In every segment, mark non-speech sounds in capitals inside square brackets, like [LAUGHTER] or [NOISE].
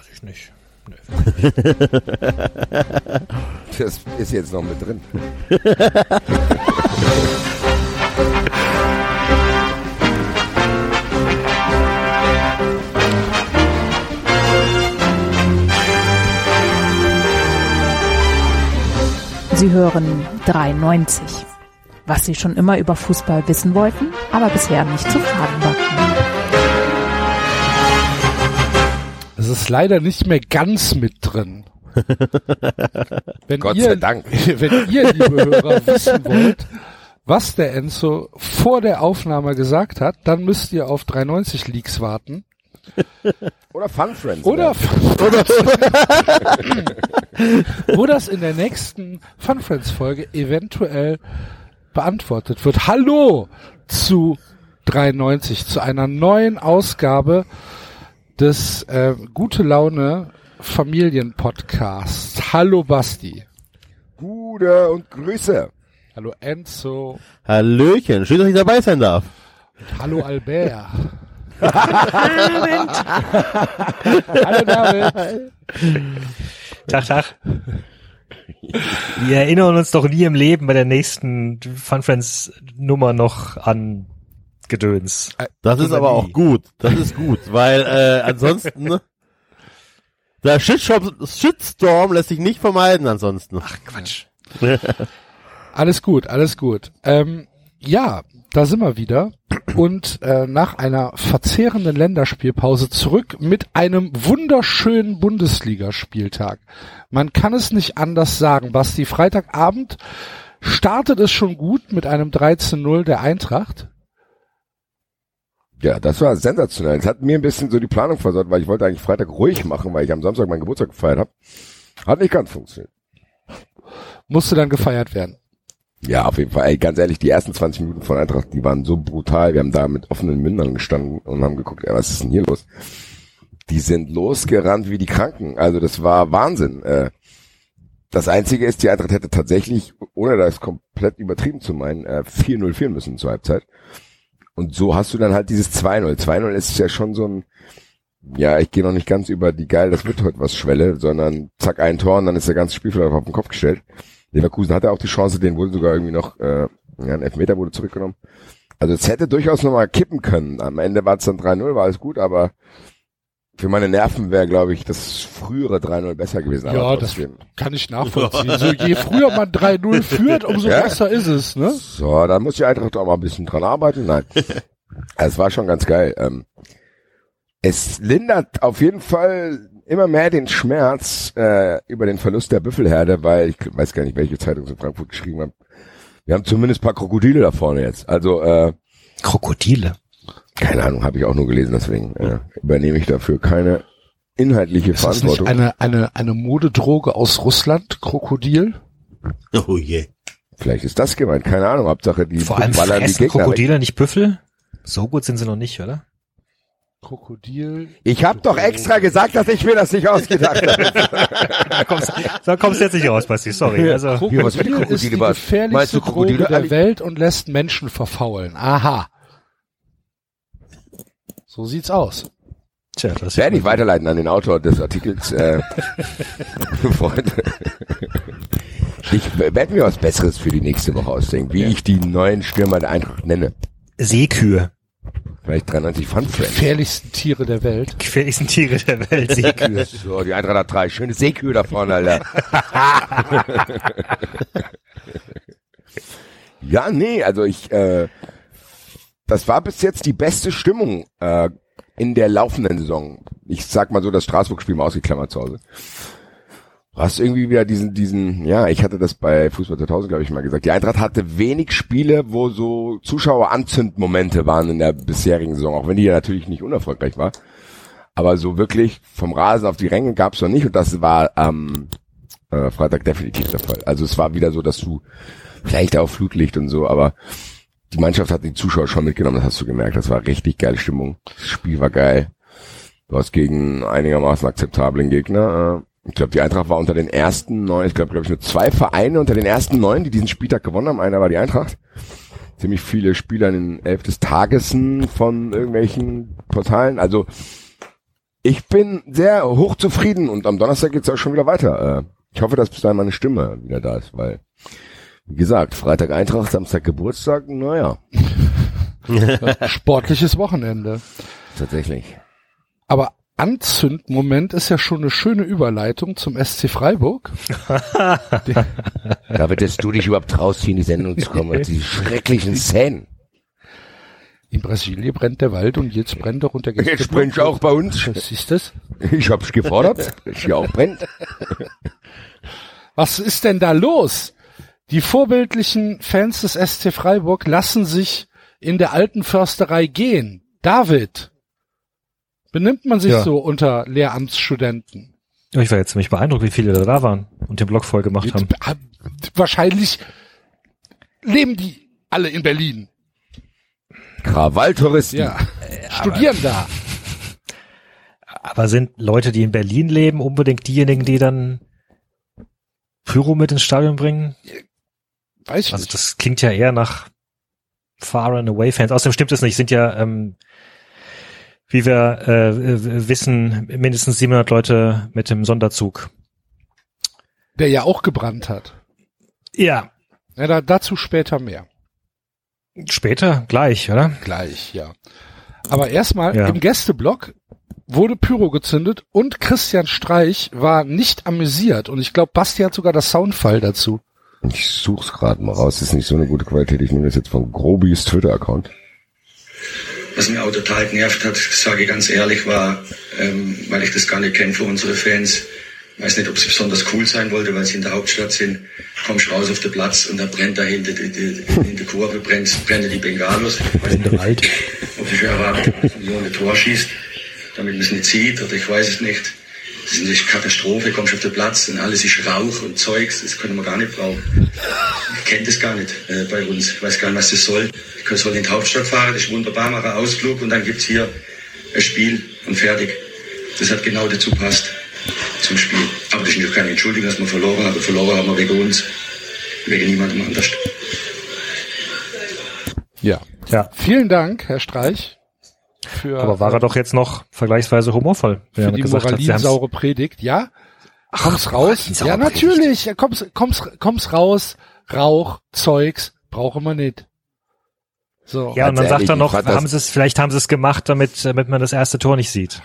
Weiß ich nicht. [LAUGHS] Das ist jetzt noch mit drin. Sie hören 93. Was Sie schon immer über Fußball wissen wollten, aber bisher nicht zu fragen war. Ist leider nicht mehr ganz mit drin. [LAUGHS] wenn Gott ihr, sei Dank. [LAUGHS] Wenn ihr, liebe Hörer, wissen [LAUGHS] wollt, was der Enzo vor der Aufnahme gesagt hat, dann müsst ihr auf 390 Leaks warten. Oder Fun Friends. Oder, Oder wo das in der nächsten Fun Friends Folge eventuell beantwortet wird. Hallo zu 93, zu einer neuen Ausgabe des äh, Gute Laune Familienpodcasts. Hallo Basti. Gute und Grüße. Hallo Enzo. Hallöchen, schön, dass ich dabei sein darf. Und hallo Albert. [LAUGHS] hallo David. Tag, Tag. Wir erinnern uns doch nie im Leben bei der nächsten Fun Friends Nummer noch an Gedöns. Das ist aber auch gut. Das ist gut, weil äh, ansonsten ne, [LAUGHS] der Shitstorm, Shitstorm lässt sich nicht vermeiden ansonsten. Ach Quatsch. [LAUGHS] Alles gut, alles gut. Ähm, ja, da sind wir wieder und äh, nach einer verzehrenden Länderspielpause zurück mit einem wunderschönen Bundesligaspieltag. Man kann es nicht anders sagen. Basti, Freitagabend startet es schon gut mit einem 13-0 der Eintracht. Ja, das war sensationell. Es hat mir ein bisschen so die Planung versorgt, weil ich wollte eigentlich Freitag ruhig machen, weil ich am Samstag meinen Geburtstag gefeiert habe. Hat nicht ganz funktioniert. Musste dann gefeiert werden. Ja, auf jeden Fall. Ey, ganz ehrlich, die ersten 20 Minuten von Eintracht, die waren so brutal. Wir haben da mit offenen Mündern gestanden und haben geguckt, ey, was ist denn hier los? Die sind losgerannt wie die Kranken. Also das war Wahnsinn. Äh, das Einzige ist, die Eintracht hätte tatsächlich, ohne das komplett übertrieben zu meinen, äh, 4-0 führen müssen zur Halbzeit. Und so hast du dann halt dieses 2-0. 2-0 ist ja schon so ein, ja, ich gehe noch nicht ganz über die geil, das wird heute was Schwelle, sondern zack, ein Tor und dann ist der ganze Spielverlauf auf den Kopf gestellt. Leverkusen hatte auch die Chance, den wurde sogar irgendwie noch, äh, ja, ein Elfmeter wurde zurückgenommen. Also es hätte durchaus nochmal kippen können. Am Ende war es dann 3-0, war alles gut, aber für meine Nerven wäre, glaube ich, das frühere 3-0 besser gewesen. Ja, aber das kann ich nachvollziehen. So, je früher man 3-0 führt, umso Ja. besser ist es, ne? So, da muss die Eintracht auch mal ein bisschen dran arbeiten. Nein. [LAUGHS] es war schon ganz geil. Ähm, es lindert auf jeden Fall immer mehr den Schmerz äh, über den Verlust der Büffelherde, weil ich weiß gar nicht, welche Zeitung in Frankfurt geschrieben hat. Wir haben zumindest ein paar Krokodile da vorne jetzt. Also, äh, Krokodile. Keine Ahnung, habe ich auch nur gelesen, deswegen äh, übernehme ich dafür keine inhaltliche Ist das nicht Verantwortung. eine, eine, eine Modedroge aus Russland, Krokodil? Oh je. Vielleicht ist das gemeint, keine Ahnung. Hauptsache die Vor allem ballern die Gegner. Krokodile nicht Büffel? So gut sind sie noch nicht, oder? Krokodil. Ich habe doch extra gesagt, dass ich mir das nicht ausgedacht habe. [LAUGHS] Da kommst, da kommst du jetzt nicht raus, Basti, sorry. Also, die Krokodil ist die gefährlichste Meinst du Krokodile, Droge der? Welt und lässt Menschen verfaulen. Aha. So sieht's aus. tja, das werde ich weiterleiten an den Autor des Artikels. Äh, [LAUGHS] Freunde. Ich werde mir was Besseres für die nächste Woche ausdenken, wie ich die neuen Stürmer der Eintracht nenne. Seekühe. Vielleicht 93 Fun Friends. Gefährlichsten Tiere der Welt. Gefährlichsten Tiere der Welt, [LAUGHS] Seekühe. So, die Eintracht hat drei schöne Seekühe da vorne, Alter. [LAUGHS] ja, nee, also ich, äh, das war bis jetzt die beste Stimmung äh, in der laufenden Saison. Ich sag mal so, das Straßburg-Spiel mal ausgeklammert zu Hause. Hast irgendwie wieder diesen, diesen, ja, ich hatte das bei Fußball 2000, glaube ich, mal gesagt. Die Eintracht hatte wenig Spiele, wo so Zuschauer-Anzündmomente waren in der bisherigen Saison, auch wenn die ja natürlich nicht unerfolgreich war. Aber so wirklich vom Rasen auf die Ränge gab's noch nicht und das war am äh, Freitag definitiv der Fall. Also es war wieder so, dass du vielleicht auch Flutlicht und so, aber die Mannschaft hat die Zuschauer schon mitgenommen, das hast du gemerkt. Das war richtig geile Stimmung. Das Spiel war geil. Du hast gegen einigermaßen akzeptablen Gegner. Äh, ich glaube, die Eintracht war unter den ersten neun, ich glaube, glaube ich, nur zwei Vereine unter den ersten neun, die diesen Spieltag gewonnen haben. Einer war die Eintracht. Ziemlich viele Spieler in den Elf des Tagesen von irgendwelchen Portalen. Also Ich bin sehr hochzufrieden und am Donnerstag geht's auch schon wieder weiter. Äh, Ich hoffe, dass bis dahin meine Stimme wieder da ist, weil, wie gesagt, Freitag Eintracht, Samstag Geburtstag, naja, [LAUGHS] Sportliches Wochenende. tatsächlich. Aber Anzündmoment ist ja schon eine schöne Überleitung zum SC Freiburg. [LAUGHS] Da wird du dich überhaupt rausziehen, die Sendung zu kommen, und die schrecklichen Szenen. In Brasilien brennt der Wald und jetzt brennt er unter Jetzt brennt's auch bei uns. Was ist das? Ich hab's gefordert, dass hier auch brennt. Was ist denn da los? Die vorbildlichen Fans des SC Freiburg lassen sich in der alten Försterei gehen. David, benimmt man sich Ja. so unter Lehramtsstudenten? Ich war jetzt ziemlich beeindruckt, wie viele da waren und den Blog voll gemacht haben. Wahrscheinlich leben die alle in Berlin. Krawalltouristen. Ja, studieren da. Aber sind Leute, die in Berlin leben, unbedingt diejenigen, die dann Pyro mit ins Stadion bringen? Weiß ich Also nicht. das klingt ja eher nach Far and Away Fans. Außerdem stimmt es nicht. Sind ja, ähm, wie wir äh, wissen, mindestens 700 Leute mit dem Sonderzug. Der ja auch gebrannt hat. Ja, Ja, da, dazu später mehr. später gleich, oder? Gleich, ja. Aber erstmal Ja. im Gästeblock wurde Pyro gezündet und Christian Streich war nicht amüsiert und ich glaube, Basti hat sogar das Soundfall dazu. Ich such's gerade mal raus. Das ist nicht so eine gute Qualität. Ich nehme das jetzt von Grobis Twitter-Account. Was mich auch total genervt hat, sage ich ganz ehrlich, war, ähm, weil ich das gar nicht kenne für unsere Fans. Weiß nicht, ob sie besonders cool sein wollte, weil sie in der Hauptstadt sind. Kommst raus auf den Platz und da brennt da hinter die, die, in der Kurve brennt, brennen die Bengalos. Weiß nicht, ob sie schon erwartet, dass man so ein Tor schießt, damit man es nicht sieht, oder ich weiß es nicht. Das ist eine Katastrophe, kommst auf den Platz und alles ist Rauch und Zeugs, das können wir gar nicht brauchen. Ich kenne das gar nicht äh, bei uns. Ich weiß gar nicht, was das soll. Ich kann soll in die Hauptstadt fahren, das ist wunderbar, mache einen Ausflug und dann gibt's hier ein Spiel und fertig. Das hat genau dazu passt zum Spiel. Aber das ist natürlich keine Entschuldigung, dass wir verloren haben. Verloren haben wir wegen uns, wegen niemandem anders. Ja. Ja. Vielen Dank, Herr Streich, für, Aber war er doch jetzt noch vergleichsweise humorvoll, für wenn er die gesagt hat, sie haben's- moralinsaure Predigt. Ja? Komm's raus? Ja, Predigt. natürlich. Ja, komm's, komm's, komm's raus. Rauch, Zeugs, brauchen wir nicht. So. Ja, und dann Ganz sagt er ehrlich, noch, haben sie es, vielleicht haben sie es gemacht, damit, damit man das erste Tor nicht sieht.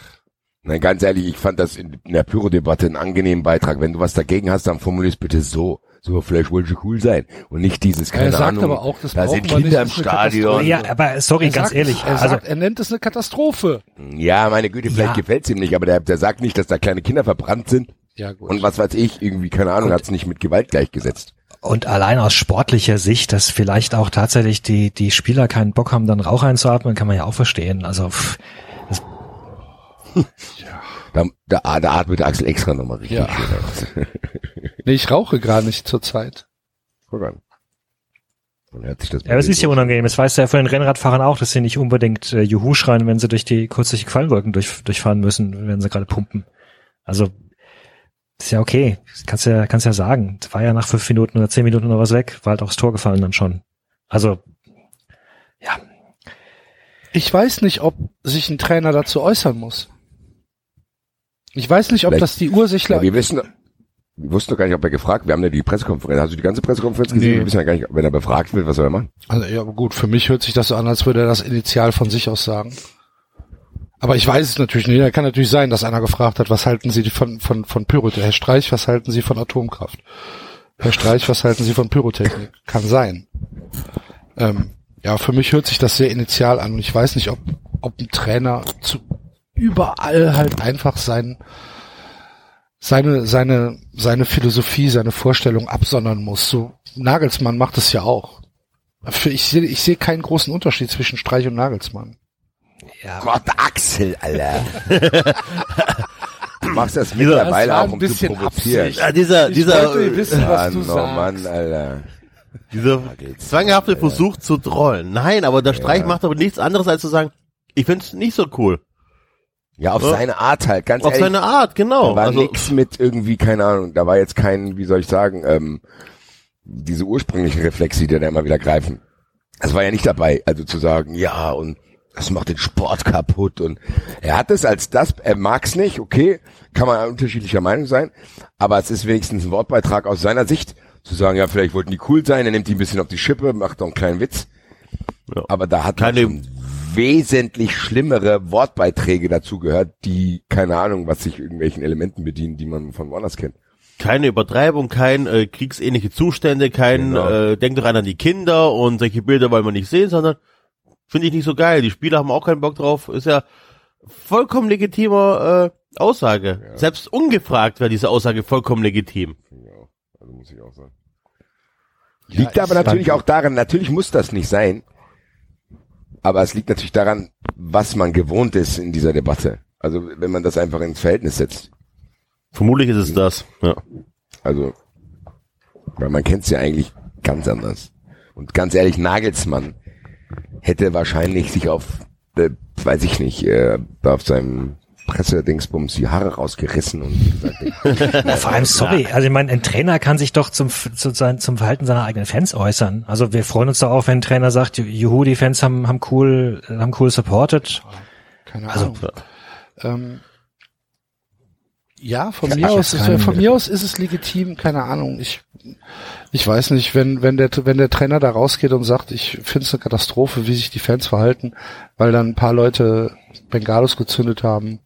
Nein, ganz ehrlich, ich fand das in, in der Pyro-Debatte einen angenehmen Beitrag. Wenn du was dagegen hast, dann formulierst bitte so. So, vielleicht wollte ich cool sein. Und nicht dieses, keine er sagt Ahnung. aber auch, das da sind Kinder im das Stadion. Ja, aber sorry, Er ganz sagt, ehrlich. Er, Also, sagt, er nennt es eine Katastrophe. Ja, meine Güte, vielleicht Ja. gefällt's ihm nicht, aber der, der sagt nicht, dass da kleine Kinder verbrannt sind. Ja, gut. Und was weiß ich, irgendwie, keine Ahnung, hat's nicht mit Gewalt gleichgesetzt. Und allein aus sportlicher Sicht, dass vielleicht auch tatsächlich die, die Spieler keinen Bock haben, dann Rauch einzuatmen, kann man ja auch verstehen. Also, pff, Da, da, da atmet Axel extra nochmal richtig Ja. [LAUGHS] nee, ich rauche gar nicht zurzeit. Guck an. Das ja, aber es ist ja unangenehm. Das weißt du ja von den Rennradfahrern auch, dass sie nicht unbedingt äh, Juhu schreien, wenn sie durch die kurz durch die durch, durchfahren müssen, wenn sie gerade pumpen. Also, ist ja okay. Kannst ja, kannst ja sagen. War ja nach fünf Minuten oder zehn Minuten oder was weg, war halt aufs Tor gefallen dann schon. Also, ja, Ich weiß nicht, ob sich ein Trainer dazu äußern muss. Ich weiß nicht, ob Vielleicht- das die Ursächler... Ja, wir wissen, wir wussten doch gar nicht, ob er gefragt, wir haben ja die Pressekonferenz, hast du die ganze Pressekonferenz gesehen? Nee. Wir wissen ja gar nicht, wenn er befragt wird, was soll er machen? Also ja, gut, für mich hört sich das so an, als würde er das initial von sich aus sagen. Aber ich weiß es natürlich nicht. Da kann natürlich sein, dass einer gefragt hat, was halten Sie von, von, von Pyrotechnik? Herr Streich, was halten Sie von Atomkraft? Herr Streich, was halten Sie von Pyrotechnik? Kann sein. Ähm, ja, für mich hört sich das sehr initial an und ich weiß nicht, ob, ob ein Trainer zu überall halt einfach sein, seine, seine, seine Philosophie, seine Vorstellung absondern muss. So, Nagelsmann macht es ja auch. Ich sehe ich sehe keinen großen Unterschied zwischen Streich und Nagelsmann. ja. Gott, Axel, Alter. du machst das Das mittlerweile war auch, ein um zu bisschen provozieren. Ja, dieser, Ich dieser, wollte wissen, was Ah, du no. Mann, Alter. dieser zwanghafte Versuch zu trollen. Nein, aber der Streich macht aber nichts anderes als zu sagen, ich find's nicht so cool. Ja, auf Ja. seine Art halt, ganz Auf ehrlich. seine Art, genau. Da war Also, nix mit irgendwie, keine Ahnung, da war jetzt kein, wie soll ich sagen, ähm, diese ursprünglichen Reflexe, die da immer wieder greifen. Das war ja nicht dabei, also zu sagen, ja, und das macht den Sport kaputt und er hat es als das, er mag's nicht, okay, kann man unterschiedlicher Meinung sein, aber es ist wenigstens ein Wortbeitrag aus seiner Sicht, zu sagen, ja, vielleicht wollten die cool sein, er nimmt die ein bisschen auf die Schippe, macht doch einen kleinen Witz, Ja. aber da hat Keine- man wesentlich schlimmere Wortbeiträge dazu gehört, die, keine Ahnung, was sich irgendwelchen Elementen bedienen, die man von woanders kennt. Keine Übertreibung, kein äh, kriegsähnliche Zustände, kein Genau. äh, denkt rein an die Kinder und solche Bilder wollen wir nicht sehen, sondern finde ich nicht so geil. Die Spieler haben auch keinen Bock drauf. Ist ja vollkommen legitimer äh, Aussage. Selbst ungefragt wäre diese Aussage vollkommen legitim. Ja, also muss ich auch sagen. Ja, Liegt aber ist- natürlich auch daran, natürlich muss das nicht sein, aber es liegt natürlich daran, was man gewohnt ist in dieser Debatte. Also wenn man das einfach ins Verhältnis setzt. Vermutlich ist es das. Ja. Also, weil man kennt es ja eigentlich ganz anders. Und ganz ehrlich, Nagelsmann hätte wahrscheinlich sich auf, äh, weiß ich nicht, äh, auf seinem Pressedingsbums die Haare rausgerissen und gesagt, [LAUGHS] Ja, vor allem, sorry, also ich meine, ein Trainer kann sich doch zum, zu sein, zum Verhalten seiner eigenen Fans äußern. Also wir freuen uns doch auch, wenn ein Trainer sagt, juhu, die Fans haben, haben cool, haben cool supported. Keine Also- Ahnung. Ähm, ja, von mir aus, ist, von mir aus ist es legitim, keine Ahnung. Ich, ich weiß nicht, wenn, wenn der, wenn der Trainer da rausgeht und sagt, ich finde es eine Katastrophe, wie sich die Fans verhalten, weil dann ein paar Leute Bengalos gezündet haben.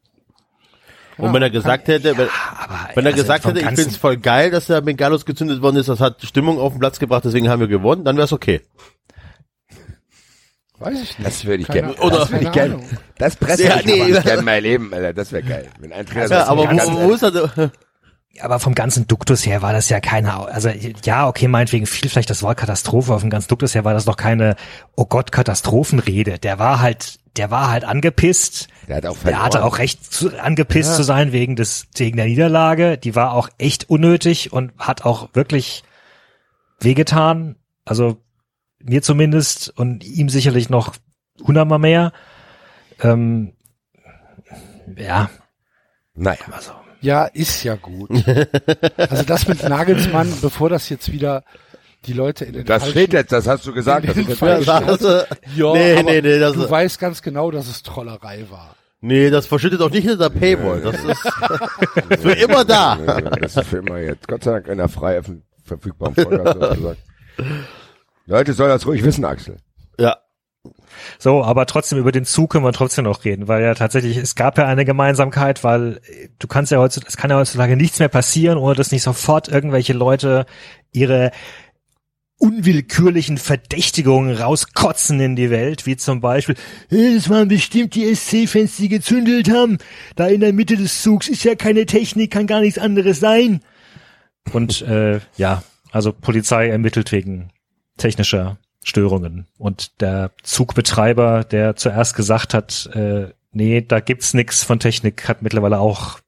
Und wenn er gesagt hätte, wenn, Aber wenn er also gesagt hätte, ich Ganzen- find's voll geil, dass der Bengalos gezündet worden ist, das hat Stimmung auf den Platz gebracht, deswegen haben wir gewonnen, dann wär's okay. Weiß ich nicht. das würde ich gerne. Oder- das würde ich gerne. Ahnung. Das Presse Ja, ich nee, das- gerne mal erleben, Alter. Das wäre geil. Wenn ein Trainer Ja, aber wo, wo ist er? aber vom ganzen Duktus her war das ja keine, also ja, okay, meinetwegen fiel vielleicht das Wort Katastrophe, aber vom ganzen Duktus her war das doch keine, oh Gott, Katastrophenrede. Der war halt, der war halt angepisst. der hat auch Der hatte auch recht zu, angepisst zu sein wegen des, wegen der Niederlage. Die war auch echt unnötig und hat auch wirklich wehgetan. Also mir zumindest und ihm sicherlich noch hundertmal mehr. Ähm, ja, Naja. also. Ja, ist ja gut. Also das mit Nagelsmann, bevor das jetzt wieder die Leute in den Das falschen- steht jetzt, das hast du gesagt. Das ist Das, das, Ja, nee, aber nee, nee, das, du weißt ganz genau, dass es Trollerei war. nee, das verschüttet auch nicht hinter der Paywall. Das [LAUGHS] ist für immer da. Ja, das ist für immer jetzt. Gott sei Dank in der frei verfügbaren Folge. das. Leute, soll das ruhig wissen, Axel. Ja. So, aber trotzdem über den Zug können wir trotzdem noch reden, weil ja tatsächlich, es gab ja eine Gemeinsamkeit, weil du kannst ja heutzutage, es kann ja heutzutage nichts mehr passieren, ohne dass nicht sofort irgendwelche Leute ihre unwillkürlichen Verdächtigungen rauskotzen in die Welt, wie zum Beispiel, "Hey, das waren bestimmt die SC-Fans, die gezündelt haben. Da in der Mitte des Zugs ist ja keine Technik, kann gar nichts anderes sein. Und äh, ja, also Polizei ermittelt wegen technischer Störungen. Und der Zugbetreiber, der zuerst gesagt hat, äh, nee, da gibt's nix von Technik, hat mittlerweile auch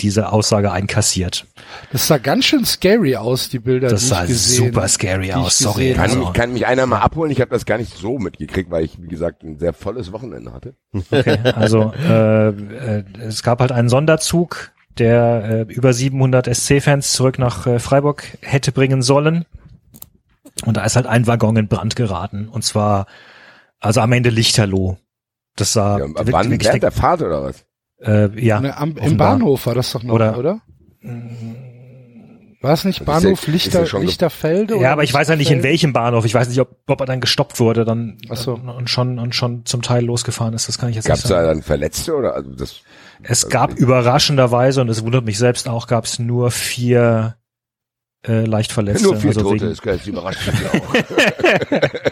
diese Aussage einkassiert. Das sah ganz schön scary aus, die Bilder, Das die sah ich gesehen, super scary aus, sorry. Kann, Also- mich, kann mich einer mal abholen? Ich habe das gar nicht so mitgekriegt, weil ich, wie gesagt, ein sehr volles Wochenende hatte. Okay, also äh, äh, es gab halt einen Sonderzug, der äh, über 700 SC-Fans zurück nach äh, Freiburg hätte bringen sollen. Und da ist halt ein Waggon in Brand geraten. Und zwar, also am Ende Lichterloh. Das sah Ja, wirklich- Während der Fahrt oder was? Äh, ja, Ne, am, Im. Bahnhof war das doch noch, oder? Oder- War es nicht ist ja- Bahnhof ist ja Lichter, ge- Lichterfelde? Ja, oder aber ich weiß ja nicht in welchem Bahnhof. Ich weiß nicht, ob, ob er dann gestoppt wurde, dann Ach so. und schon und schon zum Teil losgefahren ist. Das kann ich jetzt Gab es nicht da sagen. dann Verletzte oder? Also das, Es gab überraschenderweise und es wundert mich selbst auch, gab es nur vier äh, leicht Verletzte. nur vier also Tote, wegen- das, mich auch.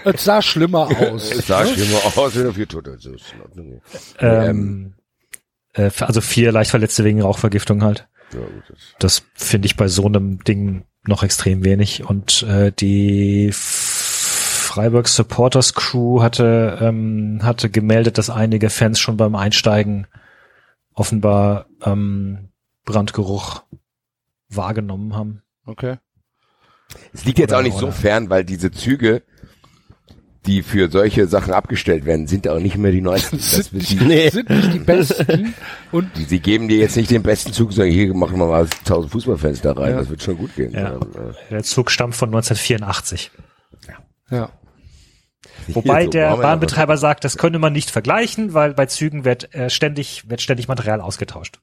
[LAUGHS] Es sah schlimmer [LAUGHS] aus. Es sah schlimmer aus, nur vier Tote. So ist in Ordnung. ähm, äh, also vier leicht Verletzte wegen Rauchvergiftung halt. Ja, gut, das, Das finde ich bei so einem Ding noch extrem wenig. Und äh, die Freiburg Supporters Crew hatte ähm, hatte gemeldet, dass einige Fans schon beim Einsteigen offenbar ähm, Brandgeruch wahrgenommen haben. Okay. Es liegt jetzt Oder- auch nicht so fern, weil diese Züge, die für solche Sachen abgestellt werden, sind auch nicht mehr die neuesten. [LAUGHS] Das, Sind die, nicht, Nee. sind nicht die besten. [LAUGHS] Und die, sie geben dir jetzt nicht den besten Zug, sondern hier machen wir mal 1000 Fußballfans da rein. Ja. Das wird schon gut gehen. Ja. Sondern, äh, Der Zug stammt von 1984. ja. Wobei so der Bahnbetreiber sagt, das könne man nicht vergleichen, weil bei Zügen wird äh, ständig wird ständig Material ausgetauscht.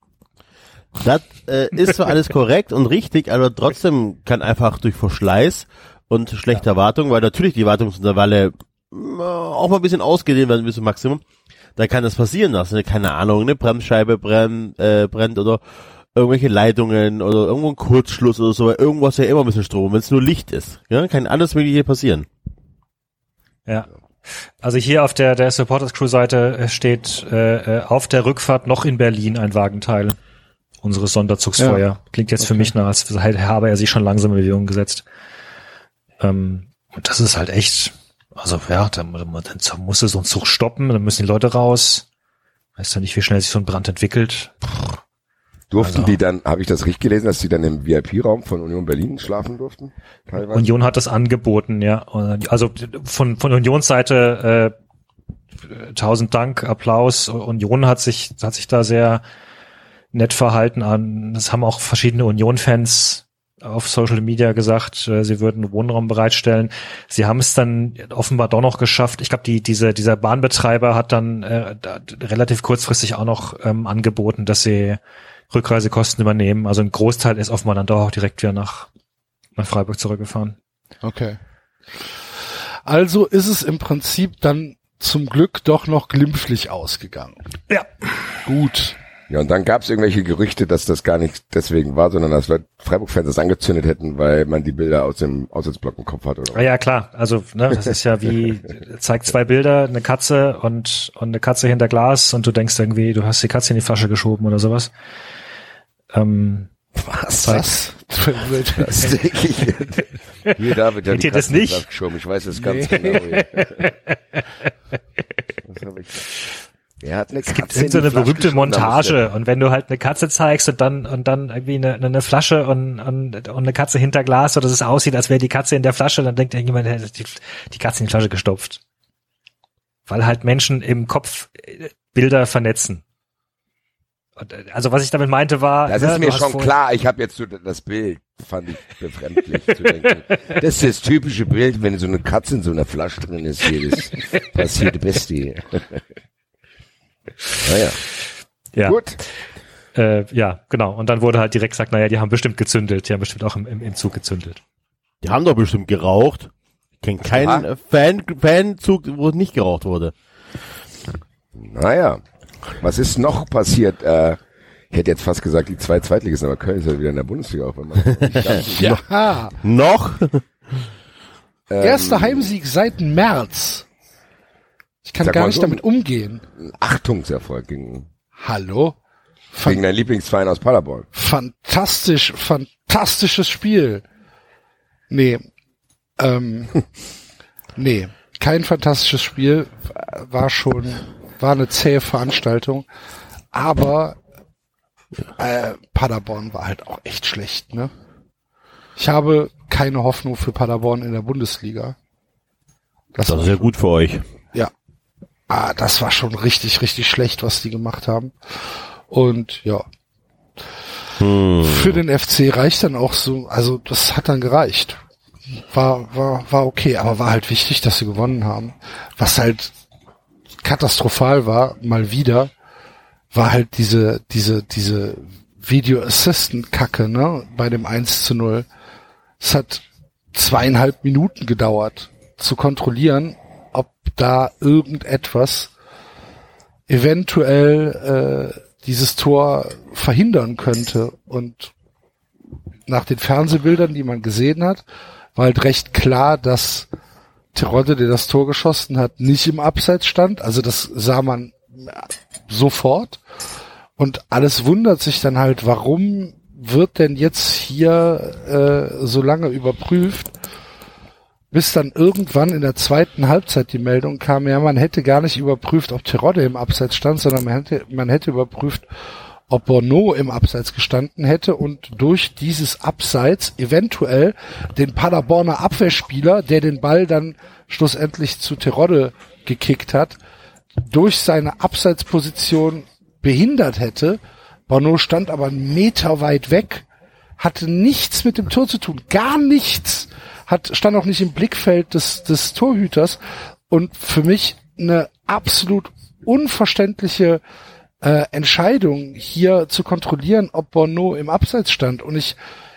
Das äh, ist zwar alles korrekt und richtig, aber trotzdem kann einfach durch Verschleiß und schlechter Wartung, weil natürlich die Wartungsintervalle auch mal ein bisschen ausgedehnt werden bis zum Maximum. Da kann das passieren, dass eine, keine Ahnung, eine Bremsscheibe brennt, äh, brennt oder irgendwelche Leitungen oder irgendwo ein Kurzschluss oder so, weil irgendwas ja immer ein bisschen Strom, wenn es nur Licht ist. Ja, kann alles mögliche passieren. Ja. Also hier auf der, der Supporters Crew Seite äh, steht äh, äh, auf der Rückfahrt noch in Berlin ein Wagenteil unseres Sonderzugsfeuer. Ja. Klingt jetzt für Okay. mich nach, als habe er sich schon langsam in Bewegung gesetzt. Ähm, und das ist halt echt, also ja, dann, dann musst du so einen Zug stoppen, dann müssen die Leute raus. Weißt du nicht, wie schnell sich so ein Brand entwickelt. Durften Also- die dann, habe ich das richtig gelesen, dass die dann im VIP-Raum von Union Berlin schlafen durften? Teilweise? Union hat das angeboten, ja. Also von, von Unionsseite äh, tausend Dank, Applaus. Union hat sich, hat sich da sehr nett verhalten an. Das haben auch verschiedene Union-Fans auf Social Media gesagt, äh, sie würden Wohnraum bereitstellen. Sie haben es dann offenbar doch noch geschafft. Ich glaube, die, diese, dieser Bahnbetreiber hat dann äh, da, relativ kurzfristig auch noch ähm, angeboten, dass sie Rückreisekosten übernehmen. Also ein Großteil ist offenbar dann doch auch direkt wieder nach, nach Freiburg zurückgefahren. Okay. Also ist es im Prinzip dann zum Glück doch noch glimpflich ausgegangen. Ja. Gut. Ja, und dann gab es irgendwelche Gerüchte, dass das gar nicht deswegen war, sondern dass Freiburg-Fans das angezündet hätten, weil man die Bilder aus dem Aussatzblock im Kopf hat oder Ja, ja, klar. Also, ne, das ist ja wie, zeigt zwei Bilder, eine Katze und, und eine Katze hinter Glas und du denkst irgendwie, du hast die Katze in die Flasche geschoben oder sowas. Ähm, was? Was? Das [LAUGHS] denke ich. Hier, David, Kennt die das nicht? Ich weiß es ganz Nee. genau. [LAUGHS] Hier. Was hab ich? Er hat eine es gibt Katze in irgend so eine berühmte Montage und wenn du halt eine Katze zeigst und dann und dann irgendwie eine, eine Flasche und, und, und eine Katze hinter Glas, so dass es aussieht, als wäre die Katze in der Flasche, dann denkt irgendjemand, hey, die, die Katze in die Flasche gestopft. Weil halt Menschen im Kopf äh, Bilder vernetzen. Und, äh, also was ich damit meinte war, Das ne, ist du mir schon klar. Ich habe jetzt so das Bild, fand ich befremdlich zu denken. Das ist das typische Bild, wenn so eine Katze in so einer Flasche drin ist. Hier, das passiert Beste. Naja, Ja. gut. Äh, ja, genau. Und dann wurde halt direkt gesagt, naja, die haben bestimmt gezündelt, die haben bestimmt auch im, im, im Zug gezündelt. Die haben doch bestimmt geraucht. Ich kenne keinen Ja. Fan, Fanzug, wo nicht geraucht wurde. Naja, was ist noch passiert? Äh, ich hätte jetzt fast gesagt, die zwei Zweitligisten, aber Köln ist ja wieder in der Bundesliga auf einmal. [LAUGHS] Ja. Noch? Ähm, Erster Heimsieg seit März. Ich kann Sag gar nicht so. damit umgehen. Achtungserfolg gegen, Hallo? gegen deinen Lieblingsverein aus Paderborn. Fantastisch, fantastisches Spiel. Nee. Ähm, [LAUGHS] nee, kein fantastisches Spiel. War schon, war eine zähe Veranstaltung. Aber äh, Paderborn war halt auch echt schlecht, ne? Ich habe keine Hoffnung für Paderborn in der Bundesliga. Das ist ja gut für euch. Ah, das war schon richtig, richtig schlecht, was die gemacht haben. Und ja, Hm. für den FC reicht dann auch so, also das hat dann gereicht. War, war, war okay, aber war halt wichtig, dass sie gewonnen haben. Was halt katastrophal war, mal wieder, war halt diese, diese, diese Video Assistant Kacke, ne, bei dem 1 zu 0. Es hat zweieinhalb Minuten gedauert, zu kontrollieren, ob da irgendetwas eventuell äh, dieses Tor verhindern könnte. Und nach den Fernsehbildern, die man gesehen hat, war halt recht klar, dass Terodde, der das Tor geschossen hat, nicht im Abseits stand. Also das sah man sofort. Und alles wundert sich dann halt, warum wird denn jetzt hier äh, so lange überprüft, bis dann irgendwann in der zweiten Halbzeit die Meldung kam, ja, man hätte gar nicht überprüft, ob Terodde im Abseits stand, sondern man hätte, man hätte überprüft, ob Bono im Abseits gestanden hätte und durch dieses Abseits eventuell den Paderborner Abwehrspieler, der den Ball dann schlussendlich zu Terodde gekickt hat, durch seine Abseitsposition behindert hätte. Bono stand aber einen Meter weit weg, hatte nichts mit dem Tor zu tun, gar nichts, hat, stand auch nicht im Blickfeld des, des Torhüters und für mich eine absolut unverständliche äh, Entscheidung, hier zu kontrollieren, ob Bono im Abseits stand. Und ich,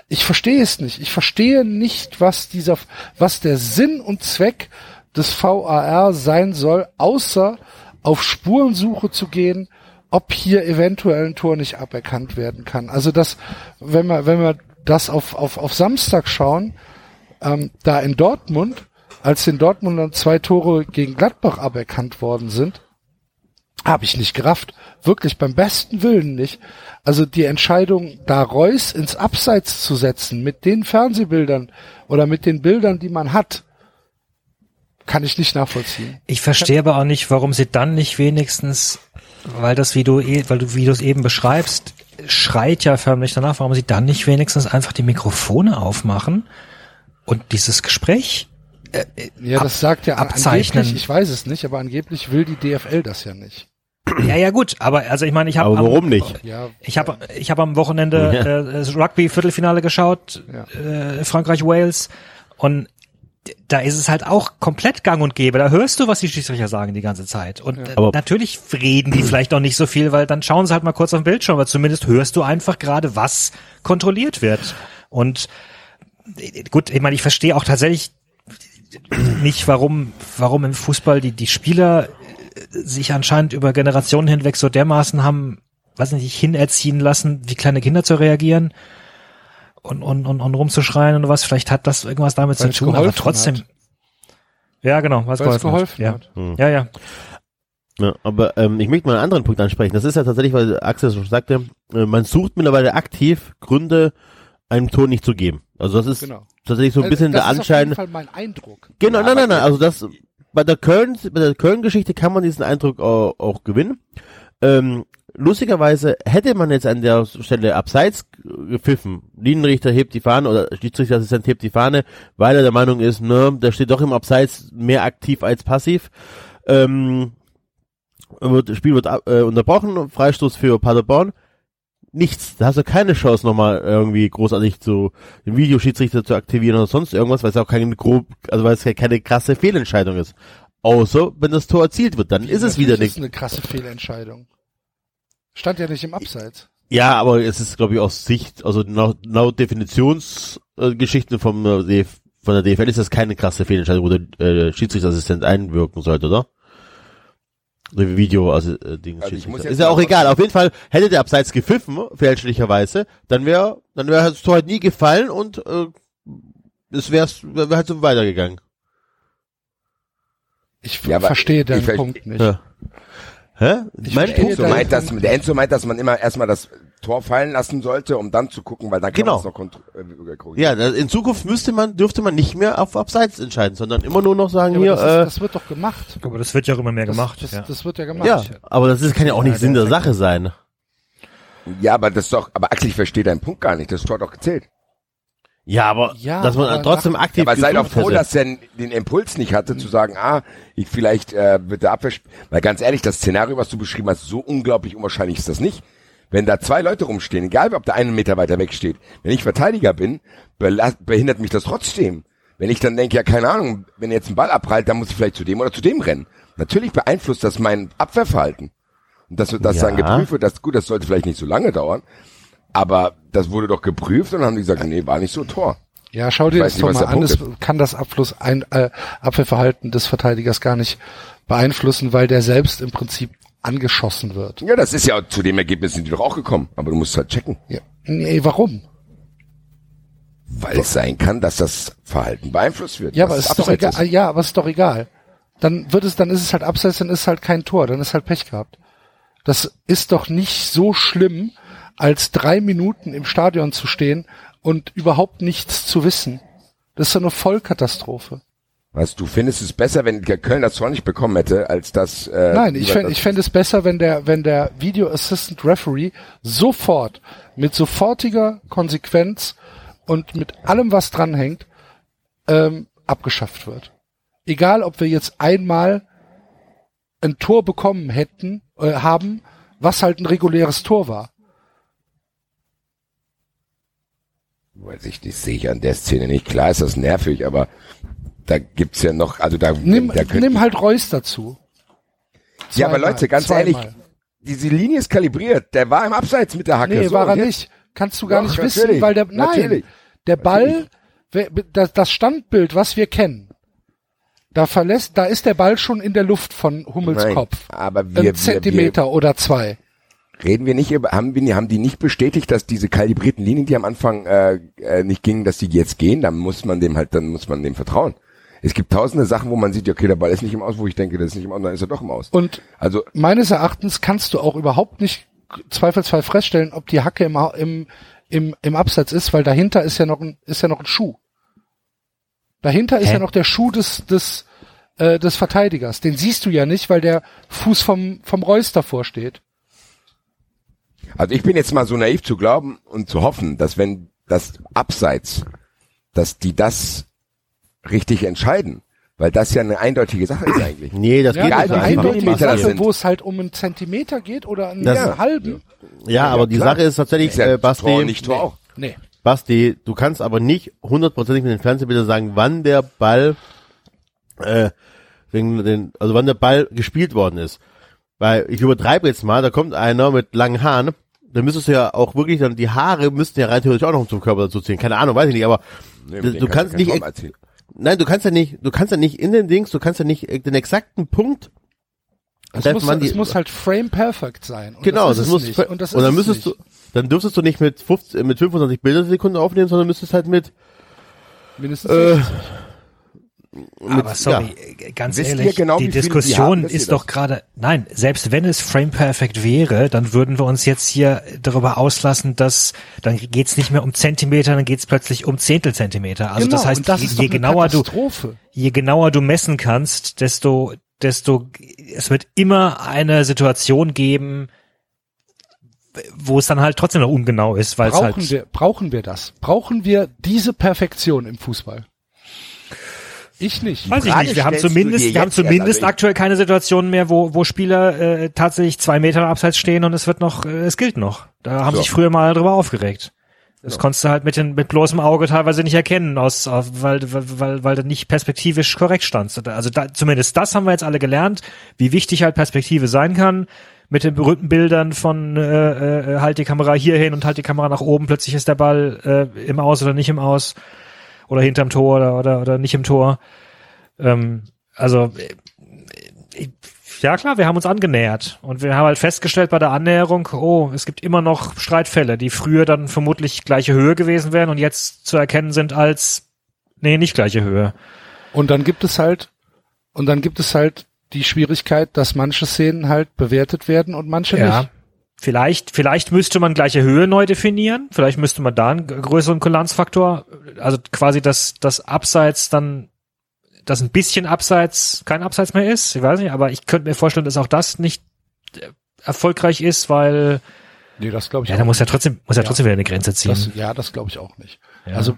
ich verstehe es nicht. Ich verstehe nicht, was dieser, was der Sinn und Zweck des VAR sein soll, außer auf Spurensuche zu gehen, ob hier eventuell ein Tor nicht aberkannt werden kann. Also das, wenn wir, wenn wir das auf, auf, auf Samstag schauen, ähm, da in Dortmund, als in Dortmund dann zwei Tore gegen Gladbach aberkannt worden sind, habe ich nicht gerafft. Wirklich beim besten Willen nicht. Also die Entscheidung, da Reus ins Abseits zu setzen mit den Fernsehbildern oder mit den Bildern, die man hat, kann ich nicht nachvollziehen. Ich verstehe aber auch nicht, warum sie dann nicht wenigstens, weil das, wie du, eh- weil du, wie du es eben beschreibst, schreit ja förmlich danach, warum sie dann nicht wenigstens einfach die Mikrofone aufmachen und dieses Gespräch äh, äh, Ja, das sagt ja abzeichnen. angeblich, ich weiß es nicht, aber angeblich will die DFL das ja nicht. Ja, ja, gut, aber also ich meine, ich habe Aber warum nicht? Ja, Ich habe ich hab am Wochenende Ja. äh, das Rugby Viertelfinale geschaut, Ja. äh, Frankreich Wales und da ist es halt auch komplett gang und gäbe. Da hörst du, was die Schiedsrichter sagen die ganze Zeit. Und äh, Aber- natürlich reden die vielleicht auch nicht so viel, weil dann schauen sie halt mal kurz auf den Bildschirm, aber zumindest hörst du einfach gerade, was kontrolliert wird. Und äh, gut, ich meine, ich verstehe auch tatsächlich nicht, warum, warum im Fußball die, die Spieler äh, sich anscheinend über Generationen hinweg so dermaßen haben, weiß nicht, hinerziehen lassen, wie kleine Kinder zu reagieren und, und, und, und rumzuschreien und was. Vielleicht hat das irgendwas damit Weil's zu tun, aber trotzdem. hat. Ja, genau, was geholfen, geholfen hat. hat. Hm. Ja. ja, ja. Ja, aber ähm, ich möchte mal einen anderen Punkt ansprechen. Das ist ja tatsächlich, weil Axel schon sagte, äh, man sucht mittlerweile aktiv Gründe, einem Tor nicht zu geben. Also das ist Genau. tatsächlich so ein bisschen das der ist auf jeden Anschein. Fall mein Eindruck. Genau, Ja, nein, nein, nein. Also das bei der Köln, bei der Köln-Geschichte kann man diesen Eindruck auch, auch gewinnen. Ähm, lustigerweise hätte man jetzt an der Stelle abseits gepfiffen. Linienrichter hebt die Fahne oder Schiedsrichterassistent hebt die Fahne, weil er der Meinung ist, ne, der steht doch im Abseits mehr aktiv als passiv. Ähm, wird, das Spiel wird äh, unterbrochen, Freistoß für Paderborn. Nichts. Da hast du keine Chance nochmal irgendwie großartig zu den Videoschiedsrichter zu aktivieren oder sonst irgendwas, weil es auch keine grob, also weil es keine krasse Fehlentscheidung ist. Außer wenn das Tor erzielt wird, dann ist es wieder Natürlich nicht. ist eine krasse Fehlentscheidung. Stand ja nicht im Abseits. Ja, aber es ist, glaube ich, aus Sicht, also laut, laut Definitionsgeschichten äh, vom äh, von der DFL ist das keine krasse Fehlentscheidung, wo der äh, Schiedsrichterassistent einwirken sollte, oder? Video, also äh, Ding, Also Ist ja auch egal. Auf jeden Fall hätte der Abseits gepfiffen, fälschlicherweise, dann wäre dann wäre das Tor halt nie gefallen und äh, es wäre wär halt so weitergegangen. Ich Ja, verstehe deinen Punkt nicht. Ja. Hä? Ich mein Punkt? Enzo deinen meint, dass, der Enzo meint, dass man immer erstmal das Tor fallen lassen sollte, um dann zu gucken, weil dann kann Genau. man es noch kontro- äh, korrigieren. Ja, in Zukunft müsste man, dürfte man nicht mehr auf Abseits entscheiden, sondern immer nur noch sagen, Ja, aber hier, das, äh, ist, das wird doch gemacht. Aber das wird ja auch immer mehr Das, gemacht. Das, ja. das wird ja gemacht. Ja, aber das ist, kann ja auch nicht Ja, Sinn der Sache sein. Ja, aber das ist doch, aber Axel, ich verstehe deinen Punkt gar nicht. Das Tor hat doch gezählt. Ja, aber Ja, dass man aber trotzdem Ja, aktiv aber sei doch froh, hätte. dass er den Impuls nicht hatte, zu sagen, ah, ich vielleicht äh, wird der Abwehr, weil ganz ehrlich, das Szenario, was du beschrieben hast, so unglaublich unwahrscheinlich ist das nicht. Wenn da zwei Leute rumstehen, egal ob der einen Meter weiter weg steht, wenn ich Verteidiger bin, behindert mich das trotzdem. Wenn ich dann denke, ja, keine Ahnung, wenn jetzt ein Ball abprallt, dann muss ich vielleicht zu dem oder zu dem rennen. Natürlich beeinflusst das mein Abwehrverhalten. Und dass das dann Ja. geprüft wird, das gut, das sollte vielleicht nicht so lange dauern. Aber das wurde doch geprüft und dann haben die gesagt, nee, war nicht so Tor. Ja, schau dir das nicht, doch mal an. Es kann das Abfluss ein, äh, Abwehrverhalten des Verteidigers gar nicht beeinflussen, weil der selbst im Prinzip angeschossen wird. Ja, das ist ja zu dem Ergebnis sind die doch auch gekommen. Aber du musst halt checken. Ja. Nee, warum? Weil es sein kann, dass das Verhalten beeinflusst wird. Ja, aber ist doch egal. Ja, aber es ist doch egal. Dann wird es, dann ist es halt abseits, dann ist es halt kein Tor, dann ist halt Pech gehabt. Das ist doch nicht so schlimm, als drei Minuten im Stadion zu stehen und überhaupt nichts zu wissen. Das ist doch eine Vollkatastrophe. Was, du findest es besser, wenn der Köln das Tor nicht bekommen hätte, als das... Äh, Nein, ich fände ich fänd es besser, wenn der, wenn der Video Assistant Referee sofort, mit sofortiger Konsequenz und mit allem, was dranhängt, ähm, abgeschafft wird. Egal, ob wir jetzt einmal ein Tor bekommen hätten, äh, haben, was halt ein reguläres Tor war. Weiß ich, das sehe ich an der Szene nicht. Klar ist das nervig, aber da gibt's ja noch, also da, Nimm, da nimm halt Reus dazu. Ja, aber Zweimal, Leute, ganz zweimal. ehrlich, diese Linie ist kalibriert. Der war im Abseits mit der Hacke. Nee, so, war er jetzt- nicht. Kannst du gar Doch, nicht natürlich, wissen, weil der, nein, natürlich. der Ball, wer- das, das Standbild, was wir kennen, da verlässt, da ist der Ball schon in der Luft von Hummels Nein, Kopf. aber wir, Ein wir, Zentimeter oder zwei. wir reden wir nicht über, haben wir, haben die nicht bestätigt, dass diese kalibrierten Linien, die am Anfang äh, äh, nicht gingen, dass die jetzt gehen? Dann muss man dem halt, dann muss man dem vertrauen. Es gibt tausende Sachen, wo man sieht, okay, der Ball ist nicht im Aus, wo ich denke, das ist nicht im Aus, dann ist er doch im Aus. Und Also meines Erachtens kannst du auch überhaupt nicht zweifelsfrei feststellen, ob die Hacke im, im, im, im Absatz ist, weil dahinter ist ja noch ein, ist ja noch ein Schuh. Dahinter ist Hä? ja noch der Schuh des, des, äh, des Verteidigers. Den siehst du ja nicht, weil der Fuß vom, vom Reus davor steht. Also ich bin jetzt mal so naiv zu glauben und zu hoffen, dass wenn das Abseits, dass die das richtig entscheiden, weil das ja eine eindeutige Sache ist eigentlich. [CLEARS THROAT] Nee, das Ja, geht egal, nicht eine wie Sache, wo es halt um einen Zentimeter geht oder einen Das- einen halben. Ja, aber die. Sache ist tatsächlich, ja äh, Basti, Tor, nicht Tor auch. Nee. Basti, du kannst aber nicht hundertprozentig mit den Fernsehbildern sagen, wann der Ball, äh, wegen den, also wann der Ball gespielt worden ist. Weil ich übertreibe jetzt mal, da kommt einer mit langen Haaren, dann müsstest du ja auch wirklich dann die Haare müssten ja rein theoretisch auch noch zum Körper dazu ziehen. Keine Ahnung, weiß ich nicht, aber Nee, du, kannst du nicht, nein, du kannst ja nicht, du kannst ja nicht in den Dings, du kannst ja nicht äh, den exakten Punkt Es muss, wann die- es muss halt frame perfect sein. Und Genau, das, das, muss. Und, das ist dann es müsstest nicht. du dann dürftest du nicht mit 15, mit 25 Bildersekunden aufnehmen, sondern müsstest halt mit mindestens äh, 60. Aber sorry, äh, ganz Wisst ehrlich, genau, die viel die Diskussion haben? Ist doch gerade, nein, selbst wenn es Frame Perfect wäre, dann würden wir uns jetzt hier darüber auslassen, dass dann geht's nicht mehr um Zentimeter, dann geht's plötzlich um Zehntelzentimeter. Also genau, das heißt, das je, je genauer du, je genauer du messen kannst, desto, desto, es wird immer eine Situation geben, wo es dann halt trotzdem noch ungenau ist, weil es Brauchen halt, wir, brauchen wir das? Brauchen wir diese Perfektion im Fußball? Ich nicht. Weiß ich nicht. Wir haben zumindest, wir haben zumindest also ich- aktuell keine Situation mehr, wo, wo Spieler äh, tatsächlich zwei Meter abseits stehen und es wird noch, äh, es gilt noch. Da haben So. sich früher mal drüber aufgeregt. Das konntest du halt mit, den, mit bloßem Auge teilweise nicht erkennen, aus, auf, weil, weil, weil, weil du nicht perspektivisch korrekt standst. Also da, zumindest das haben wir jetzt alle gelernt, wie wichtig halt Perspektive sein kann. Mit den berühmten Bildern von äh, äh, halt die Kamera hier hin und halt die Kamera nach oben, plötzlich ist der Ball äh, im Aus oder nicht im Aus oder hinterm Tor oder, oder, oder nicht im Tor. Ähm, also äh, ja klar, wir haben uns angenähert und wir haben halt festgestellt bei der Annäherung, oh, es gibt immer noch Streitfälle, die früher dann vermutlich gleiche Höhe gewesen wären und jetzt zu erkennen sind als nee, nicht gleiche Höhe. Und dann gibt es halt, und dann gibt es halt die Schwierigkeit, dass manche Szenen halt bewertet werden und manche nicht. Vielleicht, vielleicht müsste man gleiche Höhe neu definieren. Vielleicht müsste man da einen größeren Kulanzfaktor, also quasi das, das Abseits dann, dass ein bisschen Abseits kein Abseits mehr ist. Ich weiß nicht, aber ich könnte mir vorstellen, dass auch das nicht äh, erfolgreich ist, weil Nee, das glaube ich ja, da muss ja trotzdem, muss ja Ja. trotzdem wieder eine Grenze ziehen. Das, ja, das glaube ich auch nicht. Ja. Also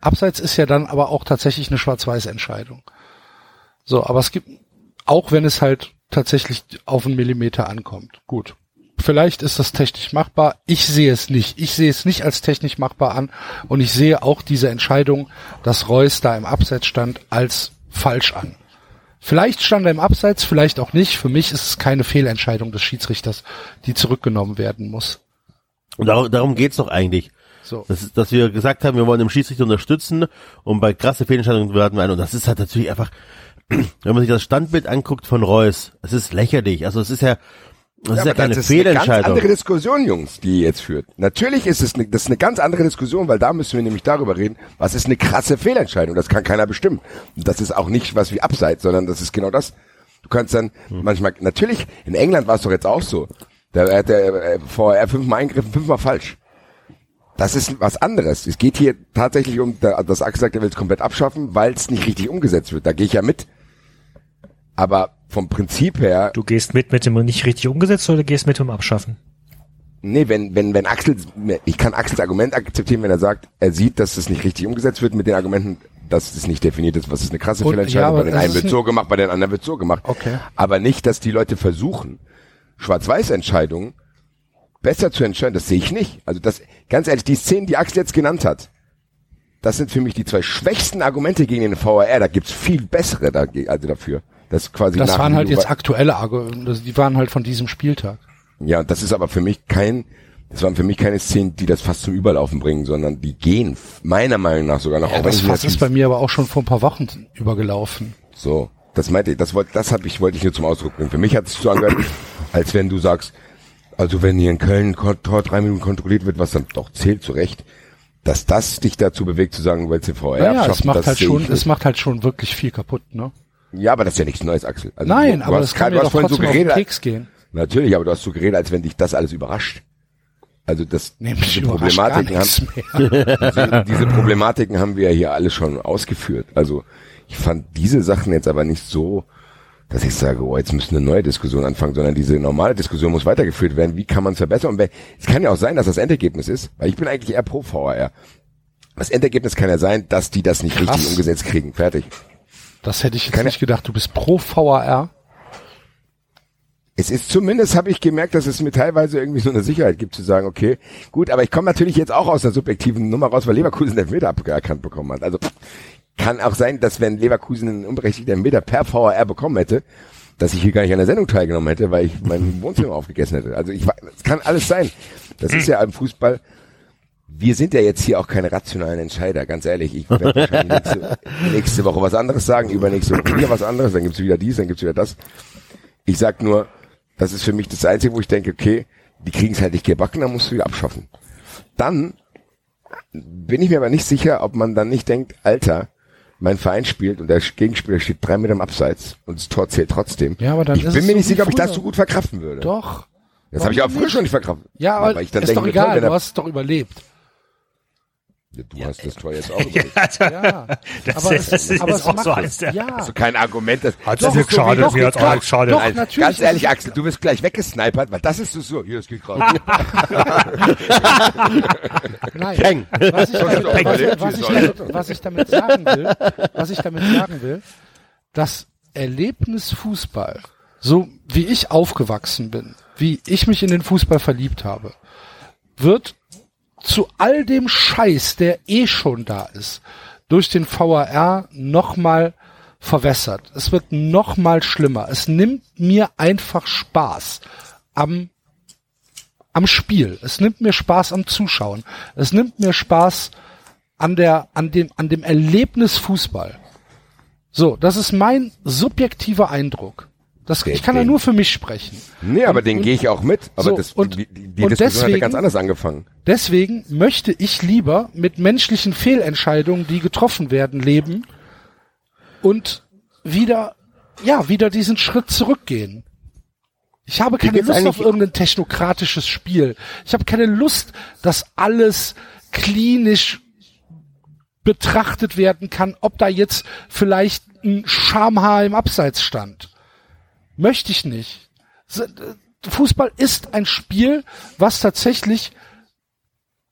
Abseits ist ja dann aber auch tatsächlich eine Schwarz-Weiß-Entscheidung. So, aber es gibt, auch wenn es halt tatsächlich auf einen Millimeter ankommt. Gut. Vielleicht ist das technisch machbar. Ich sehe es nicht. Ich sehe es nicht als technisch machbar an. Und ich sehe auch diese Entscheidung, dass Reus da im Abseits stand, als falsch an. Vielleicht stand er im Abseits, vielleicht auch nicht. Für mich ist es keine Fehlentscheidung des Schiedsrichters, die zurückgenommen werden muss. Und darum, darum geht's doch eigentlich. So. Das ist, dass wir gesagt haben, wir wollen den Schiedsrichter unterstützen und bei krasse Fehlentscheidungen werden wir ein. Und das ist halt natürlich einfach, [CLEARS THROAT] wenn man sich das Standbild anguckt von Reus, es ist lächerlich. Also es ist ja, das ist ja keine das ist eine ganz andere Diskussion, Jungs, die ihr jetzt führt. Natürlich ist es eine, das ist eine ganz andere Diskussion, weil da müssen wir nämlich darüber reden, was ist eine krasse Fehlentscheidung. Das kann keiner bestimmen. Und das ist auch nicht was wie Abseits, sondern das ist genau das. Du kannst dann Hm. manchmal, natürlich, in England war es doch jetzt auch so. Da hat der äh, vorher fünfmal eingegriffen, fünfmal falsch. Das ist was anderes. Es geht hier tatsächlich um, da- dass Axel sagt, er will es komplett abschaffen, weil es nicht richtig umgesetzt wird. Da gehe ich ja mit. Aber vom Prinzip her, du gehst mit mit dem nicht richtig umgesetzt oder gehst mit dem Abschaffen? Nee, wenn, wenn, wenn Axel, ich kann Axels Argument akzeptieren, wenn er sagt, er sieht, dass es nicht richtig umgesetzt wird mit den Argumenten, dass es nicht definiert ist, was ist eine krasse Und- Fehlentscheidung, ja, bei den einen wird so gemacht, bei den anderen wird so gemacht. Okay. Aber nicht, dass die Leute versuchen, Schwarz-Weiß-Entscheidungen besser zu entscheiden, das sehe ich nicht. Also das, ganz ehrlich, die Szenen, die Axel jetzt genannt hat, das sind für mich die zwei schwächsten Argumente gegen den VAR. Da gibt's viel bessere dagegen, also dafür. Das quasi Das waren halt jetzt aktuelle Argumente, die waren halt von diesem Spieltag. Ja, das ist aber für mich kein, das waren für mich keine Szenen, die das fast zum Überlaufen bringen, sondern die gehen meiner Meinung nach sogar noch. Ja, das Fass ist bei mir aber auch schon vor ein paar Wochen übergelaufen. So, das meinte ich, das wollte, das habe ich, wollte ich nur zum Ausdruck bringen. Für mich hat es so angehört, [COUGHS] als wenn du sagst, also wenn hier in Köln Tor drei Minuten kontrolliert wird, was dann doch zählt zu Recht, dass das dich dazu bewegt zu sagen, weil den VR Ja, ja, abschaffen, es macht das halt schon, es macht halt schon wirklich viel kaputt, ne? Ja, aber das ist ja nichts Neues, Axel. Also Nein, du, aber das kann mir doch hast vorhin trotzdem auf den Keks gehen. Natürlich, aber du hast so geredet, als wenn dich das alles überrascht. Also das, Nee, diese Problematiken haben, [LAUGHS] diese, diese Problematiken haben wir ja hier alle schon ausgeführt. Also ich fand diese Sachen jetzt aber nicht so, dass ich sage, oh, jetzt müssen eine neue Diskussion anfangen, sondern diese normale Diskussion muss weitergeführt werden. Wie kann man es verbessern? Und wenn, es kann ja auch sein, dass das Endergebnis ist, weil ich bin eigentlich eher pro VAR. Das Endergebnis kann ja sein, dass die das nicht Krass. richtig umgesetzt kriegen. Fertig. Das hätte ich jetzt Keine- nicht gedacht. Du bist pro VAR. Es ist zumindest, habe ich gemerkt, dass es mir teilweise irgendwie so eine Sicherheit gibt, zu sagen, okay, gut, aber ich komme natürlich jetzt auch aus der subjektiven Nummer raus, weil Leverkusen den Elfmeter aberkannt bekommen hat. Also kann auch sein, dass wenn Leverkusen einen unberechtigten Elfmeter per VAR bekommen hätte, dass ich hier gar nicht an der Sendung teilgenommen hätte, weil ich mein Wohnzimmer [LAUGHS] aufgegessen hätte. Also ich, es kann alles sein. Das ist ja im Fußball. Wir sind ja jetzt hier auch keine rationalen Entscheider, ganz ehrlich. Ich werde wahrscheinlich nächste, [LAUGHS] nächste Woche was anderes sagen, übernächste Woche wieder was anderes, dann gibt's wieder dies, dann gibt's wieder das. Ich sag nur, das ist für mich das Einzige, wo ich denke, okay, die kriegen es halt nicht gebacken, dann musst du wieder abschaffen. Dann bin ich mir aber nicht sicher, ob man dann nicht denkt, Alter, mein Verein spielt und der Gegenspieler steht drei Meter im Abseits und das Tor zählt trotzdem. Ja, aber dann ich ist bin mir nicht sicher, ob ich das so gut verkraften würde. Doch. Das habe ich auch früher schon nicht verkraftet. Ja, aber, Weil ich dann ist doch denke, toll, egal. wenn Du hast es doch überlebt. Du hast das Tor jetzt [LAUGHS] auch überlebt. Ja. [LAUGHS] Das, aber ist, das ist aber es auch macht so eins der. Ja. Also kein Argument. Das, Hat Doch, so wie- geschadet, doch, mir hat auch geschadet. Doch, natürlich ganz ist ehrlich, Axel, du wirst gleich weggesnipert, weil das ist so, hier, das geht gerade. Nein. Was ich, [LAUGHS] damit, Peng. was, ich- was, ich damit, was ich damit sagen will, was ich damit sagen will, das Erlebnis Fußball, so wie ich aufgewachsen bin, wie ich mich in den Fußball verliebt habe, wird zu all dem Scheiß, der eh schon da ist, durch den VAR nochmal verwässert. Es wird nochmal schlimmer. Es nimmt mir einfach Spaß am am Spiel. Es nimmt mir Spaß am Zuschauen. Es nimmt mir Spaß an der, an dem, an dem Erlebnis Fußball. So, das ist mein subjektiver Eindruck. Das, ich kann ja nur für mich sprechen. Nee, aber den gehe ich auch mit. Aber So, das, und- die, die, und Diskussion hat ja deswegen- ganz anders angefangen. Deswegen möchte ich lieber mit menschlichen Fehlentscheidungen, die getroffen werden, leben und wieder, ja, wieder diesen Schritt zurückgehen. Ich habe keine Lust auf irgendein technokratisches Spiel. Ich habe keine Lust, dass alles klinisch betrachtet werden kann, ob da jetzt vielleicht ein Schamhaar im Abseits stand. Möchte ich nicht. S- Fußball ist ein Spiel, was tatsächlich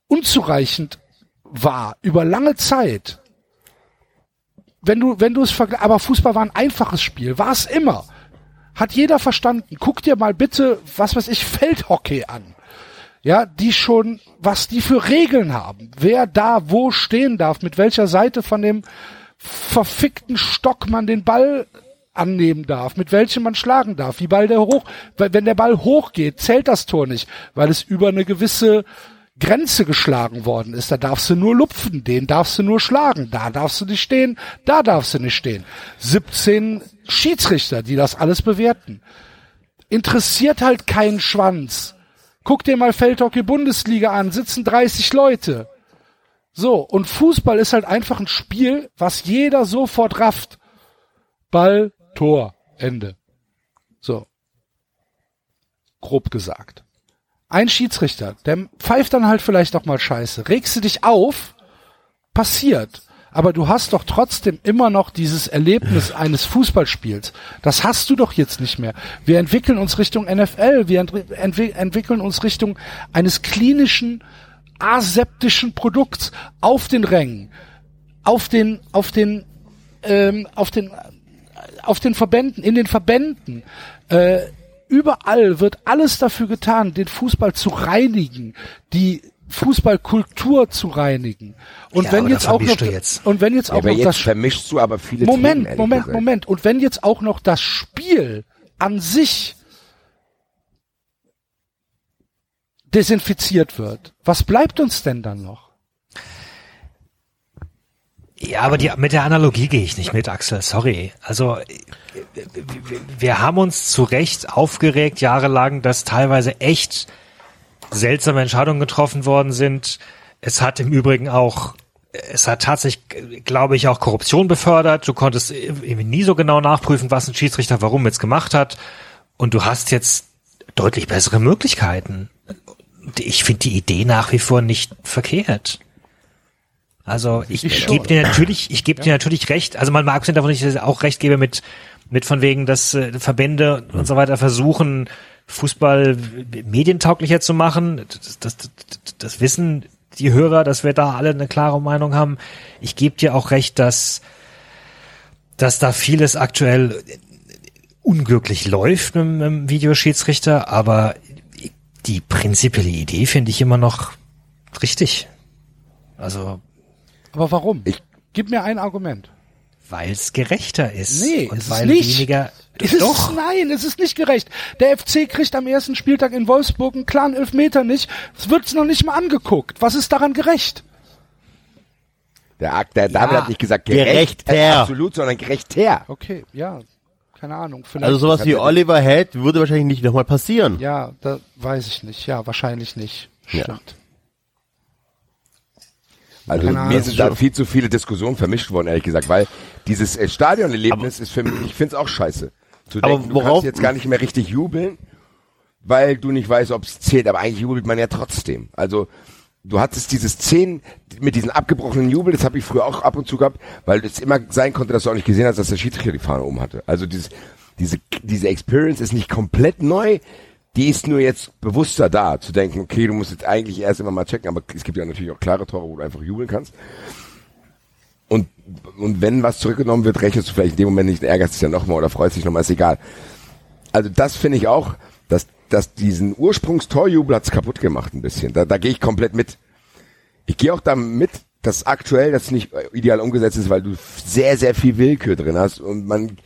unzureichend war über lange Zeit. Wenn du, wenn du es vergleichst, aber Fußball war ein einfaches Spiel, war es immer. Hat jeder verstanden. Guck dir mal bitte, was weiß ich, [LAUGHS] Feldhockey an. Ja, die schon, was die für Regeln haben. Wer da wo stehen darf, mit welcher Seite von dem verfickten Stock man den Ball annehmen darf, mit welchem man schlagen darf, wie Ball der hoch, wenn der Ball hochgeht, zählt das Tor nicht, weil es über eine gewisse Grenze geschlagen worden ist. Da darfst du nur lupfen, den darfst du nur schlagen, da darfst du nicht stehen, da darfst du nicht stehen. 17 Schiedsrichter, die das alles bewerten. Interessiert halt keinen Schwanz. Guck dir mal Feldhockey Bundesliga an, sitzen 30 Leute. So, und Fußball ist halt einfach ein Spiel, was jeder sofort rafft. Ball, Tor, Ende. So. Grob gesagt. Ein Schiedsrichter, der pfeift dann halt vielleicht auch mal scheiße. Regst du dich auf, passiert. Aber du hast doch trotzdem immer noch dieses Erlebnis eines Fußballspiels. Das hast du doch jetzt nicht mehr. Wir entwickeln uns Richtung NFL, wir ent entwi entwickeln uns Richtung eines klinischen, aseptischen Produkts auf den Rängen, auf den, auf den, ähm, auf den, auf den Verbänden, in den Verbänden. Äh, überall wird alles dafür getan, den Fußball zu reinigen, die Fußballkultur zu reinigen. Und Ja, wenn jetzt auch noch jetzt. und wenn jetzt auch aber noch jetzt das vermischst du aber viele Moment, Themen, Moment, gesagt. Moment. Und wenn jetzt auch noch das Spiel an sich desinfiziert wird, was bleibt uns denn dann noch? Ja, aber die, mit der Analogie gehe ich nicht mit, Axel. Sorry. Also äh, wir haben uns zu Recht aufgeregt jahrelang, dass teilweise echt seltsame Entscheidungen getroffen worden sind. Es hat im Übrigen auch, es hat tatsächlich, glaube ich, auch Korruption befördert. Du konntest irgendwie nie so genau nachprüfen, was ein Schiedsrichter warum jetzt gemacht hat. Und du hast jetzt deutlich bessere Möglichkeiten. Ich finde die Idee nach wie vor nicht verkehrt. Also ich, Ich gebe dir natürlich, ich gebe dir natürlich recht. Also man mag abgesehen davon, dass ich auch recht gebe mit mit von wegen, dass äh, Verbände und so weiter versuchen, Fußball medientauglicher zu machen. Das, das, das, das wissen die Hörer, dass wir da alle eine klare Meinung haben. Ich gebe dir auch recht, dass dass da vieles aktuell unglücklich läuft mit, mit dem Videoschiedsrichter, aber die prinzipielle Idee finde ich immer noch richtig. Also Aber warum? Ich- Gib mir ein Argument. weil es gerechter ist Nee, und es ist weil nicht. weniger Es ist, doch nein, es ist nicht gerecht. Der FC kriegt am ersten Spieltag in Wolfsburg einen klaren Elfmeter nicht. Es wird's noch nicht mal angeguckt. Was ist daran gerecht? Der, Akt- der David Ja, hat nicht gesagt gerecht, gerechter. äh, absolut, sondern gerechter. Okay, ja, keine Ahnung. Vielleicht, Also sowas wie Oliver Head würde wahrscheinlich nicht nochmal passieren. ja, da weiß ich nicht. Ja, wahrscheinlich nicht. Ja. Also mir sind da viel zu viele Diskussionen vermischt worden, ehrlich gesagt, weil dieses äh, Stadionerlebnis ist für mich, ich find's auch scheiße. Zu Aber denken, du worauf- kannst jetzt gar nicht mehr richtig jubeln, weil du nicht weißt, ob es zählt, aber eigentlich jubelt man ja trotzdem. Also du hattest diese Szenen mit diesen abgebrochenen Jubel, das habe ich früher auch ab und zu gehabt, weil es immer sein konnte, dass du auch nicht gesehen hast, dass der Schiedsrichter die Fahne oben hatte. Also dieses, diese, diese Experience ist nicht komplett neu, die ist nur jetzt bewusster da, zu denken, okay, du musst jetzt eigentlich erst immer mal checken, aber es gibt ja natürlich auch klare Tore, wo du einfach jubeln kannst. Und, und wenn was zurückgenommen wird, rechnest du vielleicht in dem Moment nicht, ärgerst dich ja nochmal oder freust dich nochmal, ist egal. Also das finde ich auch, dass, dass diesen Ursprungstorjubel hat's kaputt gemacht ein bisschen. Da, da gehe ich komplett mit. Ich gehe auch damit, dass aktuell das nicht ideal umgesetzt ist, weil du sehr, sehr viel Willkür drin hast und man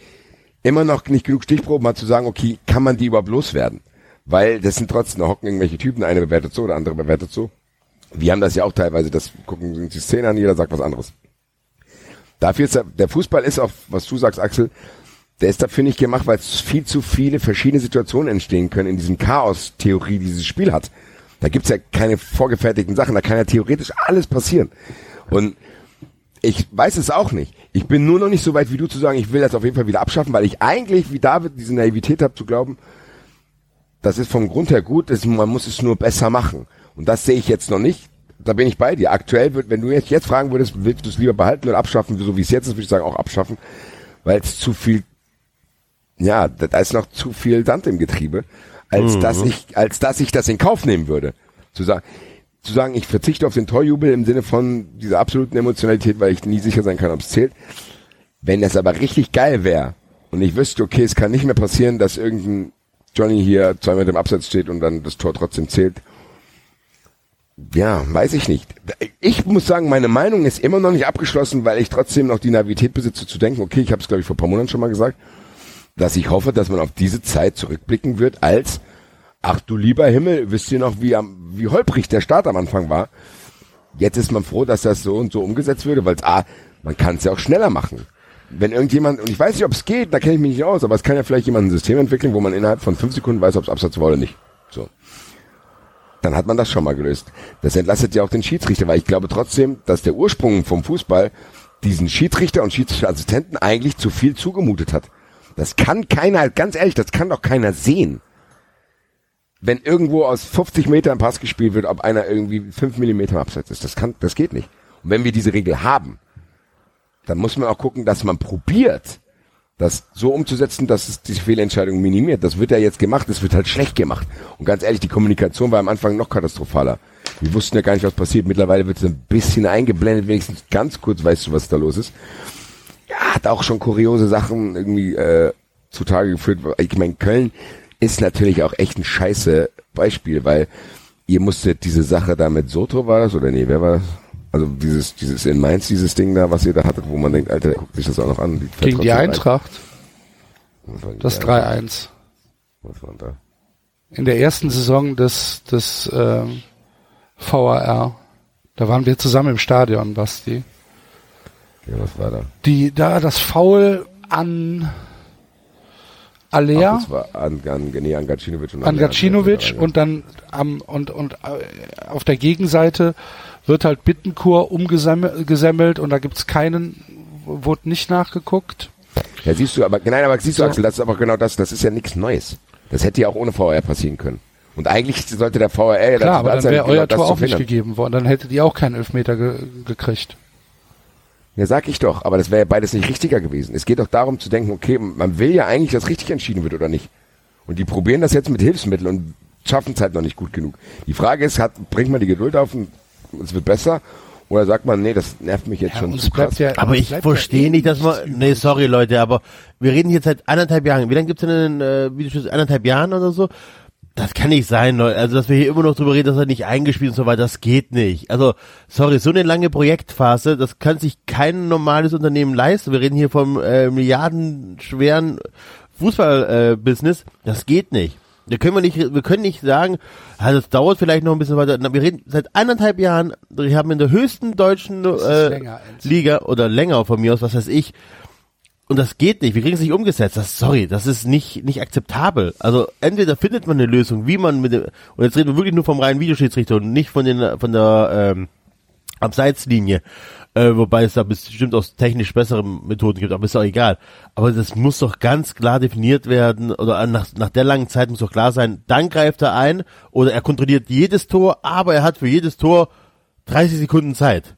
immer noch nicht genug Stichproben hat zu sagen, okay, kann man die überhaupt loswerden? Weil das sind trotzdem, da hocken irgendwelche Typen, eine bewertet so, der andere bewertet so. Wir haben das ja auch teilweise, das gucken uns die Szene an, jeder sagt was anderes. Dafür ist der, der Fußball ist auch, was du sagst, Axel, der ist dafür nicht gemacht, weil es viel zu viele verschiedene Situationen entstehen können in diesem Chaos-Theorie, die dieses Spiel hat. Da gibt's ja keine vorgefertigten Sachen, da kann ja theoretisch alles passieren. Und ich weiß es auch nicht. Ich bin nur noch nicht so weit wie du zu sagen, ich will das auf jeden Fall wieder abschaffen, weil ich eigentlich, wie David, diese Naivität habe zu glauben, das ist vom Grund her gut, das, man muss es nur besser machen. Und das sehe ich jetzt noch nicht. Da bin ich bei dir. Aktuell, wird, wenn du jetzt, jetzt fragen würdest, willst du es lieber behalten oder abschaffen, so wie es jetzt ist, würde ich sagen, auch abschaffen, weil es zu viel, ja, da ist noch zu viel Sand im Getriebe, als dass ich, als dass ich das in Kauf nehmen würde. Zu sagen, zu sagen, ich verzichte auf den Torjubel im Sinne von dieser absoluten Emotionalität, weil ich nie sicher sein kann, ob es zählt. Wenn das aber richtig geil wäre und ich wüsste, okay, es kann nicht mehr passieren, dass irgendein Johnny hier zwei Meter im Absatz steht und dann das Tor trotzdem zählt. Ja, weiß ich nicht. Ich muss sagen, meine Meinung ist immer noch nicht abgeschlossen, weil ich trotzdem noch die Naivität besitze zu denken, okay, ich habe es glaube ich vor ein paar Monaten schon mal gesagt, dass ich hoffe, dass man auf diese Zeit zurückblicken wird als ach du lieber Himmel, wisst ihr noch, wie am, wie holprig der Start am Anfang war? Jetzt ist man froh, dass das so und so umgesetzt würde, weil ah, man kann es ja auch schneller machen. Wenn irgendjemand, und ich weiß nicht, ob es geht, da kenne ich mich nicht aus, aber es kann ja vielleicht jemand ein System entwickeln, wo man innerhalb von fünf Sekunden weiß, ob es Absatz war oder nicht. So. Dann hat man das schon mal gelöst. Das entlastet ja auch den Schiedsrichter, weil ich glaube trotzdem, dass der Ursprung vom Fußball diesen Schiedsrichter und Schiedsrichterassistenten eigentlich zu viel zugemutet hat. Das kann keiner, ganz ehrlich, das kann doch keiner sehen. Wenn irgendwo aus 50 Metern Pass gespielt wird, ob einer irgendwie 5 Millimeter im Abseits ist, das kann, das geht nicht. Und wenn wir diese Regel haben, dann muss man auch gucken, dass man probiert, das so umzusetzen, dass es diese Fehlentscheidung minimiert. Das wird ja jetzt gemacht, es wird halt schlecht gemacht. Und ganz ehrlich, die Kommunikation war am Anfang noch katastrophaler. Wir wussten ja gar nicht, was passiert. Mittlerweile wird es ein bisschen eingeblendet, wenigstens ganz kurz weißt du, was da los ist. Ja, hat auch schon kuriose Sachen irgendwie äh, zutage geführt. Ich meine, Köln ist natürlich auch echt ein scheiße Beispiel, weil ihr musstet diese Sache da mit Soto war das oder nee, wer war das? Also dieses, dieses in Mainz, dieses Ding da, was ihr da hattet, wo man denkt, Alter, guckt sich das auch noch an. Die Gegen die Eintracht, denn das die 3-1. Was war denn da? In der ersten Saison des, des ähm, VAR. Da waren wir zusammen im Stadion, Basti. Ja, was war da? Die, da das Foul an Alea. Ach, das war an, an, nee, an Gacinovic und an Gacinovic ja. und dann am und und äh, auf der Gegenseite wird halt Bittenkur umgesemmelt und da gibt's keinen, wurde nicht nachgeguckt. Ja, siehst du, aber nein, aber siehst du. Axel, das ist aber genau das, das ist ja nichts Neues. Das hätte ja auch ohne VR passieren können. Und eigentlich sollte der VR ja Klar, aber da dann wäre genau euer Tor auch nicht gegeben worden. Dann hättet ihr auch keinen Elfmeter ge gekriegt. Ja, sag ich doch, aber das wäre ja beides nicht richtiger gewesen. Es geht doch darum zu denken, okay, man will ja eigentlich, dass richtig entschieden wird oder nicht. Und die probieren das jetzt mit Hilfsmitteln und schaffen es halt noch nicht gut genug. Die Frage ist, hat, bringt man die Geduld auf und es wird besser? Oder sagt man, nee, das nervt mich jetzt Ja, schon zu krass. ja, Aber ich verstehe ja eh nicht, dass man. Nee, sorry Leute, aber wir reden jetzt seit anderthalb Jahren. Wie lange gibt's denn, äh, wie du schon sagst, anderthalb Jahren oder so? Das kann nicht sein, Leute. Also, dass wir hier immer noch drüber reden, dass er nicht eingespielt und so weiter, das geht nicht. Also, sorry, so eine lange Projektphase, das kann sich kein normales Unternehmen leisten. Wir reden hier vom äh, milliardenschweren Fußball-Business. das geht nicht. Da können wir nicht, wir können nicht sagen, ah, das dauert vielleicht noch ein bisschen weiter. Wir reden seit anderthalb Jahren, wir haben in der höchsten deutschen äh, länger. Liga oder länger von mir aus, was weiß ich. Und das geht nicht. Wir kriegen es nicht umgesetzt. Das, sorry, das ist nicht, nicht akzeptabel. Also entweder findet man eine Lösung, wie man mit dem, und jetzt reden wir wirklich nur vom reinen Videoschiedsrichter und nicht von den, von der ähm, Abseitslinie. Äh, wobei es da bestimmt auch technisch bessere Methoden gibt, aber ist auch egal. Aber das muss doch ganz klar definiert werden, oder nach, nach der langen Zeit muss doch klar sein, dann greift er ein, oder er kontrolliert jedes Tor, aber er hat für jedes Tor 30 Sekunden Zeit.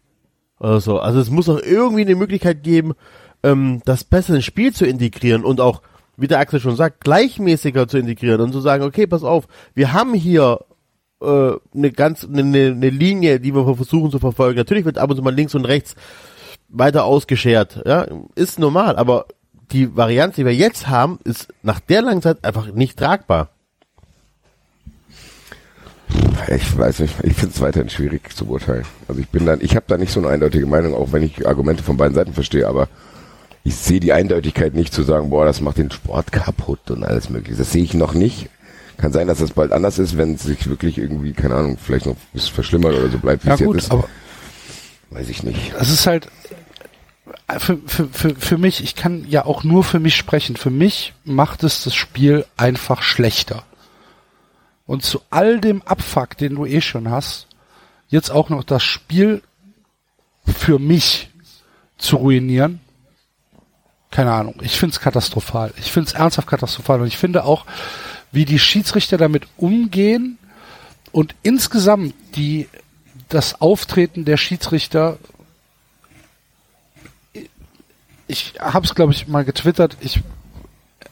Oder so. Also es muss doch irgendwie eine Möglichkeit geben, ähm, das besser ins Spiel zu integrieren und auch, wie der Axel schon sagt, gleichmäßiger zu integrieren und zu sagen, okay, pass auf, wir haben hier äh, eine ganz eine, eine Linie, die wir versuchen zu verfolgen. Natürlich wird ab und zu mal links und rechts weiter ausgeschert, ja, ist normal, aber die Variante, die wir jetzt haben, ist nach der langen Zeit einfach nicht tragbar. Ich weiß nicht, ich finde es weiterhin schwierig zu beurteilen. Also ich bin dann, ich habe da nicht so eine eindeutige Meinung, auch wenn ich Argumente von beiden Seiten verstehe, aber ich sehe die Eindeutigkeit nicht zu sagen, boah, das macht den Sport kaputt und alles mögliche. Das sehe ich noch nicht. Kann sein, dass das bald anders ist, wenn es sich wirklich irgendwie, keine Ahnung, vielleicht noch ein bisschen verschlimmert oder so bleibt, wie Ja es jetzt gut, ist. aber Weiß ich nicht. es ist halt für, für, für, für mich, ich kann ja auch nur für mich sprechen. Für mich macht es das Spiel einfach schlechter. Und zu all dem Abfuck, den du eh schon hast, jetzt auch noch das Spiel für mich zu ruinieren, keine Ahnung. Ich find's katastrophal. Ich find's ernsthaft katastrophal. Und ich finde auch, wie die Schiedsrichter damit umgehen und insgesamt die, das Auftreten der Schiedsrichter ich habe es, glaube ich, mal getwittert. Ich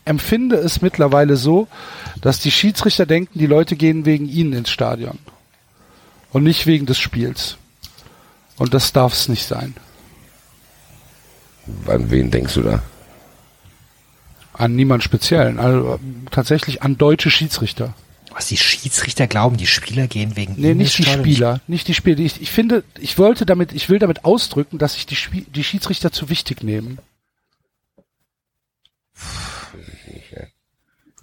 empfinde es mittlerweile so, dass die Schiedsrichter denken, die Leute gehen wegen ihnen ins Stadion und nicht wegen des Spiels. Und das darf es nicht sein. An wen denkst du da? An niemand speziellen, also tatsächlich an deutsche Schiedsrichter. Was die Schiedsrichter glauben, die Spieler gehen wegen Nee, nicht die. Spieler, nicht die Spieler. Ich, ich finde, ich wollte damit, ich will damit ausdrücken, dass sich die, Spie- die Schiedsrichter zu wichtig nehmen.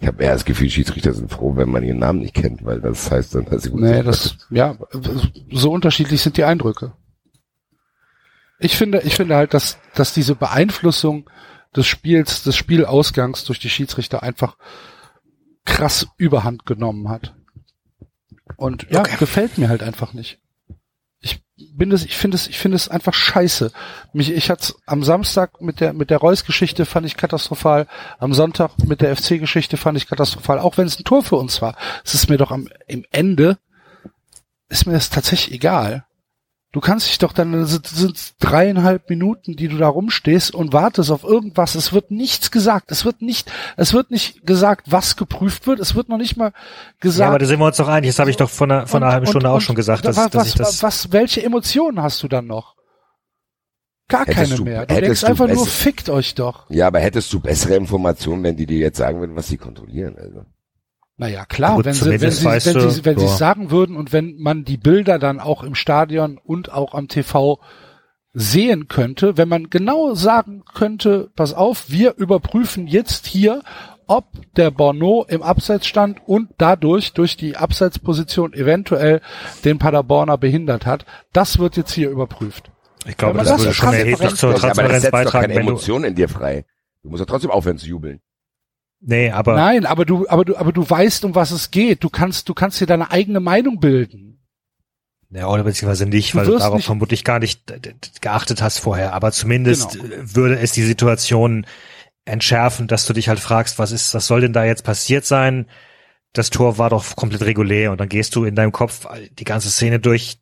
Ich habe eher das Gefühl, Schiedsrichter sind froh, wenn man ihren Namen nicht kennt, weil das heißt dann, dass sie gut Nee, sind. das, ja, so unterschiedlich sind die Eindrücke. Ich finde, ich finde halt, dass, dass diese Beeinflussung des Spiels, des Spielausgangs durch die Schiedsrichter einfach krass überhand genommen hat. Und ja, gefällt mir halt einfach nicht. Ich bin es, ich finde es, ich finde es einfach scheiße. Mich, ich hatte am Samstag mit der mit der Reus-Geschichte fand ich katastrophal. Am Sonntag mit der FC-Geschichte fand ich katastrophal. Auch wenn es ein Tor für uns war, es ist mir doch am im Ende ist mir das tatsächlich egal. Du kannst dich doch dann sind, sind dreieinhalb Minuten, die du da rumstehst und wartest auf irgendwas. Es wird nichts gesagt. Es wird nicht, es wird nicht gesagt, was geprüft wird. Es wird noch nicht mal gesagt. Ja, aber da sind wir uns doch einig. Das habe ich doch vor einer, vor einer Und- halben und- Stunde auch und schon gesagt, dass, was, dass ich das. was, welche Emotionen hast du dann noch? Gar Hättest keine du- mehr. Du hättest denkst du einfach nur, fickt euch doch. Ja, aber hättest du bessere Informationen, wenn die dir jetzt sagen würden, was sie kontrollieren? Also. Naja, klar, Gut, wenn sie, wenn sie, wenn sie, wenn sie es sagen würden und wenn man die Bilder dann auch im Stadion und auch am TV sehen könnte, wenn man genau sagen könnte, pass auf, wir überprüfen jetzt hier, ob der Borno im Abseits stand und dadurch durch die Abseitsposition eventuell den Paderborner behindert hat. Das wird jetzt hier überprüft. Ich glaube, das das würde schon erheblich zur Ja, aber das Transparenz setzt doch beitragen, keine wenn du, Emotionen in dir frei. Du musst ja trotzdem aufhören zu jubeln. Nee, aber, Nein, aber du, aber du, aber du weißt, um was es geht. Du kannst, du kannst dir deine eigene Meinung bilden. ja, oder beziehungsweise nicht, Du weil du darauf nicht- vermutlich gar nicht geachtet hast vorher, aber zumindest Genau. äh, würde es die Situation entschärfen, dass du dich halt fragst, was ist, was soll denn da jetzt passiert sein? Das Tor war doch komplett regulär und dann gehst du in deinem Kopf die ganze Szene durch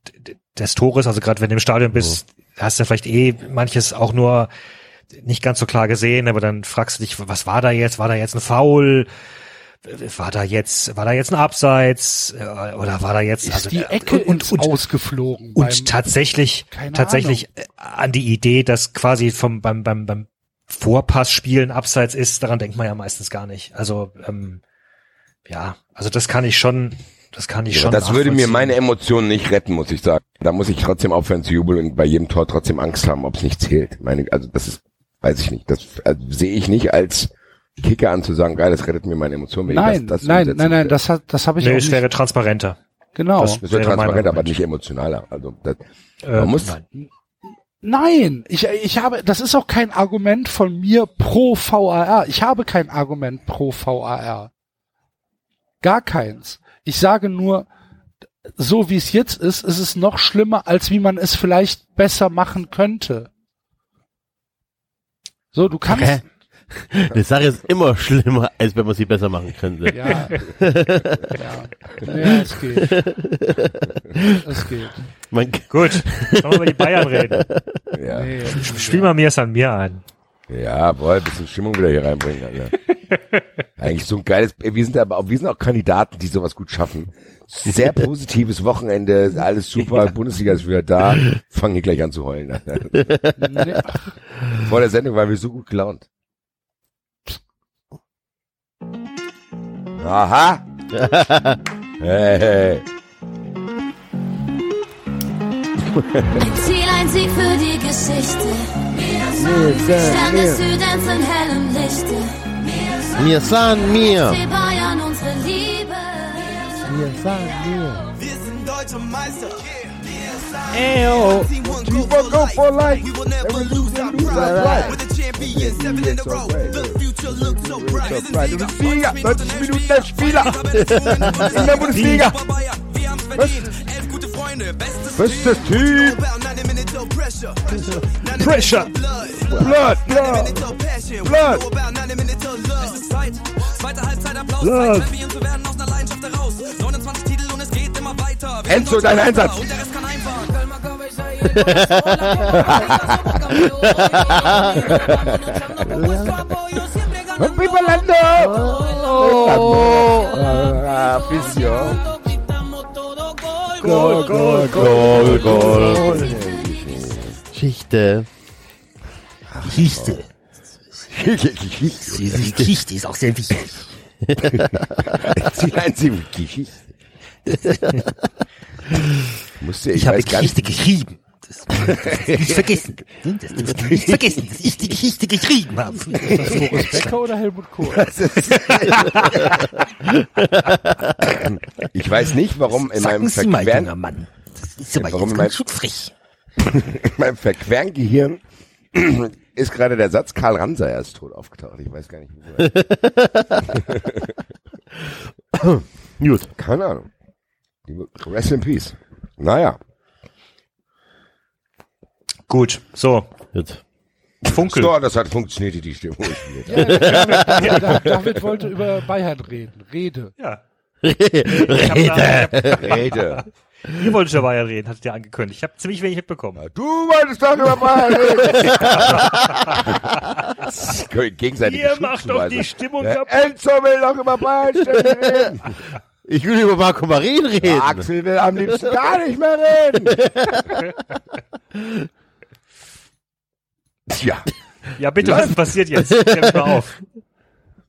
des Tores, also gerade wenn du im Stadion bist, hast du vielleicht eh manches auch nur nicht ganz so klar gesehen, aber dann fragst du dich, was war da jetzt? War da jetzt ein Foul? War da jetzt, war da jetzt ein Abseits? Äh, Oder war da jetzt, Ist also, die Ecke und, ins und, Ausgeflogen. und beim- tatsächlich, tatsächlich äh, an die Idee, dass quasi vom, beim, beim, beim Vorpassspielen Abseits ist, daran denkt man ja meistens gar nicht. Also, ähm, ja, also das kann ich schon, das kann ich Ja, schon. das würde mir meine Emotionen nicht retten, muss ich sagen. Da muss ich trotzdem aufhören zu jubeln und bei jedem Tor trotzdem Angst haben, ob es nicht zählt. Meine, also das ist, weiß ich nicht. Das also, sehe ich nicht als Kicker an zu sagen, geil, das rettet mir meine Emotionen. wenn ich Nein, das, das nein, nein, nein, das hat, das habe ich Nee, auch es nicht. wäre transparenter. genau. das- Das wäre mein transparent, aber nicht emotionaler. Also das, Äh, Man muss- nein. Nein, ich, ich habe, das ist auch kein Argument von mir pro VAR. Ich habe kein Argument pro VAR. Gar keins. Ich sage nur, so wie es jetzt ist, ist es noch schlimmer, als wie man es vielleicht besser machen könnte. So, du kannst, Okay. Die Sache ist immer schlimmer, als wenn man sie besser machen könnte. ja, ja, ja, es geht. Es geht. Man, Gut, sollen wir über die Bayern reden? ja, Nee, Spiel mal mir es an mir ein. Ja, boah, ein bisschen Stimmung wieder hier reinbringen. Alter. [LAUGHS] Eigentlich so ein geiles, wir sind aber auch, wir sind auch Kandidaten, die sowas gut schaffen. Sehr positives Wochenende, alles super, Bundesliga ist wieder da, fangen hier gleich an zu heulen. Alter. nee, Vor der Sendung waren wir so gut gelaunt. Aha. [LAUGHS] hey, hey. Ziel ein Sieg für die Geschichte. Sterne Süden von hellem Lichte. mir san mir. Die Bayern unsere Liebe. Mir san mir. Wir sind deutsche Meister. Teamwork go for life. We will never lose our pride. We're the champions, seven in a row. The future looks so bright. Wir sind Sieger. Sieger, 90 Minuten der Spieler. In der Bundesliga. Haben's verdient. Elf gute Freunde, bestes Bestes Team. About 90 minutes of pressure. 90 Pressure. minutes of blood. Blood, 90 blood. minutes of passion. Blood. We know about 90 minutes of love. Es ist Zeit. Zweite Halbzeit Applaus. Blood. Zeit, zu werden aus einer Leidenschaft heraus. 29 Titel und es geht immer weiter. Enzo, dein Einsatz. Und der Rest kann einfahren. [LAUGHS] [LAUGHS] Vivalando. Ah, Afición. Gol, gol, Gol, Gol. Geschichte. Geschichte. Geschichte. Die Geschichte ist auch sehr wichtig. Die einzige Geschichte. [LAUGHS] Musste, ich, Ich, habe Geschichte geschrieben. Das, das nicht vergessen. Das nicht vergessen, dass ich die Geschichte geschrieben habe. Boris Becker oder Helmut Kohl? [LAUGHS] ich weiß nicht, warum in meinem Sagen Sie mal, junger Mann. Das ist aber Warum jetzt mein- ganz schön frech. in meinem verqueren Gehirn ist gerade der Satz Karl Ramsayer ist tot aufgetaucht. Ich weiß gar nicht, wieso. Gut. Keine Ahnung. Rest in Peace. Naja. Gut, so. Gut. Funkel. So, das hat funktioniert, die Stimmung. Ja, David, David wollte über Bayern reden. Rede. Ja. [LAUGHS] Rede. Rede. Ihr wolltet über Bayern reden, hattet ihr angekündigt. Ich habe ziemlich wenig mitbekommen. Du wolltest doch über Bayern reden. [LAUGHS] Gegenseitig Ihr macht doch die Stimmung kaputt. Enzo will doch über Bayern reden. [LAUGHS] Ich will über Marco Marin reden. Der Axel will am liebsten gar nicht mehr reden. Tja, Ja, bitte, was ist passiert jetzt? Mal auf.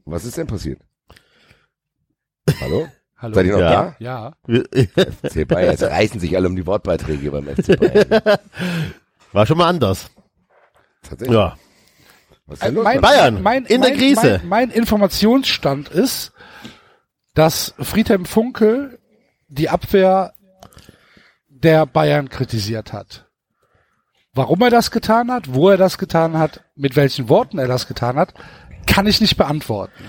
was ist denn passiert? Hallo? Hallo. Seid ihr noch Ja. da? Ja. FC Bayern, jetzt reißen sich alle um die Wortbeiträge beim FC Bayern. [LAUGHS] War schon mal anders. Tatsächlich. Ja. Was ist denn los? Mein, Bayern, mein, in der mein, Krise. Mein, mein Informationsstand ist, dass Friedhelm Funkel die Abwehr der Bayern kritisiert hat. Warum er das getan hat, wo er das getan hat, mit welchen Worten er das getan hat, kann ich nicht beantworten.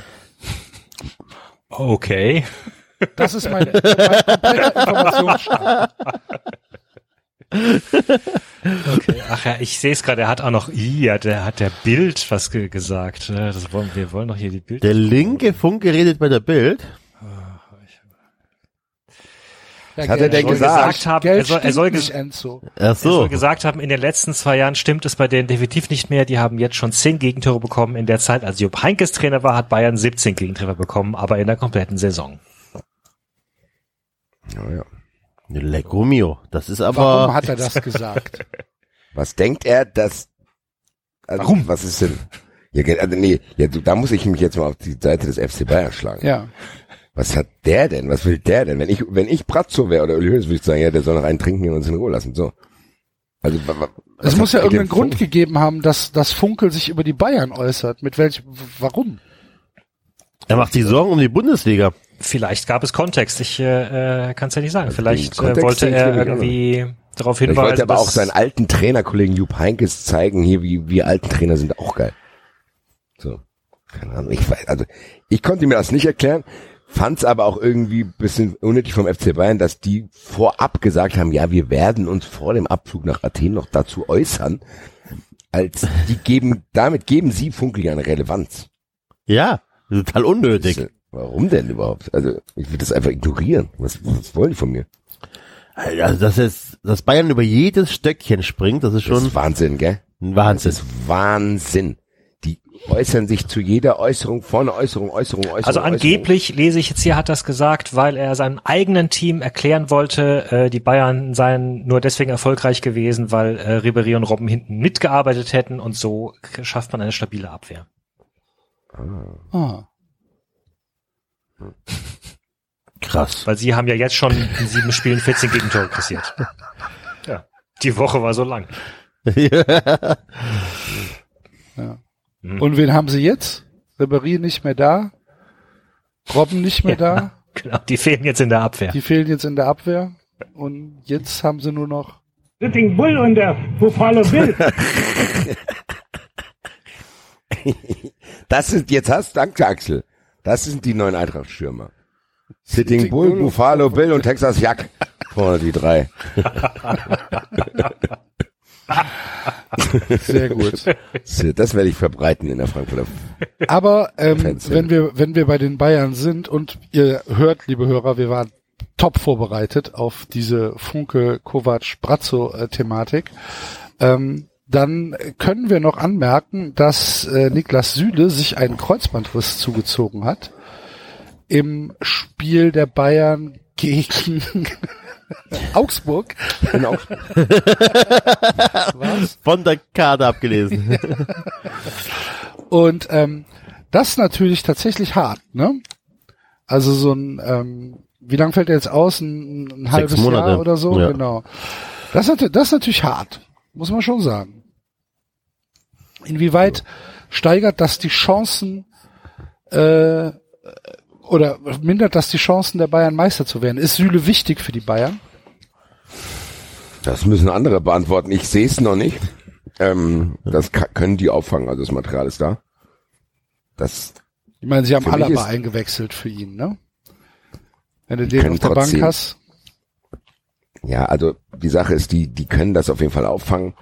Okay. Das ist mein, mein kompletter Informationsstand. okay. Ach ja, ich sehe es gerade, er hat auch noch, i, hat der, hat der Bild was ge gesagt. ne? Das wollen, wir wollen doch hier die Bild. Der linke Funke redet bei der Bild. Was hat er denn soll gesagt? gesagt haben, Geld er soll, er soll, nicht, Enzo. Ach er so. soll gesagt haben, in den letzten zwei Jahren stimmt es bei denen definitiv nicht mehr. Die haben jetzt schon zehn Gegentore bekommen. In der Zeit, als Jupp Heinkes Trainer war, hat Bayern 17 Gegentreffer bekommen, aber in der kompletten Saison. Ja, ja. Lecco mio. Das ist aber. Warum hat er das gesagt? [LAUGHS] Was denkt er, dass, also, Warum? Was ist denn? Ja, also nee, ja, du, da muss ich mich jetzt mal auf die Seite des FC Bayern schlagen. Ja. Was hat der denn? Was will der denn? Wenn ich, wenn ich Brazzo wäre oder Uli Hoeneß, würde ich sagen, ja, der soll noch einen trinken und uns in Ruhe lassen. So. Also, wa- wa- Es muss ja er irgendeinen Grund vor? gegeben haben, dass, dass Funkel sich über die Bayern äußert. Mit welchem, warum? er macht sich Sorgen um die Bundesliga. Vielleicht gab es Kontext. Ich äh, äh, kann es ja nicht sagen. Vielleicht den äh, Kontext wollte er irgendwie darauf Ich hinweisen, wollte aber auch seinen alten Trainerkollegen Jupp Heinkes zeigen, hier, wie, wie alten Trainer sind auch geil. So. Keine Ahnung. Ich weiß, also, ich konnte mir das nicht erklären, fand es aber auch irgendwie ein bisschen unnötig vom FC Bayern, dass die vorab gesagt haben, ja, wir werden uns vor dem Abflug nach Athen noch dazu äußern, als die geben, damit geben sie Funkel ja eine Relevanz. Ja. Total unnötig. Das, Warum denn überhaupt? Also, ich würde das einfach ignorieren. Was, was wollen die von mir? Also, dass jetzt, dass Bayern über jedes Stöckchen springt, das ist Das schon ist Wahnsinn, gell? ein Das Wahnsinn. ist Wahnsinn. Äußern sich zu jeder Äußerung, vorne Äußerung, Äußerung, Äußerung. Also Äußerung. angeblich lese ich jetzt hier, hat das gesagt, weil er seinem eigenen Team erklären wollte, äh, die Bayern seien nur deswegen erfolgreich gewesen, weil äh, Ribéry und Robben hinten mitgearbeitet hätten und so schafft man eine stabile Abwehr. Ah. Krass. Weil sie haben ja jetzt schon in sieben Spielen 14 Gegentore kassiert. Ja, die Woche war so lang. [LAUGHS] Und wen haben sie jetzt? Ribéry nicht mehr da. Robben nicht mehr [LAUGHS] da. Genau, die fehlen jetzt in der Abwehr. Die fehlen jetzt in der Abwehr. Und jetzt haben sie nur noch Sitting Bull und der Buffalo Bill. [LAUGHS] Das sind, jetzt hast, danke Axel. Das sind die neuen Eintracht-Stürmer. Sitting, Sitting Bull, Bull, Buffalo Bill und Texas Jack. [LAUGHS] Vorne die drei. [LAUGHS] sehr gut. Das werde ich verbreiten in der Frankfurter. Aber ähm, wenn wir wenn wir bei den Bayern sind und ihr hört, liebe Hörer, wir waren top vorbereitet auf diese Funke Kovac Brazzo Thematik. Ähm, dann können wir noch anmerken, dass äh, Niklas Süle sich einen Kreuzbandriss zugezogen hat im Spiel der Bayern gegen Augsburg. In Augsburg. Was? Von der Karte abgelesen. [LAUGHS] Und ähm, das ist natürlich tatsächlich hart, ne? Also so ein, ähm, wie lang fällt er jetzt aus? Ein, ein halbes Monate. Jahr oder so? Ja. Genau. Das, ist das ist natürlich hart, muss man schon sagen. Inwieweit steigert das die Chancen äh, oder mindert das die Chancen der Bayern Meister zu werden? Ist Süle wichtig für die Bayern? Das müssen andere beantworten. Ich sehe es noch nicht. Ähm, das können die auffangen. Also das Material ist da. Das Ich meine, sie haben Alaba ist- eingewechselt für ihn, ne? Wenn du den auf der Bank hast. Ja, also die Sache ist, die, die können das auf jeden Fall auffangen.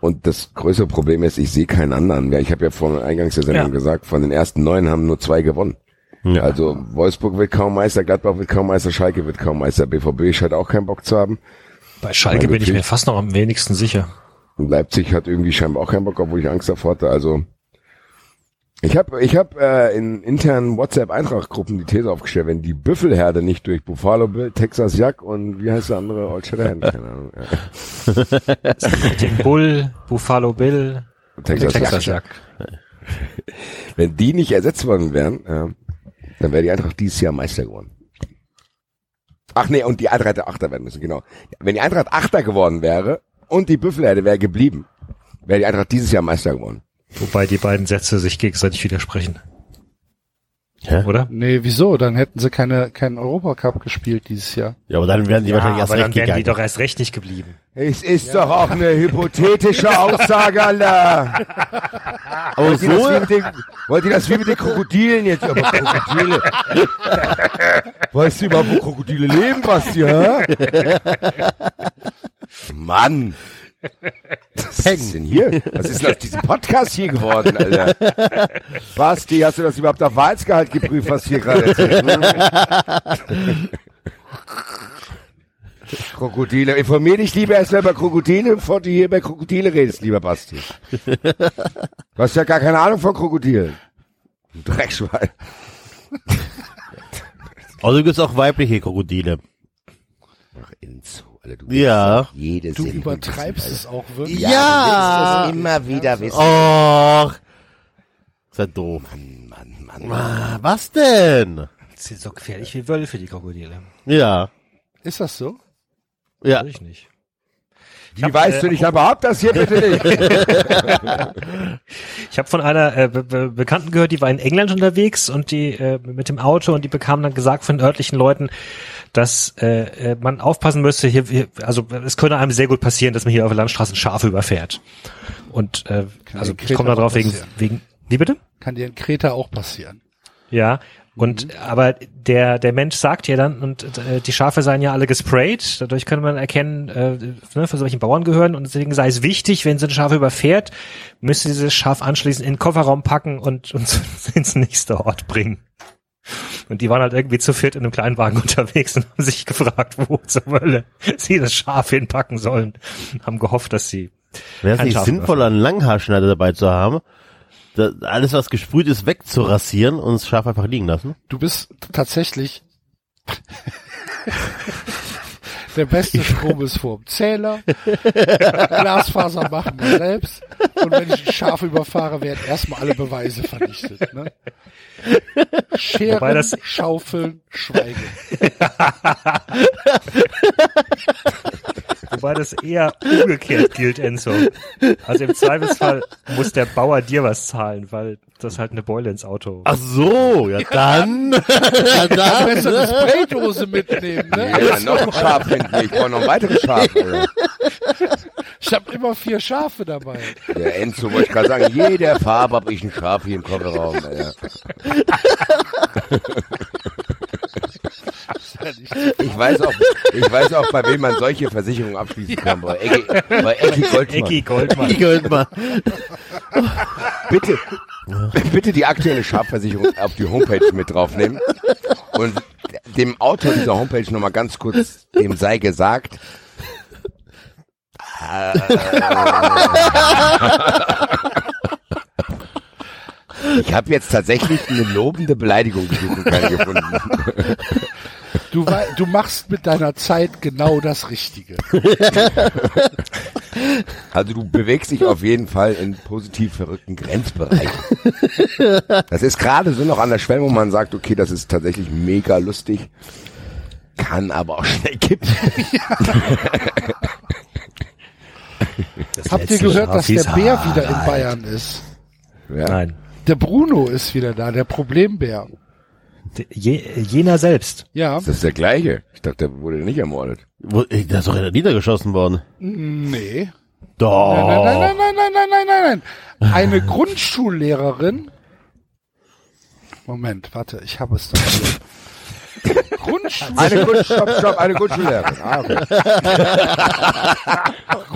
Und das größere Problem ist, ich sehe keinen anderen. Ja, ich habe ja vor eingangs der Sendung Ja. gesagt, von den ersten neun haben nur zwei gewonnen. Ja. Also Wolfsburg wird kaum Meister, Gladbach wird kaum Meister, Schalke wird kaum Meister, BVB scheint auch keinen Bock zu haben. Bei Schalke Meine bin ich mir fast noch am wenigsten sicher. Und Leipzig hat irgendwie scheinbar auch keinen Bock, obwohl ich Angst davor hatte. Also ich habe ich hab, äh, in internen WhatsApp-Eintracht-Gruppen die These aufgestellt, wenn die Büffelherde nicht durch Buffalo Bill, Texas Jack und wie heißt der andere? Old Shatterhand, keine Ahnung. [LAUGHS] Den Bull, Buffalo Bill, Texas, Texas Jack. Jack. Wenn die nicht ersetzt worden wären, äh, dann wäre die Eintracht dieses Jahr Meister geworden. Ach nee, und die Eintracht hätte Achter werden müssen, genau. Wenn die Eintracht Achter geworden wäre und die Büffelherde wäre geblieben, wäre die Eintracht dieses Jahr Meister geworden. Wobei die beiden Sätze sich gegenseitig widersprechen. Hä? Oder? Nee, wieso? Dann hätten sie keine, keinen Europacup gespielt dieses Jahr. Ja, aber dann werden die wahrscheinlich erst aber dann recht wären die gegangen. doch erst recht nicht geblieben. Es ist doch auch eine hypothetische Aussage, Alter. Aber Wollt ihr, das wie so, mit den, wollt ihr das wie mit den Krokodilen jetzt? Aber Krokodile. Weißt du überhaupt, wo Krokodile leben, Basti, hä? [LAUGHS] Mann. Was ist denn hier? Was ist denn aus diesem Podcast hier geworden, Alter? Basti, hast du das überhaupt auf Wahrheitsgehalt geprüft, was hier gerade erzählt? Krokodile. Informier dich lieber erstmal über Krokodile, bevor du hier über Krokodile redest, lieber Basti. Du hast ja gar keine Ahnung von Krokodilen. Du Dreckschwein. also gibt's auch weibliche Krokodile. Ach, Enzo, Alter, du Ja. Jede Du Sendung übertreibst es auch wirklich. Alter. Ja, du willst es immer wieder wissen. Och. Ist ja doof. Mann, Mann, Mann. Ah, was denn? Das sind so gefährlich wie Wölfe, die Krokodile. Ja. Ist das so? Ja. Weiß ich nicht. Wie weißt du nicht, aber hab das hier bitte nicht. [LAUGHS] Ich habe von einer äh, Be Be Bekannten gehört, die war in England unterwegs und die äh, mit dem Auto und die bekam dann gesagt von örtlichen Leuten, dass äh, äh, man aufpassen müsste, hier, hier, also es könnte einem sehr gut passieren, dass man hier auf der Landstraße Schafe überfährt. Und äh, also in ich komme da drauf wegen, wegen, wie bitte? Kann dir in Kreta auch passieren. Ja. Und aber der der Mensch sagt ja dann und äh, die Schafe seien ja alle gesprayt, dadurch könnte man erkennen, äh, ne, von solchen Bauern gehören und deswegen sei es wichtig, wenn sie ein Schaf überfährt, müsste dieses Schaf anschließend in den Kofferraum packen und [LAUGHS] und ins nächste Ort bringen. Und die waren halt irgendwie zu viert in einem Kleinwagen [LAUGHS] unterwegs und haben sich gefragt, wo zur Hölle sie das Schaf hinpacken sollen. Haben gehofft, dass sie Wäre es nicht sinnvoller, einen Langhaarschneider dabei zu haben? Alles, was gesprüht ist, wegzurasieren und das Schaf einfach liegen lassen? Du bist tatsächlich der beste Strom ist vorm Zähler. Glasfaser machen wir selbst. Und wenn ich ein Schaf überfahre, werden erstmal alle Beweise vernichtet. Ne? Scheren, Wobei das- Schaufeln, Schweigen. [LAUGHS] Wobei das eher umgekehrt gilt, Enzo. Also im Zweifelsfall muss der Bauer dir was zahlen, weil das halt eine Beule ins Auto. Ach so, ja dann. [LAUGHS] ja dann. Besser eine Spraydose mitnehmen. Ne? Ja, noch ein Schaf hinten. Ich brauche noch ein weiteres Schaf. [LAUGHS] Ich habe immer vier Schafe dabei. Der Enzo wollte ich gerade sagen, jeder Farbe habe ich ein Schaf hier im Kofferraum. Alter. Ich weiß auch, ich weiß auch, bei wem man solche Versicherungen abschließen kann. Bei Ecki, bei Ecki Goldmann. Ecki Goldmann. Ich gehört mal. Bitte, bitte die aktuelle Schafversicherung auf die Homepage mit draufnehmen und dem Autor dieser Homepage nochmal ganz kurz, dem sei gesagt, ich habe jetzt tatsächlich eine lobende Beleidigung gefunden. Du, du machst mit deiner Zeit genau das Richtige. Also du bewegst dich auf jeden Fall in positiv verrückten Grenzbereichen. Das ist gerade so noch an der Schwelle, wo man sagt, okay, das ist tatsächlich mega lustig, kann aber auch schnell kippen. [LAUGHS] [LAUGHS] Habt ihr gehört, dass der Bär wieder in Bayern ist? Ja. Nein. Der Bruno ist wieder da, der Problembär. Je, jener selbst. Ja, Das ist der gleiche. Ich dachte, der wurde nicht ermordet. Ey, Der ist doch niedergeschossen worden. nee. Doch. Nein, nein, nein, nein, nein, nein, nein, nein, nein, nein. Eine Grundschullehrerin. Moment, warte, ich habe es doch hier. Grundschul Eine Grund, stopp, stopp, eine Grundschullehrerin. Ah, okay.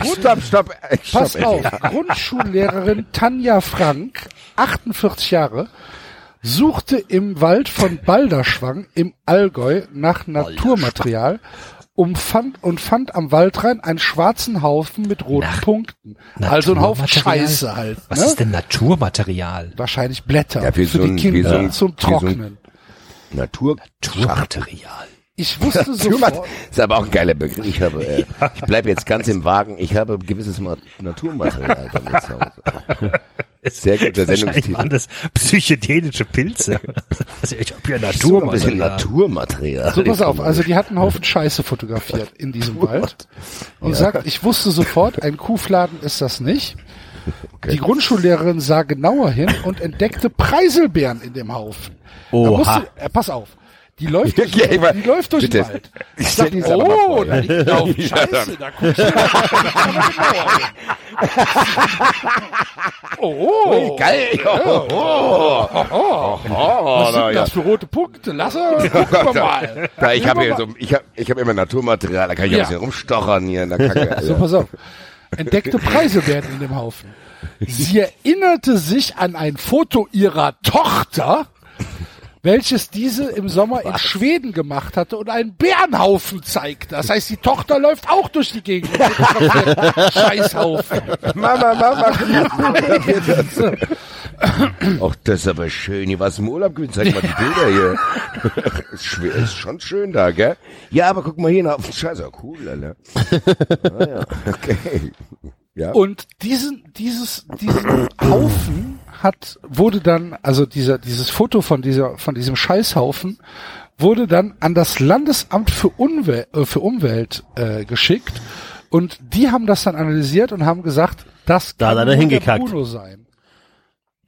[LAUGHS] stopp, stopp, äh, stopp. Pass auf, Grundschullehrerin Tanja Frank, 48 Jahre, suchte im Wald von Balderschwang im Allgäu nach Naturmaterial um fand, und fand am Waldrand einen schwarzen Haufen mit roten Nach- Punkten. Also ein Haufen Naturmaterial? Scheiße halt. Was ne? ist denn Naturmaterial? Wahrscheinlich Blätter Ja, wie für so die ein- wie Kinder so ein- zum wie so ein- Trocknen. Natur, Naturmaterial. Ich wusste [LAUGHS] sofort, ist aber auch ein geiler Begriff. Ich habe, äh, ich bleibe jetzt ganz im Wagen. Ich habe gewisses Ma Naturmaterial bei mir zu Hause. Sehr guter Sendungstitel. waren das psychedelische Pilze. Also ich habe ja So ein bisschen Naturmaterial. Naturmaterial. So, pass auf, also die hatten einen Haufen Scheiße fotografiert in diesem Wald und sagt, ich wusste sofort, ein Kuhfladen ist das nicht. Die Grundschullehrerin sah genauer hin und entdeckte Preiselbeeren in dem Haufen. Da Oha. musste, äh, pass auf. Die läuft durch, [LAUGHS] Ja, mein, die läuft durch den bitte. Wald. Ich sag, die oh, da [LAUGHS] ja. liegt Haufen Scheiße, da guck ich mal genauer hin. Oh, Geil. Oh, oh, oh, oh, was na sind ja. das für rote Punkte? Lass er, [LAUGHS] gucken wir mal. Da, ich habe so, ich habe ich hab immer Naturmaterial, da kann ich Ja. ein bisschen rumstochern hier in der Kacke. So, pass auf. Entdeckte Preiselbeeren in dem Haufen. Sie erinnerte sich an ein Foto ihrer Tochter, welches diese im Sommer in Schweden gemacht hatte und einen Bärenhaufen zeigte. Das heißt, die Tochter läuft auch durch die Gegend. [LAUGHS] Scheißhaufen. Mama, Mama. [LAUGHS] Ach, das ist aber schön. Hier warst du im Urlaub gewesen. Zeig mal die Bilder hier. [LAUGHS] ist, schwer, ist schon schön da, gell? Ja, aber guck mal hier auf den Scheiße. Cool, Alter. Ah, ja. Okay. Ja. Und diesen, dieses, diesen Haufen hat, wurde dann, also dieser, dieses Foto von dieser, von diesem Scheißhaufen wurde dann an das Landesamt für Umwelt, äh, für Umwelt äh, geschickt und die haben das dann analysiert und haben gesagt, das Da hat kann einer nur der hingekackt. Bruno sein.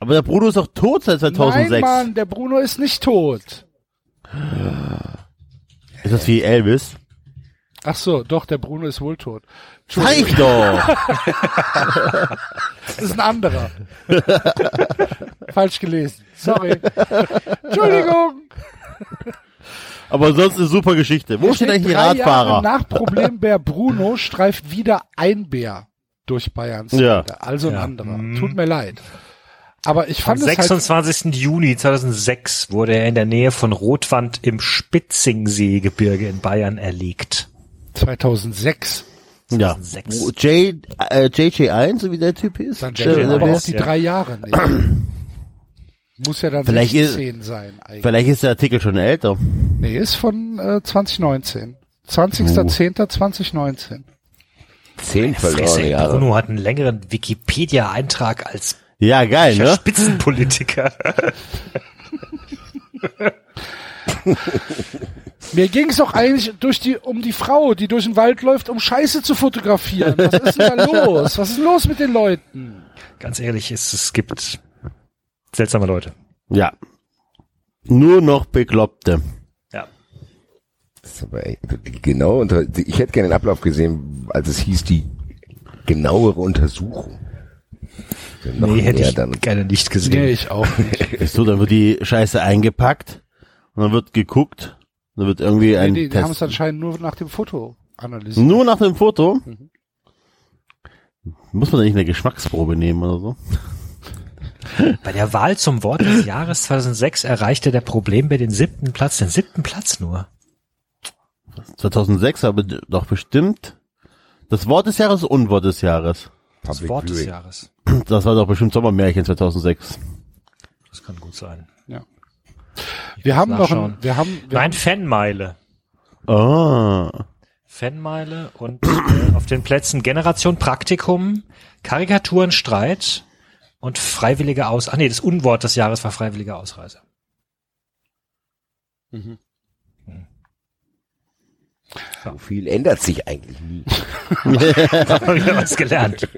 Aber der Bruno ist doch tot seit 2006. Nein, Mann, der Bruno ist nicht tot. Ist das wie Elvis? Ach so, doch, der Bruno ist wohl tot. Zeig doch! [LAUGHS] Das ist ein anderer. Falsch gelesen. Sorry. Entschuldigung. Aber sonst eine super Geschichte. Wo steht eigentlich die drei Jahre Radfahrer? Nach Problembär Bruno streift wieder ein Bär durch Bayerns Ja. Also ein Ja. anderer. Mhm. Tut mir leid. Aber ich Am fand es halt, 26. Juni 2006 wurde er in der Nähe von Rotwand im Spitzingseegebirge in Bayern erlegt. 2006. Ja. 2006. Wo J, äh, JJ1, so wie der Typ ist? Dann Der- stellen wir der- aber der- auch die ja. drei Jahre nehmen. [CLEARS THROAT] Muss ja dann Vielleicht ist- 16 sein eigentlich. Vielleicht ist der Artikel schon älter. Nee, ist von äh, 2019. 20.10.2019. Zehn Fresse, verlorene Jahre. Bruno hat einen längeren Wikipedia-Eintrag als Ja, geil, ne? Spitzenpolitiker. [LAUGHS] Mir ging es doch eigentlich durch die, um die Frau, die durch den Wald läuft, um Scheiße zu fotografieren. Was ist denn da los? Was ist los mit den Leuten? Ganz ehrlich, es, es gibt seltsame Leute. Ja. Nur noch Bekloppte. Ja. Genau ich hätte gerne den Ablauf gesehen, als es hieß, die genauere Untersuchung. Noch Nee, hätte mehr ich dann. gerne nicht gesehen. Nee, ich auch nicht. [LAUGHS] Du, dann wird die Scheiße eingepackt und dann wird geguckt. Dann wird irgendwie Nee, ein nee, die haben es Test. anscheinend nur nach dem Foto analysiert. Nur nach dem Foto? Mhm. Muss man da nicht eine Geschmacksprobe nehmen oder so? [LAUGHS] Bei der Wahl zum Wort des Jahres 2006 erreichte der Problembär den siebten Platz, den siebten Platz nur. 2006 aber doch bestimmt. Das Wort des Jahres, Unwort des Jahres. Das Public Wort des Viewing. Jahres. [CLEARS THROAT] Das war doch bestimmt Sommermärchen 2006. Das kann gut sein. Wir haben noch nachschauen. ein, wir haben, wir Nein, Fanmeile. Ah. Fanmeile und äh, auf den Plätzen Generation Praktikum, Karikaturen Streit und freiwillige Aus... Ach nee, das Unwort des Jahres war freiwillige Ausreise. So viel ändert sich eigentlich nie. [LAUGHS] Da haben wir wieder was gelernt.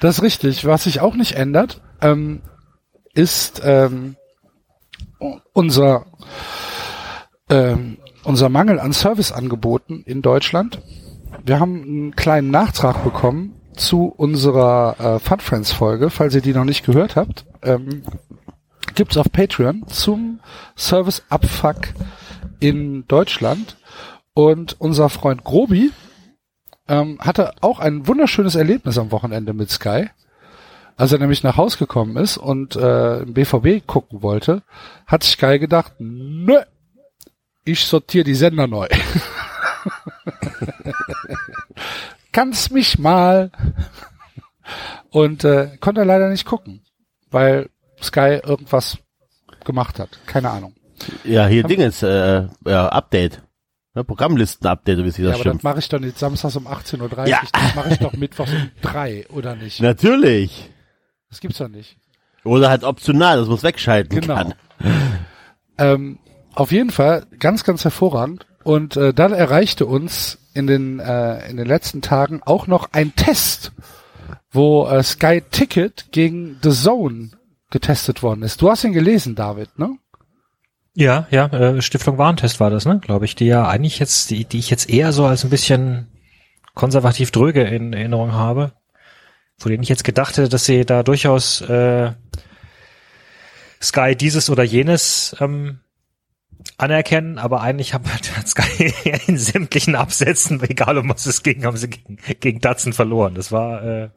Das ist richtig. Was sich auch nicht ändert, ähm, ist ähm, unser ähm, unser Mangel an Serviceangeboten in Deutschland. Wir haben einen kleinen Nachtrag bekommen zu unserer äh, Fun Friends Folge, falls ihr die noch nicht gehört habt. Ähm, gibt's auf Patreon zum Service Abfuck in Deutschland und unser Freund Grobi ähm, hatte auch ein wunderschönes Erlebnis am Wochenende mit Sky. Als er nämlich nach Haus gekommen ist und äh, im BVB gucken wollte, hat Sky gedacht, nö, ich sortiere die Sender neu. [LAUGHS] Kannst mich mal. Und äh, konnte er leider nicht gucken, weil Sky irgendwas gemacht hat. Keine Ahnung. Ja, hier Dingens, äh, ja, Update. Ne, Programmlisten-Update, wie Ja, das aber das mache ich doch nicht samstags um 18.30 Uhr, Ja. das mache ich doch [LAUGHS] mittwochs um 3, oder nicht? Natürlich. Das gibt's doch nicht. Oder halt optional, dass man es wegschalten Genau. kann. [LAUGHS] Ähm, auf jeden Fall ganz, ganz hervorragend. Und äh, dann erreichte uns in den, äh, in den letzten Tagen auch noch ein Test, wo äh, Sky Ticket gegen The Zone getestet worden ist. Du hast ihn gelesen, David, ne? Ja, ja, äh, Stiftung Warentest war das, ne, glaube ich, die ja eigentlich jetzt, die, die ich jetzt eher so als ein bisschen konservativ dröge in Erinnerung habe, von denen ich jetzt gedacht hätte, dass sie da durchaus äh, Sky dieses oder jenes ähm, anerkennen, aber eigentlich haben [LAUGHS] Sky in sämtlichen Absätzen, [LAUGHS] egal um was es ging, haben sie gegen, gegen Datsen verloren. Das war äh,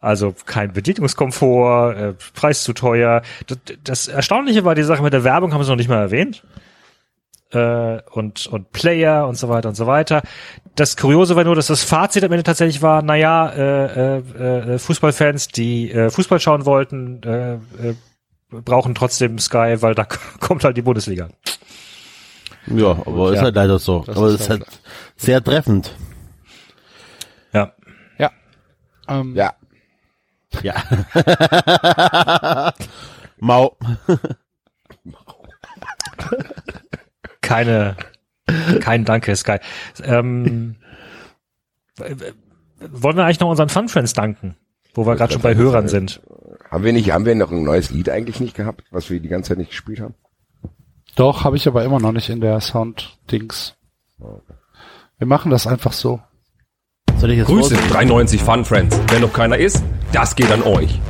also kein Bedienungskomfort, äh, Preis zu teuer. Das, das Erstaunliche war die Sache mit der Werbung, haben sie noch nicht mal erwähnt. Äh, und, und Player und so weiter und so weiter. Das Kuriose war nur, dass das Fazit am Ende tatsächlich war, naja, äh, äh, äh, Fußballfans, die äh, Fußball schauen wollten, äh, äh, brauchen trotzdem Sky, weil da [LAUGHS] kommt halt die Bundesliga. Ja, aber ist ja. halt leider so. Das aber ist halt halt sehr treffend. Ja. Ja. Ähm, Ja. Ja. [LAUGHS] Mau. Keine, kein Danke, Sky. Ähm, wollen wir eigentlich noch unseren Fun Friends danken, wo wir gerade schon bei Hörern sind? Haben wir nicht, haben wir noch ein neues Lied eigentlich nicht gehabt, was wir die ganze Zeit nicht gespielt haben? Doch, habe ich aber immer noch nicht in der Sound-Dings. Wir machen das einfach so. Soll ich jetzt Grüße, raus- 93 Fun Friends. Wenn noch keiner ist, das geht an euch.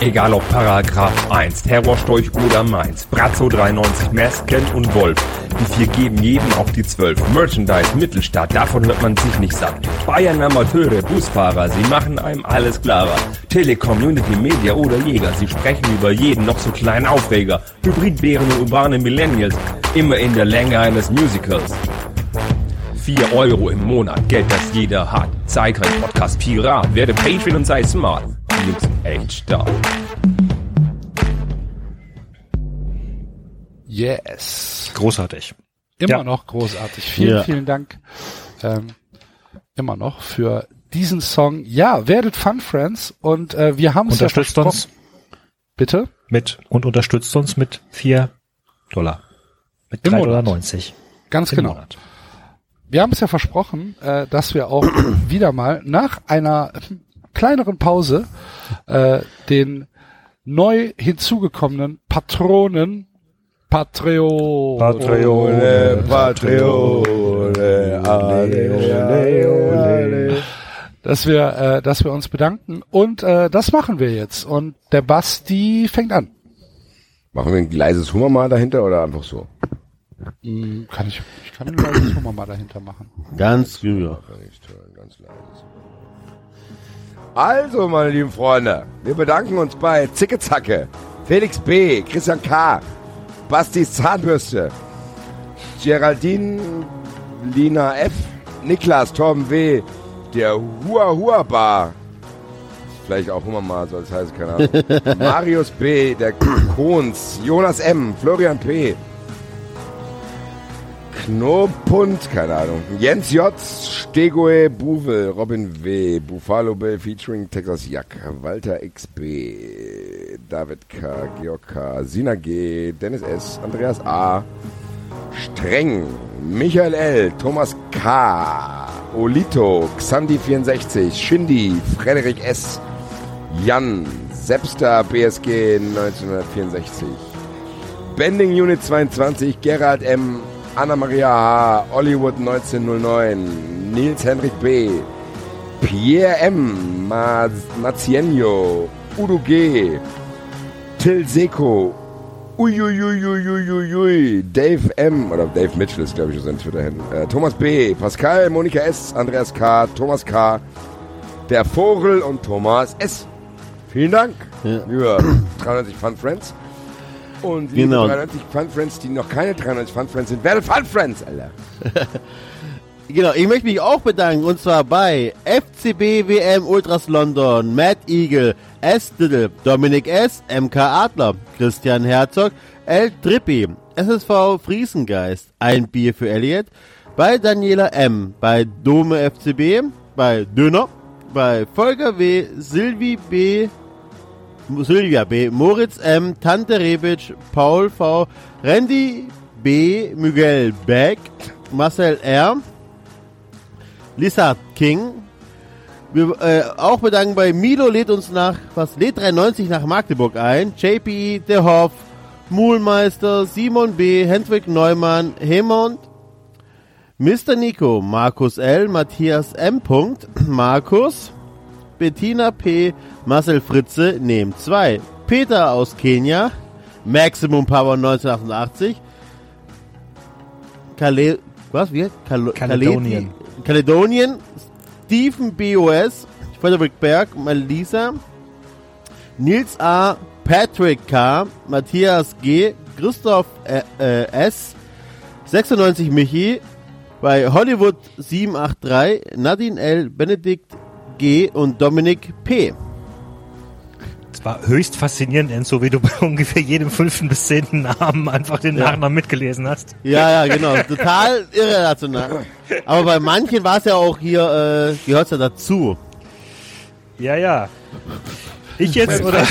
Egal ob Paragraph 1, Terrorstorch oder Mainz, Brazzo 93, Mesken und Wolf. Die vier geben jedem auf die 12. Merchandise, Mittelstadt, davon hört man sich nicht satt. Bayern Amateure, Busfahrer, sie machen einem alles klarer. Telekom, Unity, Media oder Jäger, sie sprechen über jeden noch so kleinen Aufreger. Hybridbären und urbane Millennials, immer in der Länge eines Musicals. 4 Euro im Monat, Geld, das jeder hat. Sei kein Podcast-Pirat, werde Patreon und sei smart. Die Jungs sind echt stark. Yes. Großartig. Immer Ja. noch großartig. Vielen, Ja. vielen Dank. Ähm, immer noch für diesen Song. Ja, werdet Fun Friends und äh, wir haben es ja Unterstützt versprochen- uns Bitte? mit und unterstützt uns mit vier Dollar. Mit Im drei Monat. Dollar neunzig Ganz im genau. Monat. Wir haben es ja versprochen, äh, dass wir auch [CLEARS THROAT] wieder mal nach einer kleineren Pause äh, den neu hinzugekommenen Patronen Patreon Patreon. Patreone, dass wir äh, dass wir uns bedanken und äh, das machen wir jetzt und der Basti fängt an. Machen wir ein leises Hummer mal dahinter oder einfach so? Hm, Kann ich ich kann das schon mal dahinter machen. Ganz leises. Also, meine lieben Freunde, wir bedanken uns bei Zicke Zacke, Felix B., Christian K., Bastis Zahnbürste, Geraldine Lina F., Niklas, Torben W., der Hua Hua Bar, vielleicht auch Hummer mal, soll es heißen, keine Ahnung, [LAUGHS] Marius B., der Kohns, Jonas M., Florian P., Knopund, keine Ahnung. Jens J., Stegoe Buvel, Robin W., Buffalo Bill featuring Texas Jack, Walter XB, David K., Georg K., Sina G., Dennis S., Andreas A., Streng, Michael L., Thomas K., Olito, Xandi64, Shindy, Frederik S., Jan, Sepster BSG 1964. Bending Unit 22, Gerald M., Anna-Maria H., Hollywood 1909, Nils Henrik B., Pierre M., Ma Mazienio, Udo G., Till Seko, Uiuiuiuiuiui, Dave M., oder Dave Mitchell ist, glaube ich, sein Twitter-Handle, äh, Thomas B., Pascal, Monika S., Andreas K., Thomas K., der Vogel und Thomas S. Vielen Dank, Ja. lieber [CLEARS THROAT] 93 Fun Friends. Und liebe Genau. 93 Fun Friends, die noch keine 93 Fun Friends sind, werdet Fun Friends, Alter. [LAUGHS] Genau, ich möchte mich auch bedanken und zwar bei FCB WM Ultras London, Matt Eagle, S. Diddle, Dominik S., MK Adler, Christian Herzog, L. Trippi, SSV Friesengeist ein Bier für Elliot, bei Daniela M, bei Dome FCB, bei Döner, bei Volker W, Silvi B, Sylvia B, Moritz M, Tante Rebic, Paul V, Randy B, Miguel Beck, Marcel R, Lisa King. Wir äh, auch bedanken bei Milo lädt uns nach, was lädt 93 nach Magdeburg ein. JP, Der Hoff, Muhlmeister, Simon B, Hendrik Neumann, Hemond, Mr. Nico, Markus L, Matthias M. Markus, Bettina P, Marcel Fritze, nehmen 2, Peter aus Kenia, Maximum Power 1988, Kale, was, wie? Kal Kaledonien. Caledonien, Stephen BOS, Frederick Berg, Melissa, Nils A, Patrick K, Matthias G, Christoph äh, äh, S, 96 Michi, bei Hollywood 783, Nadine L, Benedikt G und Dominik P. Es war höchst faszinierend, Enzo, wie du bei ungefähr jedem fünften bis zehnten Namen einfach den Ja. Nachnamen mitgelesen hast. Ja, ja, genau. Total irrational. Aber bei manchen war es ja auch hier, äh, gehört ja dazu. Ja, ja. Ich jetzt oder?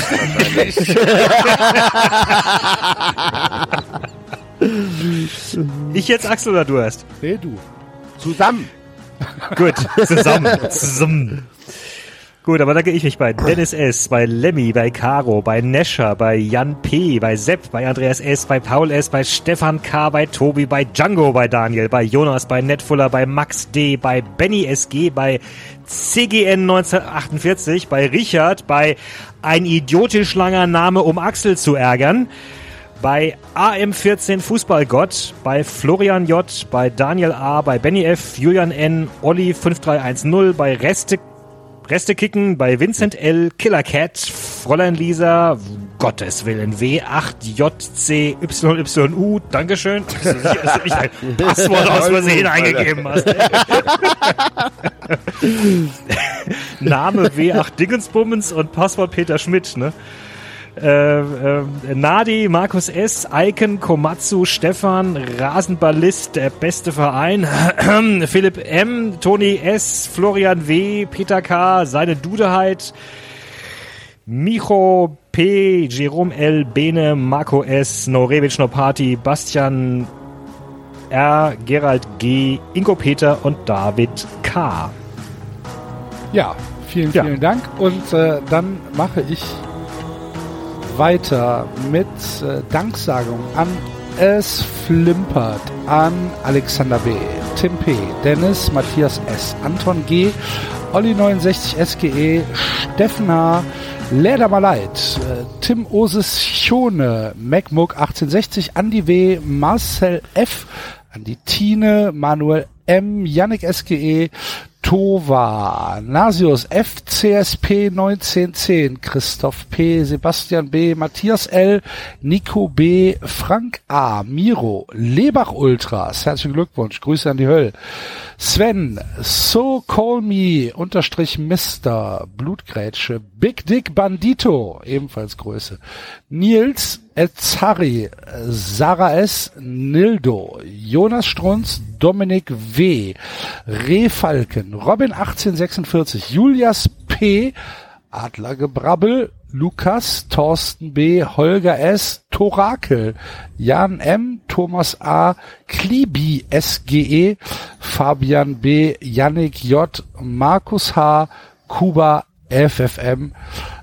ich jetzt Axel oder du erst? Nee, du. Zusammen. [LAUGHS] Gut, zusammen, zusammen. Gut, aber da gehe ich mich bei Dennis S., bei Lemmy, bei Caro, bei Nescher, bei Jan P., bei Sepp, bei Andreas S., bei Paul S., bei Stefan K., bei Tobi, bei Django, bei Daniel, bei Jonas, bei Netfuller, bei Max D., bei Benny SG, bei CGN 1948, bei Richard, bei ein idiotisch langer Name, um Axel zu ärgern, bei AM14 Fußballgott, bei Florian J, bei Daniel A, bei Benny F, Julian N, Olli 5310, bei Reste Reste kicken, bei Vincent L, Killer Cat, Fräulein Lisa, Gottes Willen, W8JCYYU, Dankeschön. Das ist sicher, dass du nicht ein [LAUGHS] Passwort aus Versehen eingegeben hast. [LAUGHS] Name W8 Dingensbummens und Passwort Peter Schmidt, ne? Äh, äh, Nadi, Markus S., Icon, Komatsu, Stefan, Rasenballist, der beste Verein, [CLEARS THROAT] Philipp M., Toni S., Florian W., Peter K., seine Dudeheit, Micho P., Jerome L., Bene, Marco S., Norevic Nopati, Bastian R., Gerald G., Ingo Peter und David K. Ja, vielen, Ja. vielen Dank. Und äh, dann mache ich weiter mit äh, Danksagung an Es Flimpert, an Alexander B., Tim P., Dennis, Matthias S., Anton G., Olli69 SGE, Steffen H., Leder mal leid, äh, Tim Osis Schone, MacMook 1860, Andi W., Marcel F., Andi Tine, Manuel M., Yannick SGE, Tova, Nasius F, CSP 1910, Christoph P, Sebastian B, Matthias L, Nico B, Frank A, Miro, Lebach Ultras, herzlichen Glückwunsch, Grüße an die Hölle. Sven, So Call Me, unterstrich Mister, Blutgrätsche, Big Dick Bandito, ebenfalls Größe. Nils, Ezari, Sarah S, Nildo, Jonas Strunz, Dominik W, Rehfalken, Robin 1846, Julias P, Adlergebrabbel, Lukas, Thorsten B, Holger S, Torakel, Jan M, Thomas A, Klibi SGE, Fabian B, Yannick J, Markus H, Kuba FFM,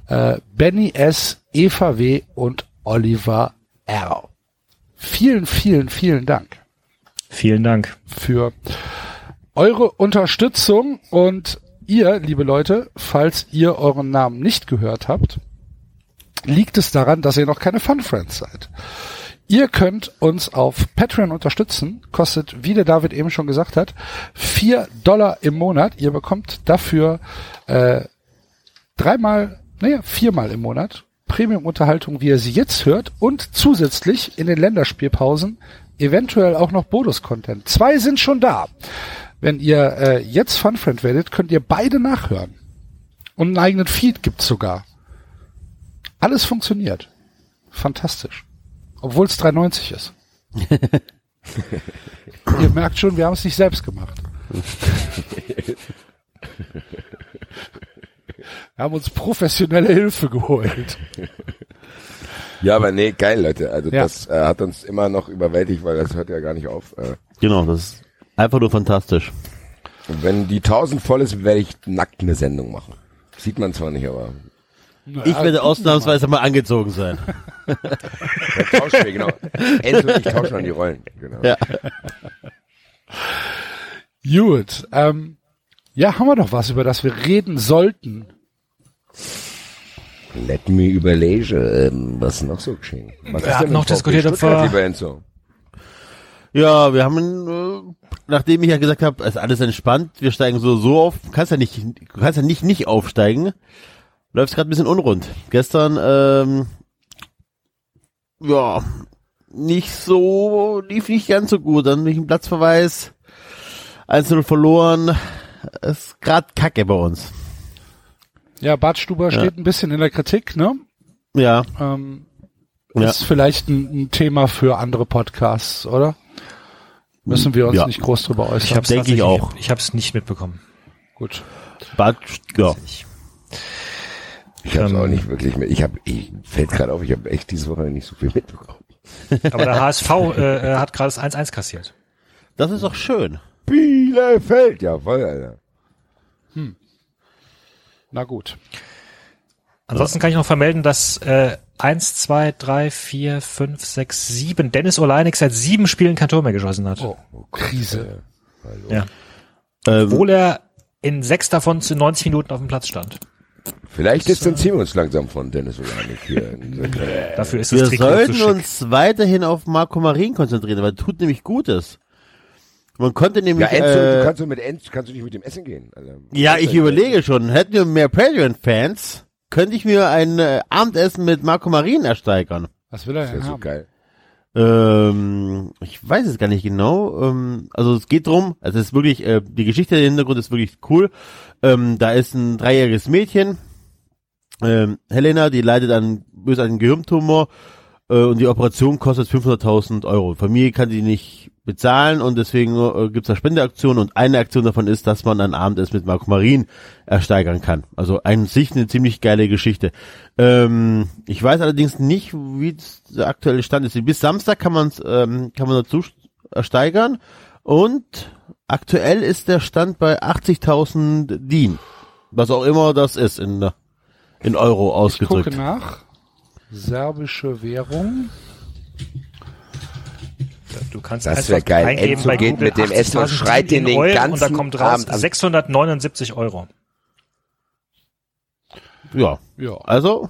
äh, Benny S, Eva W und Oliver R. Vielen, vielen, vielen Dank Vielen Dank. für eure Unterstützung und ihr, liebe Leute, falls ihr euren Namen nicht gehört habt, liegt es daran, dass ihr noch keine Fun Friends seid. Ihr könnt uns auf Patreon unterstützen, kostet, wie der David eben schon gesagt hat, vier Dollar im Monat. Ihr bekommt dafür äh, dreimal, naja, viermal im Monat Premium-Unterhaltung, wie ihr sie jetzt hört und zusätzlich in den Länderspielpausen eventuell auch noch Bonus-Content. Zwei sind schon da. Wenn ihr äh, jetzt Funfriend werdet, könnt ihr beide nachhören. Und einen eigenen Feed gibt's sogar. Alles funktioniert. Fantastisch. Obwohl es 3,90 ist. [LAUGHS] Ihr merkt schon, wir haben es nicht selbst gemacht. [LAUGHS] Wir haben uns professionelle Hilfe geholt. [LAUGHS] Ja, aber nee, geil, Leute. Also Ja. das äh, hat uns immer noch überwältigt, weil das hört ja gar nicht auf. Äh, Genau, das ist einfach nur fantastisch. und wenn die 1000 voll ist, werde ich nackt eine Sendung machen. Sieht man zwar nicht, aber Ich werde ausnahmsweise mal angezogen sein. dann tauschen wir, genau. Enzo und ich tauschen dann die Rollen. Genau. Ja. Gut. Ähm, ja, haben wir noch was, über das wir reden sollten? Let me überlege, ähm, was noch so geschehen. Was Wir hatten mit noch diskutiert, ob wir-? Ja, wir haben, äh, nachdem ich ja gesagt habe, es ist alles entspannt, wir steigen so so auf, du kannst ja nicht, du kannst ja nicht nicht aufsteigen, läuft gerade ein bisschen unrund. Gestern, ähm, ja, nicht so, lief nicht ganz so gut, dann durch einen Platzverweis, 1-0 verloren, ist grad kacke bei uns. Ja, Bart Stuber steht ein bisschen in der Kritik, ne? Ja, Ähm, Ja. Ist vielleicht ein, ein Thema für andere Podcasts, oder? Müssen wir uns Ja. nicht groß drüber Ich äußern. hab's Denke ich auch. Ich habe es nicht mitbekommen. Gut. Bad, ja. Ich habe Ähm, auch nicht wirklich mit. Ich habe, ich fällt gerade auf, ich habe echt diese Woche nicht so viel mitbekommen. Aber der HSV äh, äh, hat gerade das 1-1 kassiert. Das ist doch schön. Bielefeld, ja voll, Alter. Na gut. Ansonsten kann ich noch vermelden, dass äh, 1, 2, 3, 4, 5, 6, 7 Dennis Oleinik seit sieben Spielen kein Tor mehr geschossen hat. Oh, Krise. Ja. Ähm, Obwohl er in sechs davon zu 90 Minuten auf dem Platz stand. Vielleicht distanzieren wir uns langsam von Dennis Olanik hier. [LAUGHS] Dafür ist das wir sollten uns weiterhin auf Marco Marin konzentrieren, weil er tut nämlich Gutes. Man konnte ja, nämlich, Enzo, du äh, kannst du mit Enzo, kannst du nicht mit dem Essen gehen. Alter. ja, ich überlege schon, hätten wir mehr Patreon-Fans, könnte ich mir ein äh, Abendessen mit Marco Marin ersteigern. Was will er Das denn ist so haben? geil. Ähm, ich weiß es gar nicht genau. Ähm, also es geht drum, also es ist wirklich, äh, die Geschichte im Hintergrund ist wirklich cool. Ähm, da ist ein dreijähriges Mädchen, ähm, Helena, die leidet an bös an Gehirntumor äh, und die Operation kostet 500.000 Euro. Familie kann die nicht bezahlen und deswegen äh, gibt es da Spendeaktionen und eine Aktion davon ist, dass man ein Abendessen mit Marco Marin ersteigern kann. Also an sich eine ziemlich geile Geschichte. Ähm, ich weiß allerdings nicht, wie der aktuelle Stand ist. Bis Samstag kann man ähm, kann man dazu ersteigern und aktuell ist der Stand bei 80.000 DIN. Was auch immer das ist in, in Euro Ich ausgedrückt. gucke nach. Serbische Währung. Du kannst Das einfach wär geil. eingeben Enzo bei geht Google mit dem Essen und 80.000 schreit den in den Euro und da ganzen kommt raus Abend an. 679 Euro. Ja, Ja. also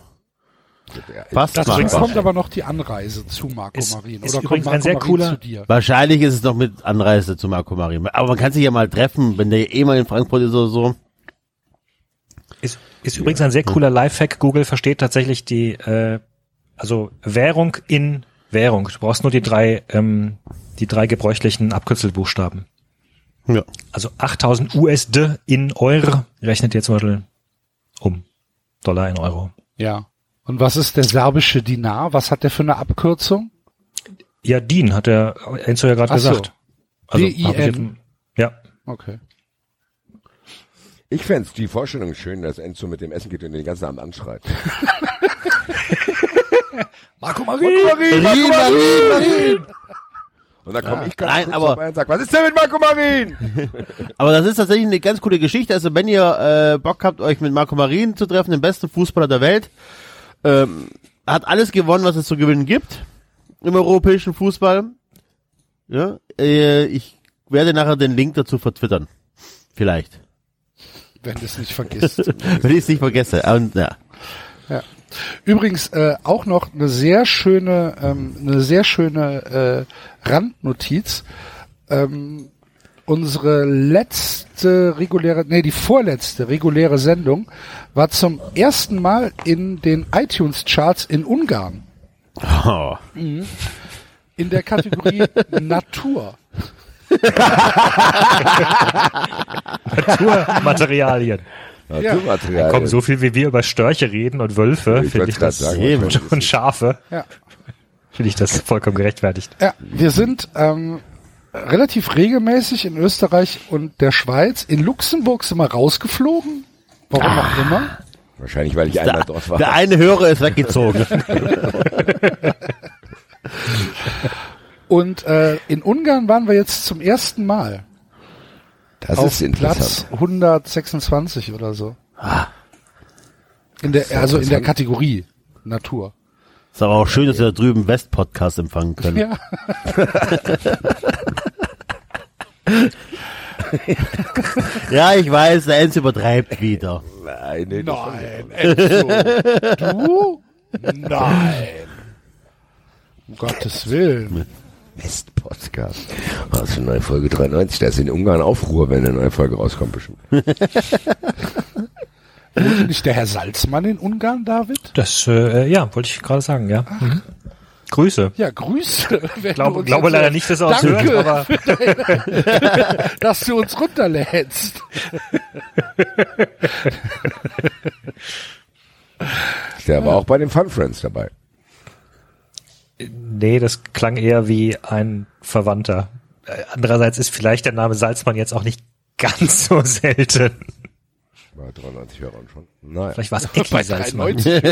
fast Dazu machbar. kommt aber noch die Anreise zu Marco Ist- Marin. ist Oder kommt übrigens Marco ein sehr Marin cooler- zu dir? Wahrscheinlich ist es noch mit Anreise zu Marco Marin. Aber man kann sich ja mal treffen, wenn der eh mal in Frankfurt ist oder so. Ist, ist übrigens ein sehr cooler Lifehack. Google versteht tatsächlich die, äh, also Währung in Währung. Du brauchst nur die drei, ähm, die drei gebräuchlichen Abkürzelbuchstaben. Ja. Also 8000 USD in Euro rechnet ihr zum Beispiel um. Dollar in Euro. Ja. Und was ist der serbische Dinar? Was hat der für eine Abkürzung? Ja, DIN hat der Enzo ja gerade Ach so. gesagt. Also, D-I-N. Ja. Okay. Ich fänd's die Vorstellung schön, dass Enzo mit dem Essen geht und den ganzen Abend anschreit. [LAUGHS] Marco Marin! Marin, Marco Marin, Marin! Und dann komme ich ganz Nein, kurz aber- vorbei und sag, was ist denn mit Marco Marin? [LAUGHS] Aber das ist tatsächlich eine ganz coole Geschichte. Also wenn ihr äh, Bock habt, euch mit Marco Marin zu treffen, dem besten Fußballer der Welt, ähm, hat alles gewonnen, was es zu gewinnen gibt im europäischen Fußball. Ja, äh, ich werde nachher den Link dazu vertwittern. Vielleicht. Wenn du es nicht vergisst. [LAUGHS] Wenn ich es nicht vergesse. Und, ja. ja. Übrigens äh, auch noch eine sehr schöne, ähm, eine sehr schöne äh, Randnotiz. Ähm, unsere letzte reguläre, nee, die vorletzte reguläre Sendung war zum ersten Mal in den iTunes-Charts in Ungarn. Oh. In der Kategorie [LAUGHS] Natur. Naturmaterialien. Naturmaterial. Komm, so viel wie wir über Störche reden und Wölfe, finde ich das sagen, und Schafe. Ja. finde ich das vollkommen gerechtfertigt. Ja, wir sind ähm, relativ regelmäßig in Österreich und der Schweiz. In Luxemburg sind wir rausgeflogen. Warum auch immer. Wahrscheinlich, weil ich einmal dort war. Der eine Hörer ist weggezogen. [LAUGHS] Und äh, in Ungarn waren wir jetzt zum ersten Mal. Das auf ist interessant. Platz 126 oder so. In der, also in der Kategorie Natur. Ist aber auch schön, dass wir da drüben West-Podcast empfangen können. Ja. [LAUGHS] Ja, ich weiß, der Enz übertreibt wieder. Nein, nee, das Nein, Enzo. Du? Nein. Um Gottes Willen. West-Podcast. Das ist eine neue Folge 93. Da ist in Ungarn Aufruhr, wenn eine neue Folge rauskommt, bestimmt. [LAUGHS] Nicht der Herr Salzmann in Ungarn, David? Das, äh, ja, wollte ich gerade sagen, ja. Mhm. Grüße. Ja, Grüße. [LAUGHS] Glaube, glaube leider nicht, dass er uns hört, aber deine, [LAUGHS] dass du uns runterlädst. Der war auch bei den Fun Friends dabei. Nee, das klang eher wie ein Verwandter. Äh, Andererseits ist vielleicht der Name Salzmann jetzt auch nicht [LAUGHS] ganz so selten. Bei 93 Hörern schon. Naja. Vielleicht war es Ecki Salzmann. 93,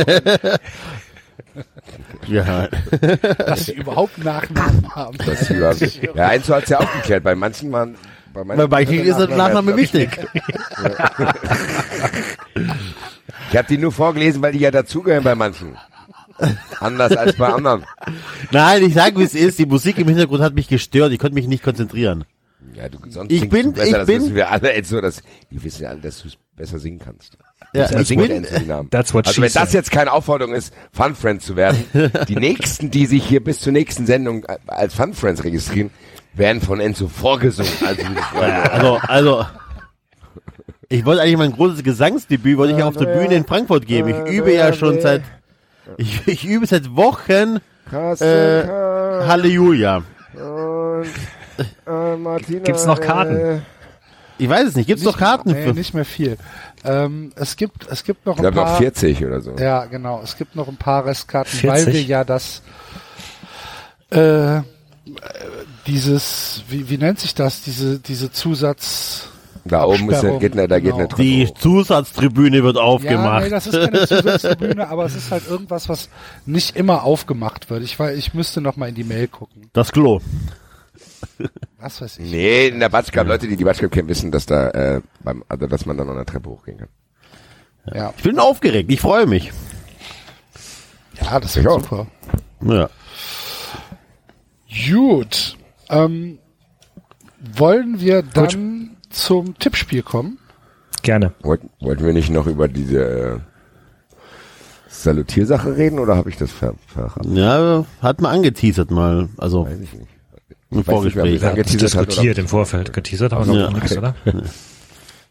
Ja. [LAUGHS] dass sie überhaupt Nachnamen haben. Das war, ja, eins hat's ja auch geklärt. Bei manchen waren, bei manchen Bei manchen ist der Nachname wichtig. [LAUGHS] Ich habe die nur vorgelesen, weil die ja dazugehören bei manchen. Anders als bei anderen. Nein, ich sage, wie es ist. Die Musik im Hintergrund hat mich gestört. Ich konnte mich nicht konzentrieren. Ja, du, sonst Ich bin- du besser, ich das bin- wissen wir alle. Enzo, das, wir wissen ja alle, dass du besser singen kannst. Ja, ich bin, Enzo den Namen. That's what Also wenn das said. jetzt keine Aufforderung ist, Fun Friends zu werden, die [LAUGHS] nächsten, die sich hier bis zur nächsten Sendung als Fun Friends registrieren, werden von Enzo vorgesungen. Also, [LAUGHS] also, also, ich wollte eigentlich mein großes Gesangsdebüt, wollte ich ja auf der Bühne in Frankfurt geben. Ich übe ja schon seit, [LAUGHS] ich, ich übe seit Wochen, äh, Halleluja. Gibt's noch Karten? Ich weiß es nicht. Gibt's noch Karten Nee, für? nicht mehr viel. Ähm, es gibt, es gibt noch ich ein glaube paar. noch 40 oder so. Ja, genau. Es gibt noch ein paar Restkarten, 40? weil wir ja das äh, äh, dieses, wie, wie nennt sich das? Diese, diese Zusatz. Da oben ist, geht eine, da geht eine genau. Treppe Die. Zusatztribüne wird Ja, aufgemacht. nee, das ist keine Zusatztribüne, aber es ist halt irgendwas, was nicht immer aufgemacht wird. Ich, weiß, ich müsste noch mal in die Mail gucken. Das Klo. Was weiß ich. Nee, in der Batschkap, Leute, die die Batschkap kennen, wissen, dass da, äh, beim, also, dass man dann noch eine Treppe hochgehen kann. Ja, Ich bin aufgeregt. Ich freue mich. ja das auch. super. Ja. Gut. Ähm, wollen wir dann zum Tippspiel kommen? Gerne. Wollten, wollten wir nicht noch über diese äh, Salutiersache reden oder habe ich das ver verraten? Ja, hat man angeteasert mal. Also Weiß ich nicht. im weiß nicht, wer Vorgespräch. mich Wir haben oder- diskutiert im Vorfeld. Geteasert haben wir Ja. noch nichts, oder? [LAUGHS]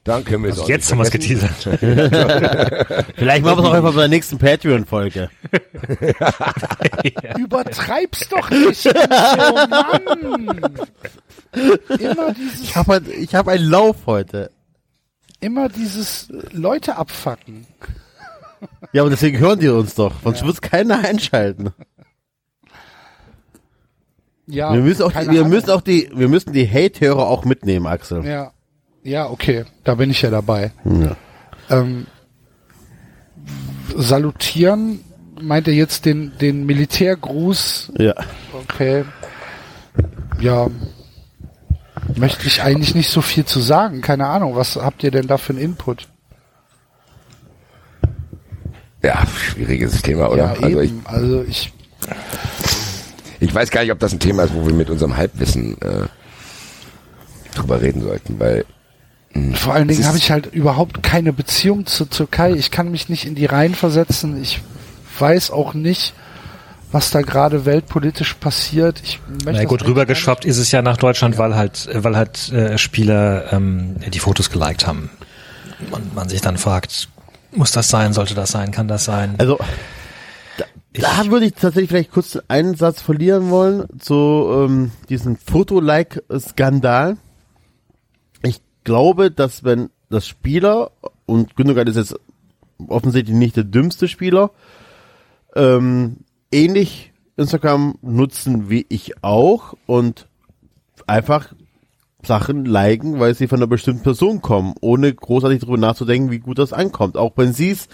Dann können wir Also auch jetzt haben wir es geteasert. Vielleicht machen wir es auch einfach bei der nächsten Patreon-Folge. [LAUGHS] Übertreib's doch nicht, Enzo, [LAUGHS] Mann! Immer dieses, Ich habe ein, ich hab einen Lauf heute. immer dieses äh, Leute abfacken. Ja, aber deswegen hören die uns doch. Sonst wird's keiner einschalten. Ja, wir müssen auch, die, wir Ahnung. müssen auch die, wir müssen die Hate-Hörer auch mitnehmen, Axel. Ja, ja, okay, da bin ich ja dabei. Ja. Ähm, salutieren meint er jetzt den, den Militärgruß? ja. Okay. Ja. Möchte ich eigentlich nicht so viel zu sagen. Keine Ahnung. Was habt ihr denn da für einen Input? Ja, schwieriges Thema, oder? Ja, also ich, eben. also ich, ich weiß gar nicht, ob das ein Thema ist, wo wir mit unserem Halbwissen äh, drüber reden sollten, weil vor allen Dingen habe ich halt überhaupt keine Beziehung zur Türkei. Ich kann mich nicht in die Reihen versetzen. Ich weiß auch nicht, was da gerade weltpolitisch passiert. Ich möchte Na gut, rübergeschwappt ist es ja nach Deutschland, weil halt, weil halt äh, Spieler ähm, die Fotos geliked haben. Und man sich dann fragt, muss das sein, sollte das sein, kann das sein? Also, da, da würde ich tatsächlich vielleicht kurz einen Satz verlieren wollen zu ähm, diesem Foto-Like-Skandal. Glaube, dass wenn das Spieler, und Gündogan ist jetzt offensichtlich nicht der dümmste Spieler, ähm, ähnlich Instagram nutzen wie ich auch und einfach Sachen liken, weil sie von einer bestimmten Person kommen, ohne großartig darüber nachzudenken, wie gut das ankommt. Auch wenn sie es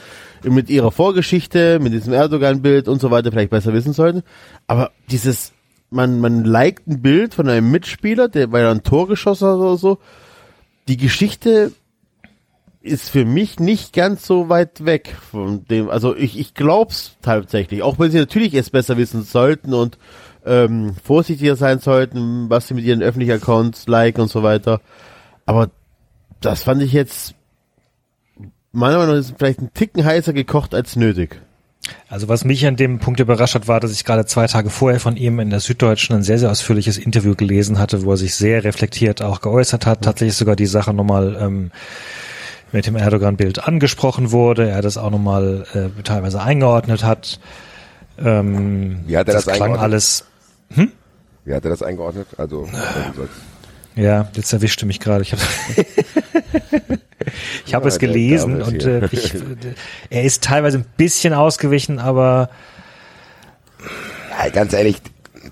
mit ihrer Vorgeschichte, mit diesem Erdogan-Bild und so weiter vielleicht besser wissen sollten. Aber dieses, man, man liked ein Bild von einem Mitspieler, der weil er ein Tor geschossen hat oder so. Die Geschichte ist für mich nicht ganz so weit weg von dem, also ich, ich glaub's tatsächlich, auch wenn sie natürlich es besser wissen sollten und ähm, vorsichtiger sein sollten, was sie mit ihren öffentlichen Accounts liken und so weiter. Aber das fand ich jetzt meiner Meinung nach ist vielleicht ein Ticken heißer gekocht als nötig. Also was mich an dem Punkt überrascht hat, war, dass ich gerade zwei Tage vorher von ihm in der Süddeutschen ein sehr, sehr ausführliches Interview gelesen hatte, wo er sich sehr reflektiert auch geäußert hat, tatsächlich sogar die Sache nochmal ähm, mit dem Erdogan-Bild angesprochen wurde, er das auch nochmal äh, teilweise eingeordnet hat. Ähm, Wie hat er das klang eingeordnet? alles. Wie hat er das eingeordnet? Also, Ja, jetzt erwischte mich gerade. Ich habe [LAUGHS] ich hab Ja, es gelesen und äh, ich, [LAUGHS] er ist teilweise ein bisschen ausgewichen, aber Ja, ganz ehrlich,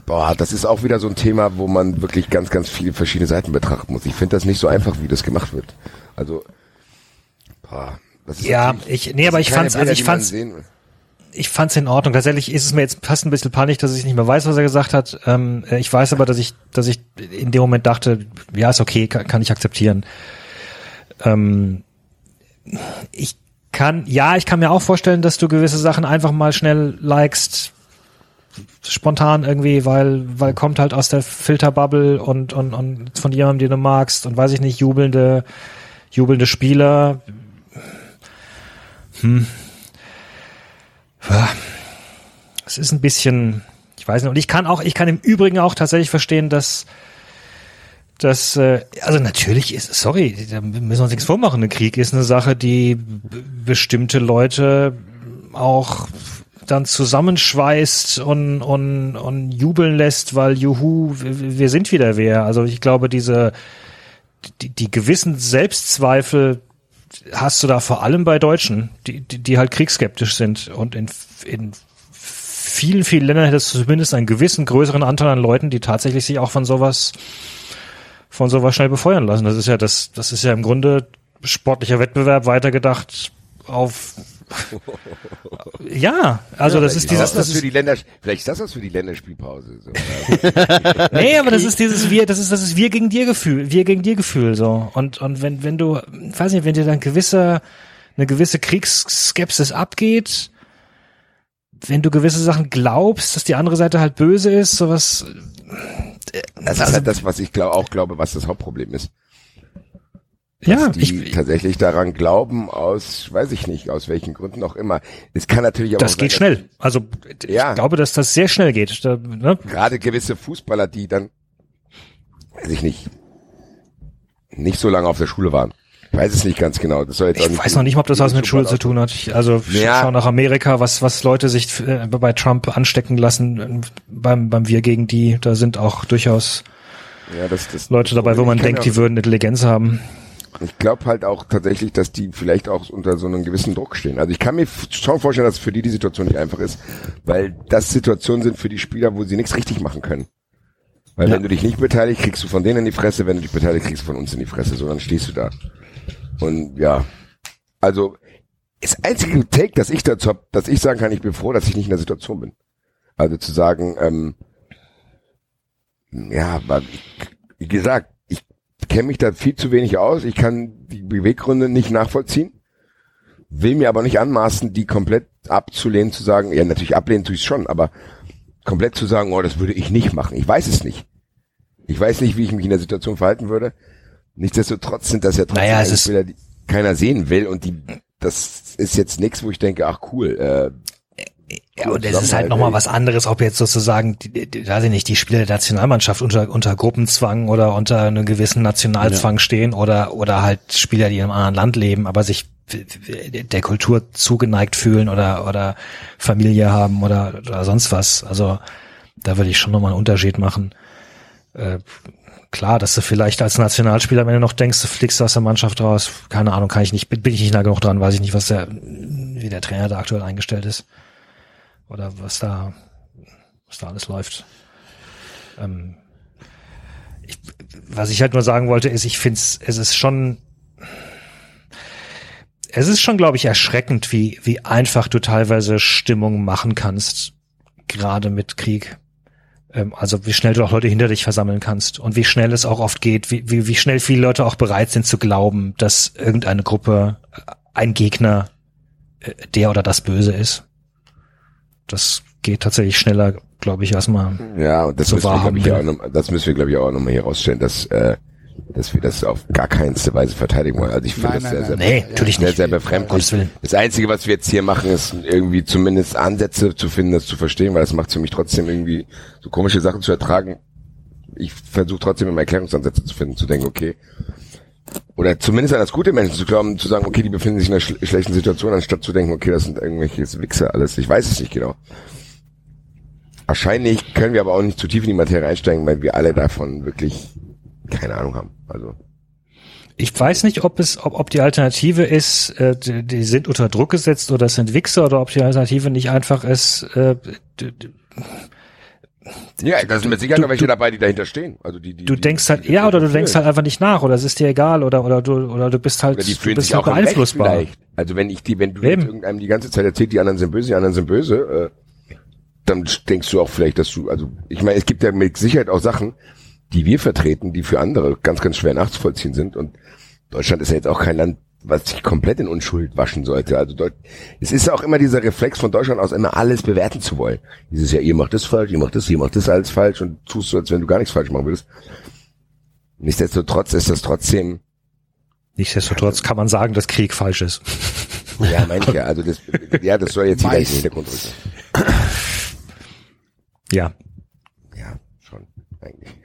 boah, das ist auch wieder so ein Thema, wo man wirklich ganz, ganz viele verschiedene Seiten betrachten muss. Ich finde das nicht so einfach, wie das gemacht wird. Also, boah, das ist ja, ich nee, aber ich fand's also Bilder, ich die man fand's ich fand's in Ordnung. Tatsächlich ist es mir jetzt fast ein bisschen panisch, dass ich nicht mehr weiß, was er gesagt hat. Ähm, äh, ich weiß aber, dass ich, dass ich in dem Moment dachte, ja, ist okay, kann, kann ich akzeptieren. Ähm, ich kann, ja, ich kann mir auch vorstellen, dass du gewisse Sachen einfach mal schnell likest, spontan irgendwie, weil, weil kommt halt aus der Filterbubble und, und, und von jemandem, den du magst und weiß ich nicht, jubelnde, jubelnde Spieler. Hm. Es ist ein bisschen, ich weiß nicht, und ich kann auch, ich kann im Übrigen auch tatsächlich verstehen, dass, dass, äh, also natürlich ist, sorry, da müssen wir uns nichts vormachen, ein Krieg ist eine Sache, die bestimmte Leute auch dann zusammenschweißt und, und, und jubeln lässt, weil juhu, wir wir sind wieder wer. Also ich glaube, diese, die, die gewissen Selbstzweifel hast du da vor allem bei Deutschen, die, die, die halt kriegsskeptisch sind. Und in, in vielen, vielen Ländern hättest du zumindest einen gewissen größeren Anteil an Leuten, die tatsächlich sich auch von sowas, von sowas schnell befeuern lassen. Das ist ja das, das ist ja im Grunde sportlicher Wettbewerb weitergedacht auf [LAUGHS] ja, also Ja, das ist dieses, das, das für die Länder, vielleicht ist das was für die Länderspielpause. So. [LAUGHS] nee, aber das ist dieses wir, das ist das ist wir gegen dir Gefühl, wir gegen dir Gefühl so. Und und wenn wenn du, weiß nicht, wenn dir dann gewisse eine gewisse Kriegsskepsis abgeht, wenn du gewisse Sachen glaubst, dass die andere Seite halt böse ist, sowas. Das ist Also- halt das, was ich glaub, auch glaube, was das Hauptproblem ist. Ja, die ich, tatsächlich daran glauben, aus, weiß ich nicht, aus welchen Gründen auch immer. Es kann natürlich aber das auch geht sein, schnell. Also Ja. ich glaube, dass das sehr schnell geht. Da, ne? dass gerade gewisse Fußballer, die dann, weiß ich nicht, nicht so lange auf der Schule waren. Ich weiß es nicht ganz genau. Das soll jetzt Ich weiß noch nicht ob das was mit Schule zu tun hat. Ich, also Ja. schau nach Amerika, was was Leute sich äh, bei Trump anstecken lassen äh, beim beim Wir gegen die. Da sind auch durchaus Ja, das, das, Leute dabei, wo man denkt, die würden Intelligenz haben. Ich glaube halt auch tatsächlich, dass die vielleicht auch unter so einem gewissen Druck stehen. Also ich kann mir schon vorstellen, dass für die die Situation nicht einfach ist, weil das Situationen sind für die Spieler, wo sie nichts richtig machen können. Weil Ja. wenn du dich nicht beteiligst, kriegst du von denen in die Fresse, wenn du dich beteiligst, kriegst du von uns in die Fresse, so dann stehst du da. Und ja, also das einzige Take, das ich dazu habe, dass ich sagen kann, ich bin froh, dass ich nicht in der Situation bin. Also zu sagen, ähm, ja, ich, wie gesagt, ich kenne mich da viel zu wenig aus. Ich kann die Beweggründe nicht nachvollziehen. Will mir aber nicht anmaßen, die komplett abzulehnen, zu sagen, ja, natürlich ablehnen tue ich schon, aber komplett zu sagen, oh, das würde ich nicht machen. Ich weiß es nicht. Ich weiß nicht, wie ich mich in der Situation verhalten würde. Nichtsdestotrotz sind das ja trotzdem Naja, Bilder, die keiner sehen will und die, das ist jetzt nichts, wo ich denke, ach cool, äh, Ja, und es ist halt nochmal was anderes, ob jetzt sozusagen, die, die, weiß ich nicht, die Spieler der Nationalmannschaft unter, unter Gruppenzwang oder unter einem gewissen Nationalzwang stehen oder, oder halt Spieler, die in einem anderen Land leben, aber sich der Kultur zugeneigt fühlen oder, oder Familie haben oder, oder sonst was. Also, da würde ich schon nochmal einen Unterschied machen. Äh, klar, dass du vielleicht als Nationalspieler, wenn du noch denkst, du fliegst aus der Mannschaft raus, keine Ahnung, kann ich nicht, bin ich nicht nah genug dran, weiß ich nicht, was der, wie der Trainer da aktuell eingestellt ist. Oder was da, was da alles läuft. Ähm, ich, was ich halt nur sagen wollte, ist, ich finde es ist schon, es ist schon, glaube ich, erschreckend, wie, wie einfach du teilweise Stimmung machen kannst, gerade mit Krieg. Ähm, also wie schnell du auch Leute hinter dich versammeln kannst und wie schnell es auch oft geht, wie, wie, wie schnell viele Leute auch bereit sind zu glauben, dass irgendeine Gruppe äh, ein Gegner äh, der oder das Böse ist. Das geht tatsächlich schneller, glaube ich, erstmal. Ja, und das müssen wir, glaube ich, auch noch, das müssen wir, glaube ich, auch nochmal hier rausstellen, dass, äh, dass wir das auf gar keinste Weise verteidigen wollen. Also ich finde das nein, sehr, sehr, nein. Nee, natürlich sehr, nicht. sehr befremdlich. Das Einzige, was wir jetzt hier machen, ist irgendwie zumindest Ansätze zu finden, das zu verstehen, weil das macht für mich trotzdem irgendwie so komische Sachen zu ertragen. Ich versuche trotzdem immer Erklärungsansätze zu finden, zu denken, okay, oder zumindest an das gute Menschen zu glauben, zu sagen, okay, die befinden sich in einer schl schlechten Situation, anstatt zu denken, okay, das sind irgendwelche Wichser alles. Ich weiß es nicht genau. Wahrscheinlich können wir aber auch nicht zu tief in die Materie einsteigen, weil wir alle davon wirklich keine Ahnung haben. Also Ich weiß nicht, ob es, ob, ob die Alternative ist, äh, die, die sind unter Druck gesetzt oder es sind Wichser oder ob die Alternative nicht einfach ist, äh, ja, da sind mit Sicherheit du- noch welche du- dabei, die dahinter stehen. Also die, die du denkst halt, ja, oder du denkst halt einfach nicht nach oder es ist dir egal oder oder du oder du bist halt, du bist auch beeinflussbar. Also wenn ich die, wenn du irgendeinem die ganze Zeit erzählst, die anderen sind böse, die anderen sind böse, äh, dann denkst du auch vielleicht, dass du, also ich meine, es gibt ja mit Sicherheit auch Sachen, die wir vertreten, die für andere ganz, ganz schwer nachzuvollziehen sind. Und Deutschland ist ja jetzt auch kein Land, was sich komplett in Unschuld waschen sollte. Also Deut es ist auch immer dieser Reflex von Deutschland aus, immer alles bewerten zu wollen. Dieses ja, ihr macht das falsch, ihr macht das, ihr macht das alles falsch und tust so, als wenn du gar nichts falsch machen würdest. Nichtsdestotrotz ist das trotzdem Nichtsdestotrotz kann man sagen, dass Krieg falsch ist. Ja, meine ich ja. Also das, ja, das soll jetzt jeder in den Hintergrund rücken. Ja. Ja, schon, eigentlich.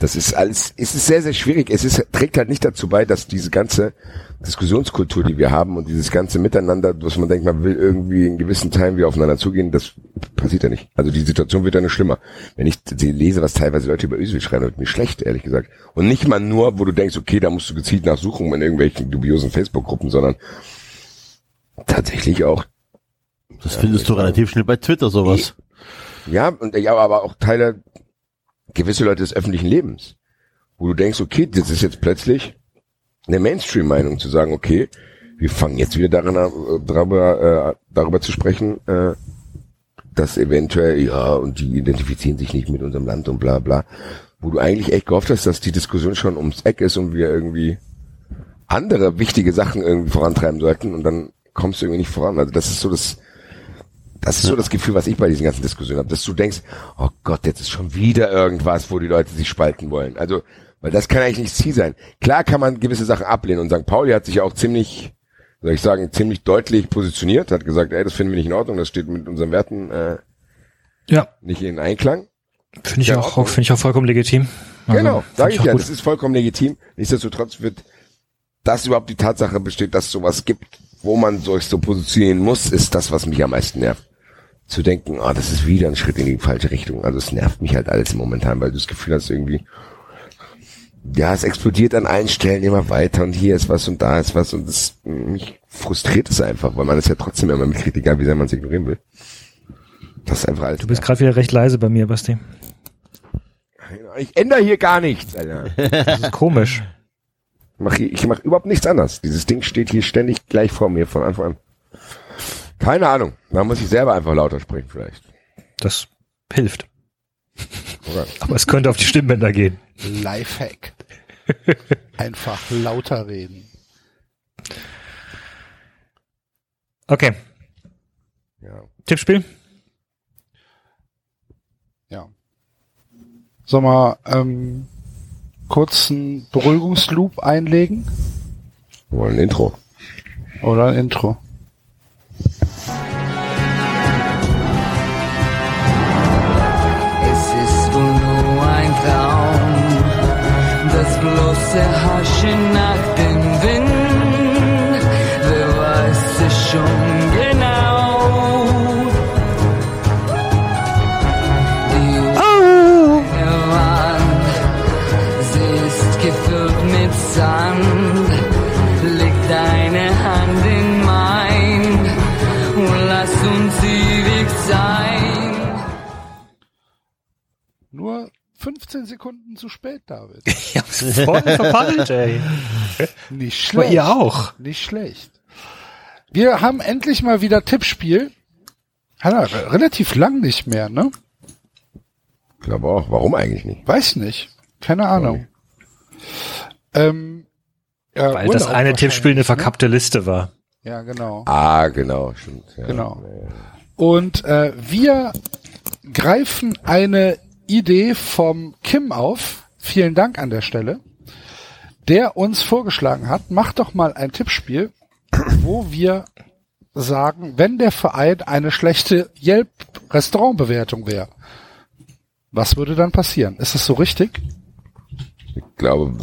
Das ist alles, es ist sehr, sehr schwierig. Es ist, trägt halt nicht dazu bei, dass diese ganze Diskussionskultur, die wir haben und dieses ganze Miteinander, was man denkt, man will irgendwie in gewissen Teilen wieder aufeinander zugehen, das passiert ja nicht. Also die Situation wird ja nur schlimmer. Wenn ich lese, was teilweise Leute über Özil schreiben, wird mir schlecht, ehrlich gesagt. Und nicht mal nur, wo du denkst, okay, da musst du gezielt nachsuchen in irgendwelchen dubiosen Facebook-Gruppen, sondern tatsächlich auch Das findest du relativ schnell bei Twitter sowas. Ja, und ja, aber auch Teile, gewisse Leute des öffentlichen Lebens, wo du denkst, okay, das ist jetzt plötzlich eine Mainstream-Meinung zu sagen, okay, wir fangen jetzt wieder daran an, äh, darüber, äh, darüber zu sprechen, äh, dass eventuell, ja, und die identifizieren sich nicht mit unserem Land und bla bla, wo du eigentlich echt gehofft hast, dass die Diskussion schon ums Eck ist und wir irgendwie andere wichtige Sachen irgendwie vorantreiben sollten und dann kommst du irgendwie nicht voran. Also das ist so das, das ist so das Gefühl, was ich bei diesen ganzen Diskussionen habe, dass du denkst, oh Gott, jetzt ist schon wieder irgendwas, wo die Leute sich spalten wollen. Also, weil das kann eigentlich nicht Ziel sein. Klar kann man gewisse Sachen ablehnen und St. Pauli hat sich ja auch ziemlich, soll ich sagen, ziemlich deutlich positioniert, hat gesagt, ey, das finden wir nicht in Ordnung, das steht mit unseren Werten äh, Ja, nicht in Einklang. finde ich Ja, auch, auch- finde ich auch vollkommen legitim. Also, genau, sage ich auch ja, gut. das ist vollkommen legitim. Nichtsdestotrotz wird, dass überhaupt die Tatsache besteht, dass es sowas gibt, wo man sich so positionieren muss, ist das, was mich am meisten nervt. Zu denken, ah, das ist wieder ein Schritt in die falsche Richtung. Also es nervt mich halt alles momentan, weil du das Gefühl hast irgendwie, ja, es explodiert an allen Stellen immer weiter und hier ist was und da ist was und das, mich frustriert es einfach, weil man es ja trotzdem immer mitkriegt, egal wie sehr man es ignorieren will. Das ist einfach alles. Du bist gerade wieder recht leise bei mir, Basti. ich ändere hier gar nichts, Alter. Das ist komisch. Ich mach, hier- ich mach überhaupt nichts anderes. Dieses Ding steht hier ständig gleich vor mir von Anfang an. Keine Ahnung. Da muss ich selber einfach lauter sprechen vielleicht. Das hilft. Oder? Aber es könnte auf die Stimmbänder gehen. Lifehack. [LAUGHS] Einfach lauter reden. Okay. Ja. Tippspiel? Ja. Sollen wir ähm, kurz einen Beruhigungsloop einlegen? Wollen ein Intro. Oder ein Intro? Bloße Haschen nach dem 15 Sekunden zu spät, David. [LAUGHS] Ich hab's [LAUGHS] voll verpasst, ey. Nicht Aber schlecht. ihr auch. Nicht schlecht. Wir haben endlich mal wieder Tippspiel. Re- relativ lang nicht mehr, ne? Ich glaube auch. Warum eigentlich nicht? Weiß nicht. Keine Ahnung. Ähm, ja, Weil das eine Tippspiel eine ne? verkappte Liste war. Ja, genau. Ah, genau, stimmt. Ja. Genau. Und äh, wir greifen eine Idee vom Kim auf. Vielen Dank an der Stelle. Der uns vorgeschlagen hat, mach doch mal ein Tippspiel, wo wir sagen, wenn der Verein eine schlechte Yelp-Restaurantbewertung wäre. Was würde dann passieren? Ist das so richtig? Ich glaube,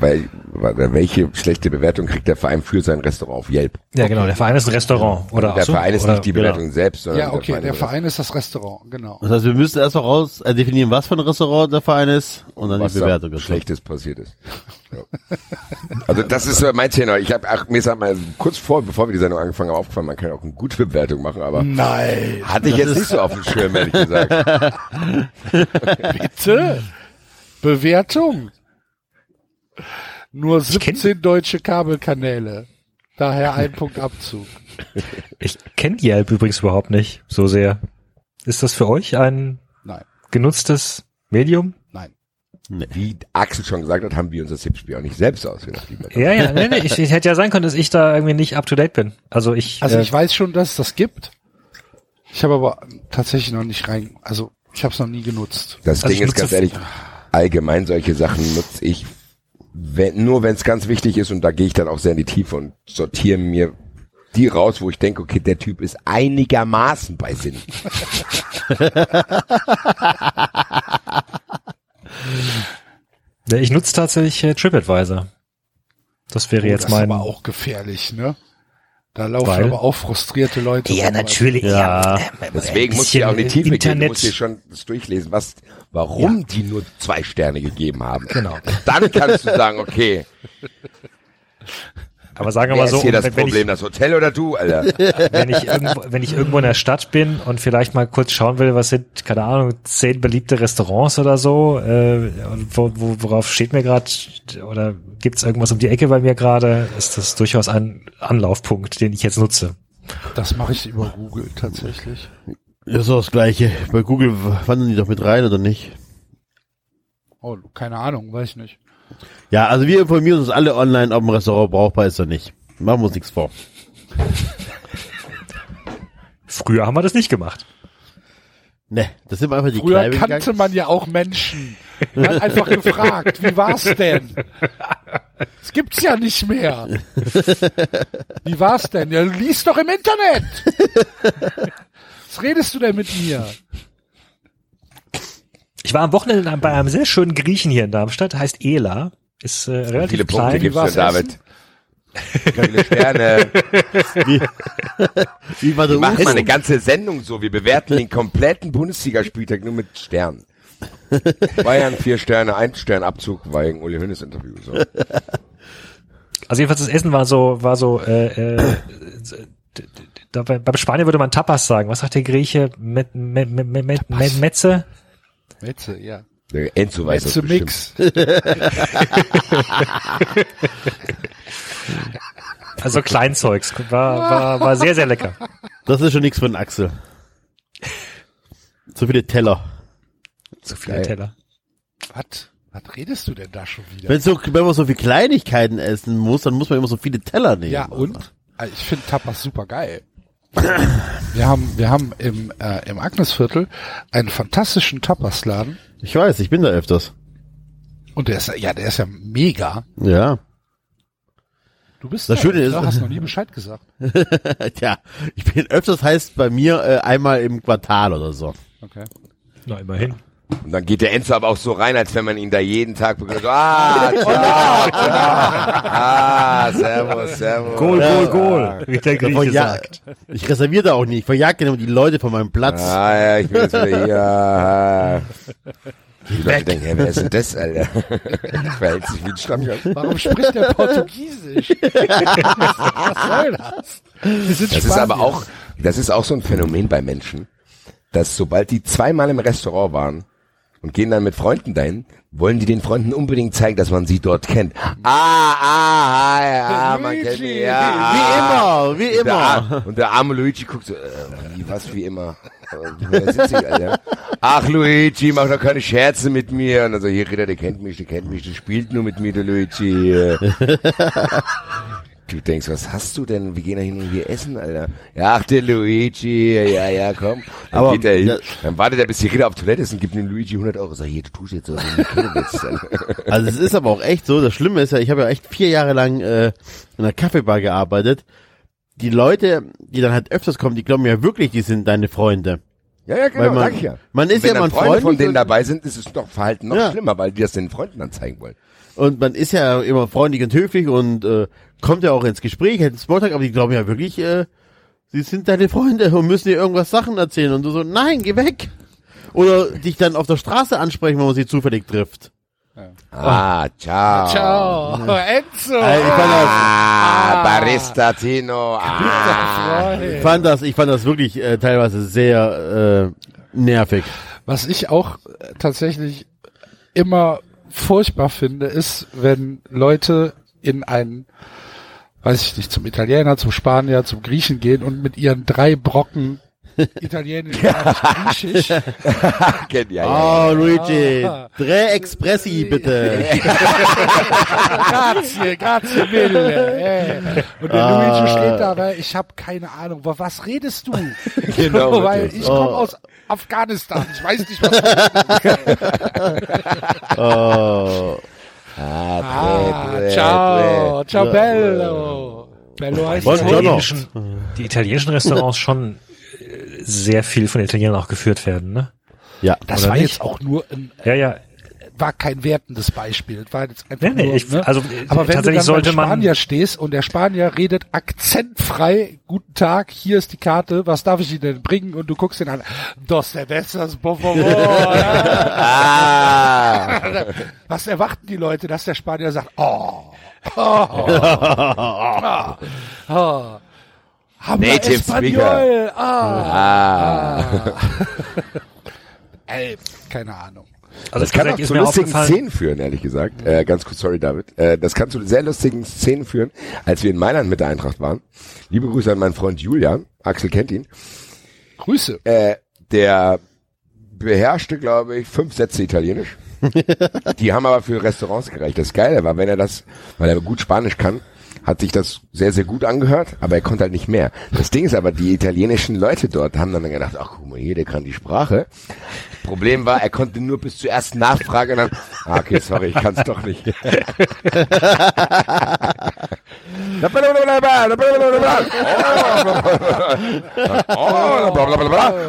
weil, welche schlechte Bewertung kriegt der Verein für sein Restaurant auf Yelp? Ja, genau. Der Verein ist ein Restaurant. Oder der so, Verein ist oder, nicht die Bewertung selbst, sondern Ja, okay, der ist- Verein ist das Restaurant, genau. Das heißt, wir müssen erst mal raus äh, definieren, was für ein Restaurant der Verein ist und dann was die Bewertung. dazu. Schlechtes passiert ist. Ja. Also das ist so mein Thema. Ich habe ach, mir ist halt mal kurz vor, bevor wir die Sendung angefangen haben, aufgefallen, man kann auch eine gute Bewertung machen, aber Nein. hatte ich jetzt nicht so auf dem Schirm, ehrlich gesagt. [LAUGHS] Bitte? Bewertung? Nur 17 deutsche Kabelkanäle. Daher ein Punkt Abzug. [LAUGHS] Ich kenne Yelp übrigens überhaupt nicht so sehr. Ist das für euch ein Nein, genutztes Medium? nein. Wie Axel schon gesagt hat, haben wir uns das Tippspiel auch nicht selbst ausgedacht. Ja, ja, nee, nee, ich, ich hätte ja sein können, dass ich da irgendwie nicht up to date bin. Also ich, Also äh, ich weiß schon, dass es das gibt. Ich habe aber tatsächlich noch nicht rein, also ich habe es noch nie genutzt. Das Also Ding ist ganz ehrlich, allgemein solche Sachen nutze ich wenn, nur, wenn es ganz wichtig ist und da gehe ich dann auch sehr in die Tiefe und sortiere mir die raus, wo ich denke, okay, der Typ ist einigermaßen bei Sinn. [LAUGHS] ich nutze tatsächlich äh, TripAdvisor. Das wäre Oh, jetzt das mein. ist aber auch gefährlich, ne? Da laufen Weil? aber auch frustrierte Leute. ja, natürlich. Ja. äh, Deswegen muss ich auch in die Tiefe gehen. Du Internet. musst dir schon das durchlesen, was, warum die nur zwei Sterne gegeben haben. Genau. Dann kannst du sagen, okay, Aber sagen wir wer mal so, ist hier das wenn, wenn, Problem, ich, das Hotel oder du, Alter? [LAUGHS] wenn, ich irgendwo, wenn ich irgendwo in der Stadt bin und vielleicht mal kurz schauen will, was sind, keine Ahnung, zehn beliebte Restaurants oder so, äh, und wo, wo, worauf steht mir gerade, oder gibt's irgendwas um die Ecke bei mir gerade, ist das durchaus ein Anlaufpunkt, den ich jetzt nutze. Das mache ich über Google tatsächlich. Ja, so das Gleiche. Bei Google wandern die doch mit rein, oder nicht? Oh, keine Ahnung, weiß ich nicht. Ja, also wir informieren uns alle online, ob ein Restaurant brauchbar ist oder nicht. Machen wir uns nichts vor. Früher haben wir das nicht gemacht. Ne, das sind einfach die Früher Kneipe kannte gegangen. man ja auch Menschen. Man hat einfach gefragt, wie war's denn? Das gibt's ja nicht mehr. Wie war's denn? Ja, lies doch im Internet. Was redest du denn mit mir? Ich war am Wochenende bei einem sehr schönen Griechen hier in Darmstadt, heißt Ela. Ist äh, Wie relativ viele Punkte klein. du war's denn, David? [LAUGHS] Wie viele Sterne? Wie war der Wir machen mal eine ganze Sendung so. Wir bewerten den kompletten Bundesligaspieltag nur mit Sternen. Bayern vier Sterne, ein Stern Abzug war ein Uli Hoeneß Interview. So. Also jedenfalls das Essen war so, war so, äh, äh, da, bei- beim Spanier würde man Tapas sagen. Was sagt der Grieche? Met, met, met, met, met, Metze? Metze, ja. Enzo weiß das Metze bestimmt. Mix. [LAUGHS] Also Kleinzeugs. War, war, war sehr, sehr lecker. Das ist schon nichts für den Axel. So viele Teller. Zu viele Geil. Teller. Was? Was redest du denn da schon wieder? Wenn, so, wenn man so viel Kleinigkeiten essen muss, dann muss man immer so viele Teller nehmen. Ja, und? Also Ich finde Tapas super geil. Wir haben, wir haben im, äh, im Agnesviertel einen fantastischen Tapasladen. Ich weiß, ich bin da öfters. Und der ist, ja, der ist ja mega. Ja. Du bist Das da, Schöne ist- du hast noch nie Bescheid gesagt. [LAUGHS] Tja, ich bin öfters heißt bei mir äh, einmal im Quartal oder so. Okay. Na, immerhin. Und dann geht der Enzo aber auch so rein, als wenn man ihn da jeden Tag begrüßt. Ah, [LAUGHS] ciao, ciao. ah, servus, servus. Goal, Goal, Goal, wie der Ja, Grieche sagt. Ich reserviere da auch nicht. Ich verjage immer die Leute von meinem Platz. Ah, ja, ich bin jetzt wieder hier. Die Leute denken, hey, wer ist denn das, Alter? [LAUGHS] Verhält sich wie ein Stammgast. Warum spricht der Portugiesisch? [LAUGHS] Was soll das? Wir sind Das ist aber auch, das ist auch so ein Phänomen bei Menschen, dass sobald die zweimal im Restaurant waren, und gehen dann mit Freunden dahin, wollen die den Freunden unbedingt zeigen, dass man sie dort kennt. Ah, ah, ah, ja, man kennt mich, ja, Wie immer, wie Und der, immer. Und der arme Luigi guckt so, äh, wie, was wie immer. Hier? Ach Luigi, mach doch keine Scherze mit mir. Und also hier Ritter, der kennt mich, der kennt mich, der spielt nur mit mir, der Luigi. Du denkst, was hast du denn? Wir gehen da hin und wir essen, Alter. Ja, ach, der Luigi, ja, ja, komm. Dann Aber, geht er hin, ja. dann wartet er, bis die Ritter auf Toilette ist und gibt dem Luigi 100 Euro. Sag, hier, du tust jetzt so, willst. [LAUGHS] Also es ist aber auch echt so, das Schlimme ist ja, ich habe ja echt vier Jahre lang äh, in einer Kaffeebar gearbeitet. Die Leute, die dann halt öfters kommen, die glauben ja wirklich, die sind deine Freunde. Ja, ja, genau, Weil man- sag ich ja. man ist Wenn ja mal Freunde von denen dabei sind, ist es doch Verhalten noch Ja. schlimmer, weil die das den Freunden dann zeigen wollen. Und man ist ja immer freundlich und höflich und äh, kommt ja auch ins Gespräch, hat einen Smalltalk, aber die glauben ja wirklich, äh, sie sind deine Freunde und müssen dir irgendwas Sachen erzählen. Und du so, nein, geh weg. Oder dich dann auf der Straße ansprechen, wenn man sie zufällig trifft. Ah, ciao. Ciao. Enzo. Äh, ich fand das, Ah, Barista Tino. Ah. ich fand das, ich fand das wirklich äh, teilweise sehr äh, nervig. Was ich auch tatsächlich immer furchtbar finde, ist, wenn Leute in einen, weiß ich nicht, zum Italiener, zum Spanier, zum Griechen gehen und mit ihren drei Brocken Italienisch, Griechisch. Kennt ja, ja. Oh, Luigi, Ah. drei Expressi bitte. grazie, grazie mille. Äh. Und der Ah. Luigi steht da, weil ich habe keine Ahnung, wa- was redest du? [LAUGHS] Genau, weil ich komme Oh. aus Afghanistan. Ich weiß nicht, was du [LAUGHS] Oh. Ah, Ah, tre, tre, ciao, tre. ciao bello. Bello heißt Buongiorno. Die italienischen, die italienischen Restaurants schon sehr viel von Italienern auch geführt werden, ne? Ja, Das Oder war nicht? jetzt auch nur ein, Ja, ja. war kein wertendes Beispiel. War jetzt einfach Nee, nee, nur, ich- ne? also, aber wenn du dann sollte beim man- Spanier stehst und der Spanier redet akzentfrei, guten Tag, hier ist die Karte, was darf ich Ihnen denn bringen? Und du guckst ihn an, dos cervezas, por favor. Ah. [LAUGHS] was erwarten die Leute, dass der Spanier sagt, oh, oh, oh, oh. Habla Native Espanol, ah. Ah. [LAUGHS] Ey, keine Ahnung. Also Das kann auch zu lustigen Szenen führen, ehrlich gesagt. Äh, ganz kurz, sorry David. Äh, das kann zu sehr lustigen Szenen führen, als wir in Mailand mit der Eintracht waren. Liebe Grüße an meinen Freund Julian. Axel kennt ihn. Grüße. Äh, der beherrschte, glaube ich, fünf Sätze Italienisch. [LAUGHS] Die haben aber für Restaurants gereicht. Das Geile war, wenn er das, weil er gut Spanisch kann, hat sich das sehr, sehr gut angehört, aber er konnte halt nicht mehr. Das Ding ist aber, die italienischen Leute dort haben dann gedacht, ach guck mal hier, der kann die Sprache. Problem war, er konnte nur bis zur ersten Nachfrage und dann, ah, okay, sorry, ich kann es doch nicht.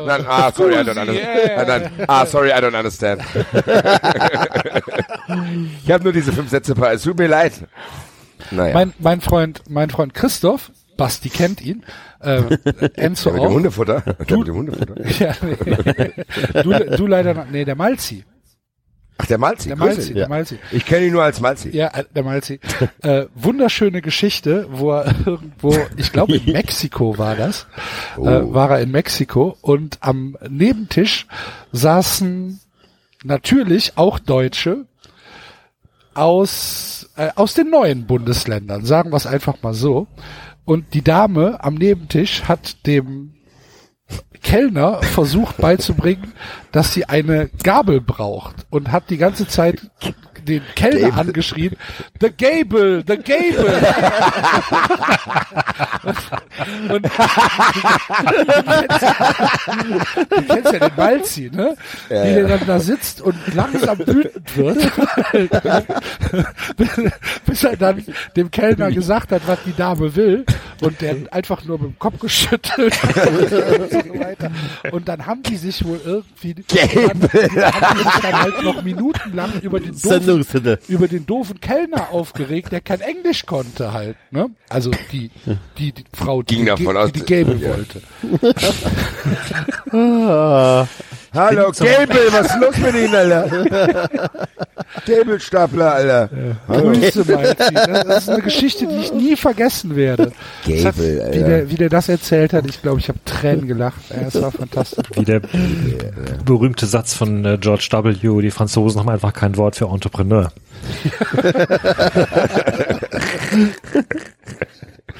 Dann, ah, sorry, I don't understand. Dann, ah, sorry, I don't understand. [LAUGHS] ich habe nur diese fünf Sätze. Es tut mir leid. Naja. Mein, mein Freund, mein Freund Christoph, Basti kennt ihn, äh, [LAUGHS] Enzo der mit dem. Hundefutter. Der mit dem Hundefutter. [LAUGHS] Ja, nee. du, du leider noch, nee, der Malzi. Ach, der Malzi. Der Malzi, ihn. der Malzi. Ich kenne ihn nur als Malzi. Ja, äh, der Malzi. Äh, wunderschöne Geschichte, wo er irgendwo, ich glaube in [LAUGHS] Mexiko war das, Oh. äh, war er in Mexiko und am Nebentisch saßen natürlich auch Deutsche aus, äh, aus den neuen Bundesländern, sagen wir es einfach mal so. Und die Dame am Nebentisch hat dem Kellner versucht beizubringen, dass sie eine Gabel braucht und hat die ganze Zeit den Kellner Gable. angeschrien, the Gable, the Gable. und, und du kennst ja den Malzi, ne? Wie der dann da sitzt und langsam wütend wird, [LAUGHS] bis er dann dem Kellner gesagt hat, was die Dame will und der einfach nur mit dem Kopf geschüttelt und so weiter. Und dann haben die sich wohl irgendwie [LAUGHS] dann, haben die sich dann halt noch minutenlang über den doofen, über den doofen Kellner aufgeregt, der kein Englisch konnte halt, ne? Also die die, die Frau, die Ging die, davon die, aus, die Gable ja. wollte. [LAUGHS] [LAUGHS] Hallo, Gable, was ist los mit Ihnen, Alter? [LAUGHS] Gable-Stapler, Alter. Grüße, Mikey. Das, das ist eine Geschichte, die ich nie vergessen werde. Das hat, Gable, wie, Alter. der, wie der das erzählt hat, ich glaube, ich habe Tränen gelacht. Ja, Es war fantastisch. Wie der berühmte Satz von äh, George W., die Franzosen haben einfach kein Wort für Entrepreneur. [LAUGHS] [LAUGHS]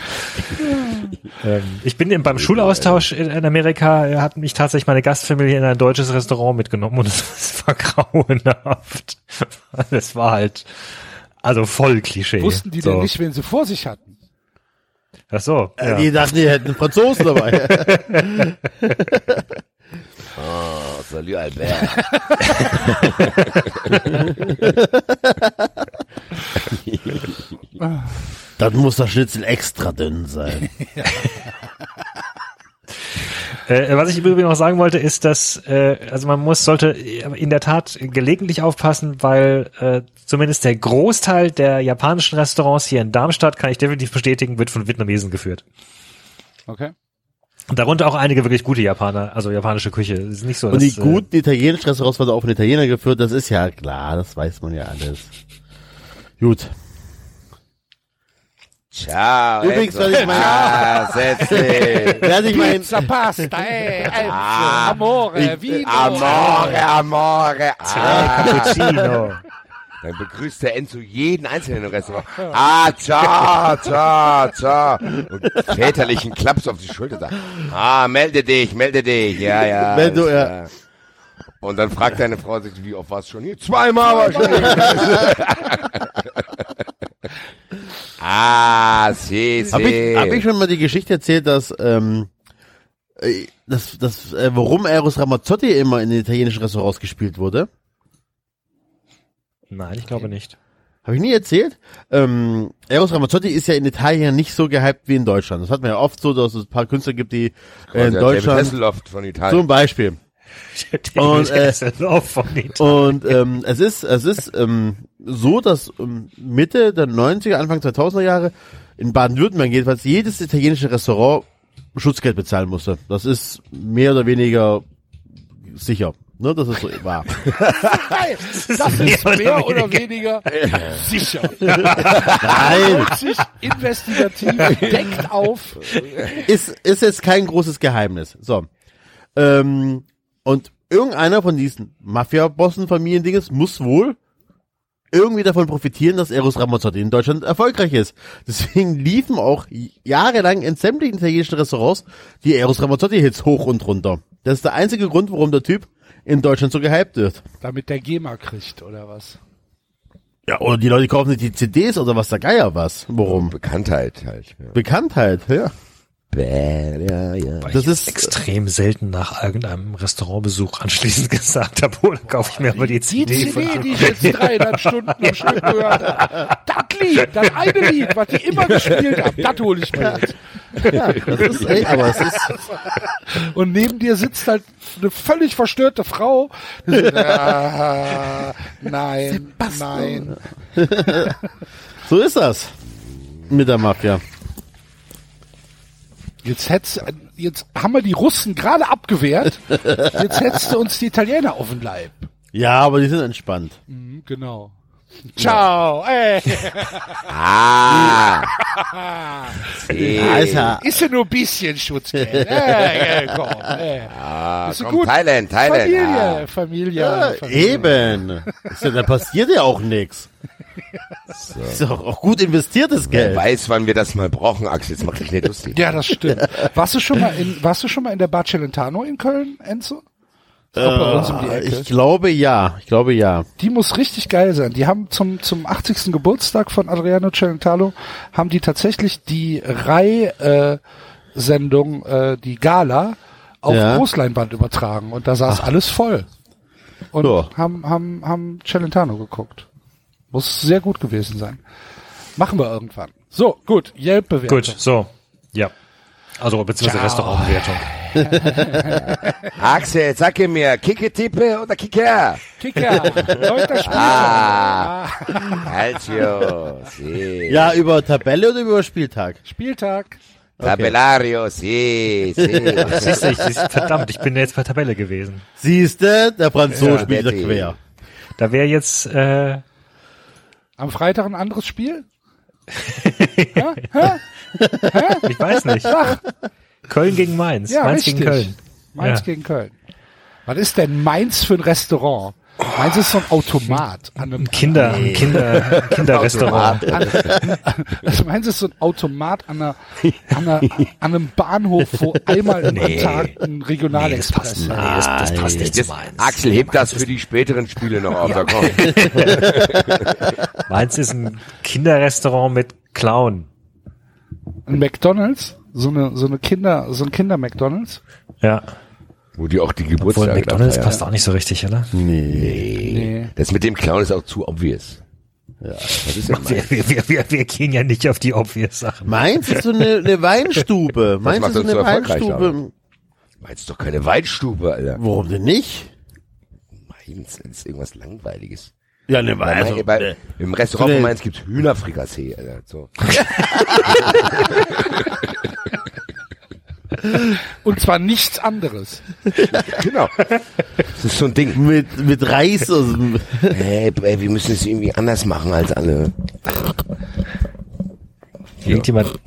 [LAUGHS] ähm, ich bin im- beim Schulaustausch in, in Amerika, äh, hat mich tatsächlich meine Gastfamilie in ein deutsches Restaurant mitgenommen und [LAUGHS] es war grauenhaft. [LAUGHS] Es war halt, also voll Klischee. Wussten die so. denn nicht, wen sie vor sich hatten? Ach so. Äh, ja. Die dachten, die hätten einen Franzosen dabei. Oh, salut, Albert. Dann muss das Schnitzel extra dünn sein. [LAUGHS] Äh, was ich im Übrigen noch sagen wollte, ist, dass äh, also man muss sollte in der Tat gelegentlich aufpassen, weil äh, zumindest der Großteil der japanischen Restaurants hier in Darmstadt, kann ich definitiv bestätigen, wird von Vietnamesen geführt. Okay. Und darunter auch einige wirklich gute Japaner, also japanische Küche. Ist nicht so, Und die dass, äh, guten italienischen Restaurants werden auch von Italiener geführt, das ist ja klar, das weiß man ja alles. Gut. Ciao. Übrigens, weil ich mein- Ah, setz dich. [LAUGHS] Wer sich mein, Pizza, Pasta, ey, Enzo, Ah, Amore, ich- Vino. Amore, Amore. Ah. Cappuccino. Dann begrüßt der Enzo jeden Einzelnen im Restaurant. Ah, ciao, ciao, ciao. Und väterlichen Klaps auf die Schulter sagt, ah, melde dich, melde dich. Ja, ja. Wenn du, ja. Und dann fragt deine Frau sich, wie oft warst du schon hier? Zweimal wahrscheinlich. [LAUGHS] [LAUGHS] ah, si, si. Hab ich, hab ich schon mal die Geschichte erzählt, dass, ähm, äh, dass, dass äh, warum Eros Ramazzotti immer in den italienischen Restaurants gespielt wurde? Nein, ich glaube nicht. Habe ich nie erzählt. Ähm, Eros Ramazzotti ist ja in Italien nicht so gehypt wie in Deutschland. Das hat man ja oft so, dass es ein paar Künstler gibt, die äh, in David Deutschland Hasselhoff von Italien. zum Beispiel. [LAUGHS] Und, äh, Und und ähm, es ist es ist ähm, so, dass ähm, Mitte der 90er, Anfang 2000er Jahre in Baden-Württemberg jedenfalls jedes italienische Restaurant Schutzgeld bezahlen musste. Das ist mehr oder weniger sicher. Ne, das ist so wahr. [LAUGHS] Das ist mehr oder weniger [LAUGHS] sicher. Nein, sich investigativ, deckt auf. ist, ist jetzt kein großes Geheimnis. So. Ähm, und irgendeiner von diesen Mafia-Bossen, Familiendinges, muss wohl irgendwie davon profitieren, dass Eros Ramazzotti in Deutschland erfolgreich ist. [LAUGHS] Deswegen liefen auch jahrelang in sämtlichen italienischen Restaurants die Eros Ramazzotti-Hits hoch und runter. Das ist der einzige Grund, warum der Typ in Deutschland so gehypt wird. Damit der GEMA kriegt, oder was? Ja, oder die Leute kaufen nicht die CDs oder was der Geier was. Warum? Bekanntheit halt. Ja. Bekanntheit, ja. Bäh, ja, ja. Das ist extrem selten nach irgendeinem Restaurantbesuch anschließend [LAUGHS] gesagt habe, oh, dann kaufe ich mir aber die Die CD, von CD, die ich jetzt dreieinhalb [LAUGHS] Stunden am Stück gehört habe. Das Lied, das eine Lied, was die immer gespielt haben, das hole ich mir jetzt. Ja, das ist, ey, aber es ist, Und neben dir sitzt halt eine völlig verstörte Frau. Die so, ah, nein, nein. so ist das. Mit der Mafia. Jetzt hättest, jetzt haben wir die Russen gerade abgewehrt. Jetzt hättest du uns die Italiener auf den Leib. Ja, aber die sind entspannt. Mhm, genau. Ciao, ey. Ah. [LAUGHS] Ist ja nur ein bisschen Schutzgeld. Ey, [LAUGHS] komm, ey. Ah, Ist komm, gut. Thailand, Thailand. Familie, Ah. Familie, Ja, Familie. eben. Ist ja, da passiert ja auch nichts. Ist doch auch gut investiertes Wer Geld. weiß, wann wir das mal brauchen, Axel. Jetzt mach dich nicht lustig. Ja, das stimmt. Warst du schon mal in, warst du schon mal in der Bar Celentano in Köln, Enzo? Um Äh, Ecke. ich glaube ja. Ich glaube ja. Die muss richtig geil sein. Die haben zum, zum 80. Geburtstag von Adriano Celentano, haben die tatsächlich die Rai-Sendung, äh, die Gala, auf Ja. Großleinwand übertragen. Und da saß alles voll. Und Ja. haben, haben, haben Celentano geguckt. Muss sehr gut gewesen sein. Machen wir irgendwann. So, gut. Yelp-Bewertung. Gut, so. Ja. Also, beziehungsweise Ciao. Restaurantbewertung. [LAUGHS] Axel, sag mir, Kicke-Tippe oder Kicker? Kicker. Neunter Spieltag. Ah. Calcio. Si. Ja, über Tabelle oder über Spieltag? Spieltag. Tabellario, si, si. Siehst du, ich, verdammt, ich bin jetzt bei Tabelle gewesen. Siehste, der Franzose Ja, spielt quer. Da wäre jetzt, äh, Am Freitag ein anderes Spiel? [LAUGHS] ich weiß nicht. Köln gegen Mainz. Ja, Mainz richtig. gegen Köln. Mainz Ja. gegen Köln. Was ist denn Mainz für ein Restaurant? Mainz ist so ein Automat an einem Kinder, ein Kinder, ein Kinderrestaurant. An, das Mainz ist so ein Automat an, einer, an, einer, an einem Bahnhof, wo einmal im Nee. Tag ein Regionalexpress Nee, fährt. das, das passt nicht zu Das, Mainz. Axel, heb das für die späteren Spiele noch auf. Komm. [LAUGHS] Mainz ist ein Kinderrestaurant mit Clown. Ein McDonalds, so eine, so eine Kinder, so ein Kinder-McDonalds. Ja. Wo die auch die Obwohl Geburtstage McDonalds passt auch nicht so richtig, oder? Nee. Nee. Das mit dem Clown ist auch zu obvious. Ja, das ist ja [LAUGHS] Wir, wir, wir, wir, wir gehen ja nicht auf die obvious Sachen. Mainz ist so eine, eine Weinstube. Mainz macht ist so eine erfolgreich, Weinstube. Mainz ist doch keine Weinstube, Alter. Warum denn nicht? Mainz ist irgendwas Langweiliges. Ja, ne, Bei, also, bei, ne. Im Restaurant eine- Mainz gibt's Hühnerfrikassee, Alter. So. [LAUGHS] [LAUGHS] Und zwar nichts anderes. genau. Das ist so ein Ding. mit, mit Reis. Also, Hey, ey, wir müssen es irgendwie anders machen als alle. Irgendjemand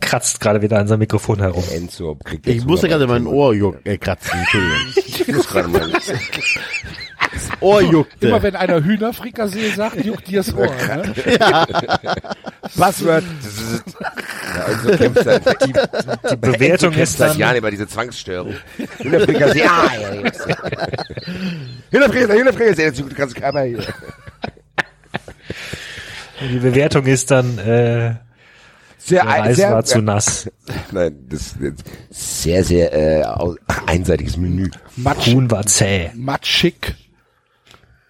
kratzt gerade wieder an seinem Mikrofon herum. Enzo kriegt ich musste gerade mein Ohr äh, kratzen. Entschuldigung. [LAUGHS] Ich muss gerade mal. [LAUGHS] Ohr Immer juckte. wenn einer Hühnerfrikassee sagt, juckt dir das Ohr. Ne? Passwort. Ja, also kämpft seit, die, Die [LAUGHS] Bewertung ist seit dann, Jahren über diese Zwangsstörung. Hühnerfrikassee. [LAUGHS] Ah, ja, jetzt. Hühnerfrikassee, Hühnerfrikassee. Jetzt juckt ganz Körper hier. die Bewertung ist dann, äh, Sehr, der Reis sehr, war zu nass. Nein, das ist sehr, sehr äh, einseitiges Menü. Matsch, Huhn war zäh. matschig.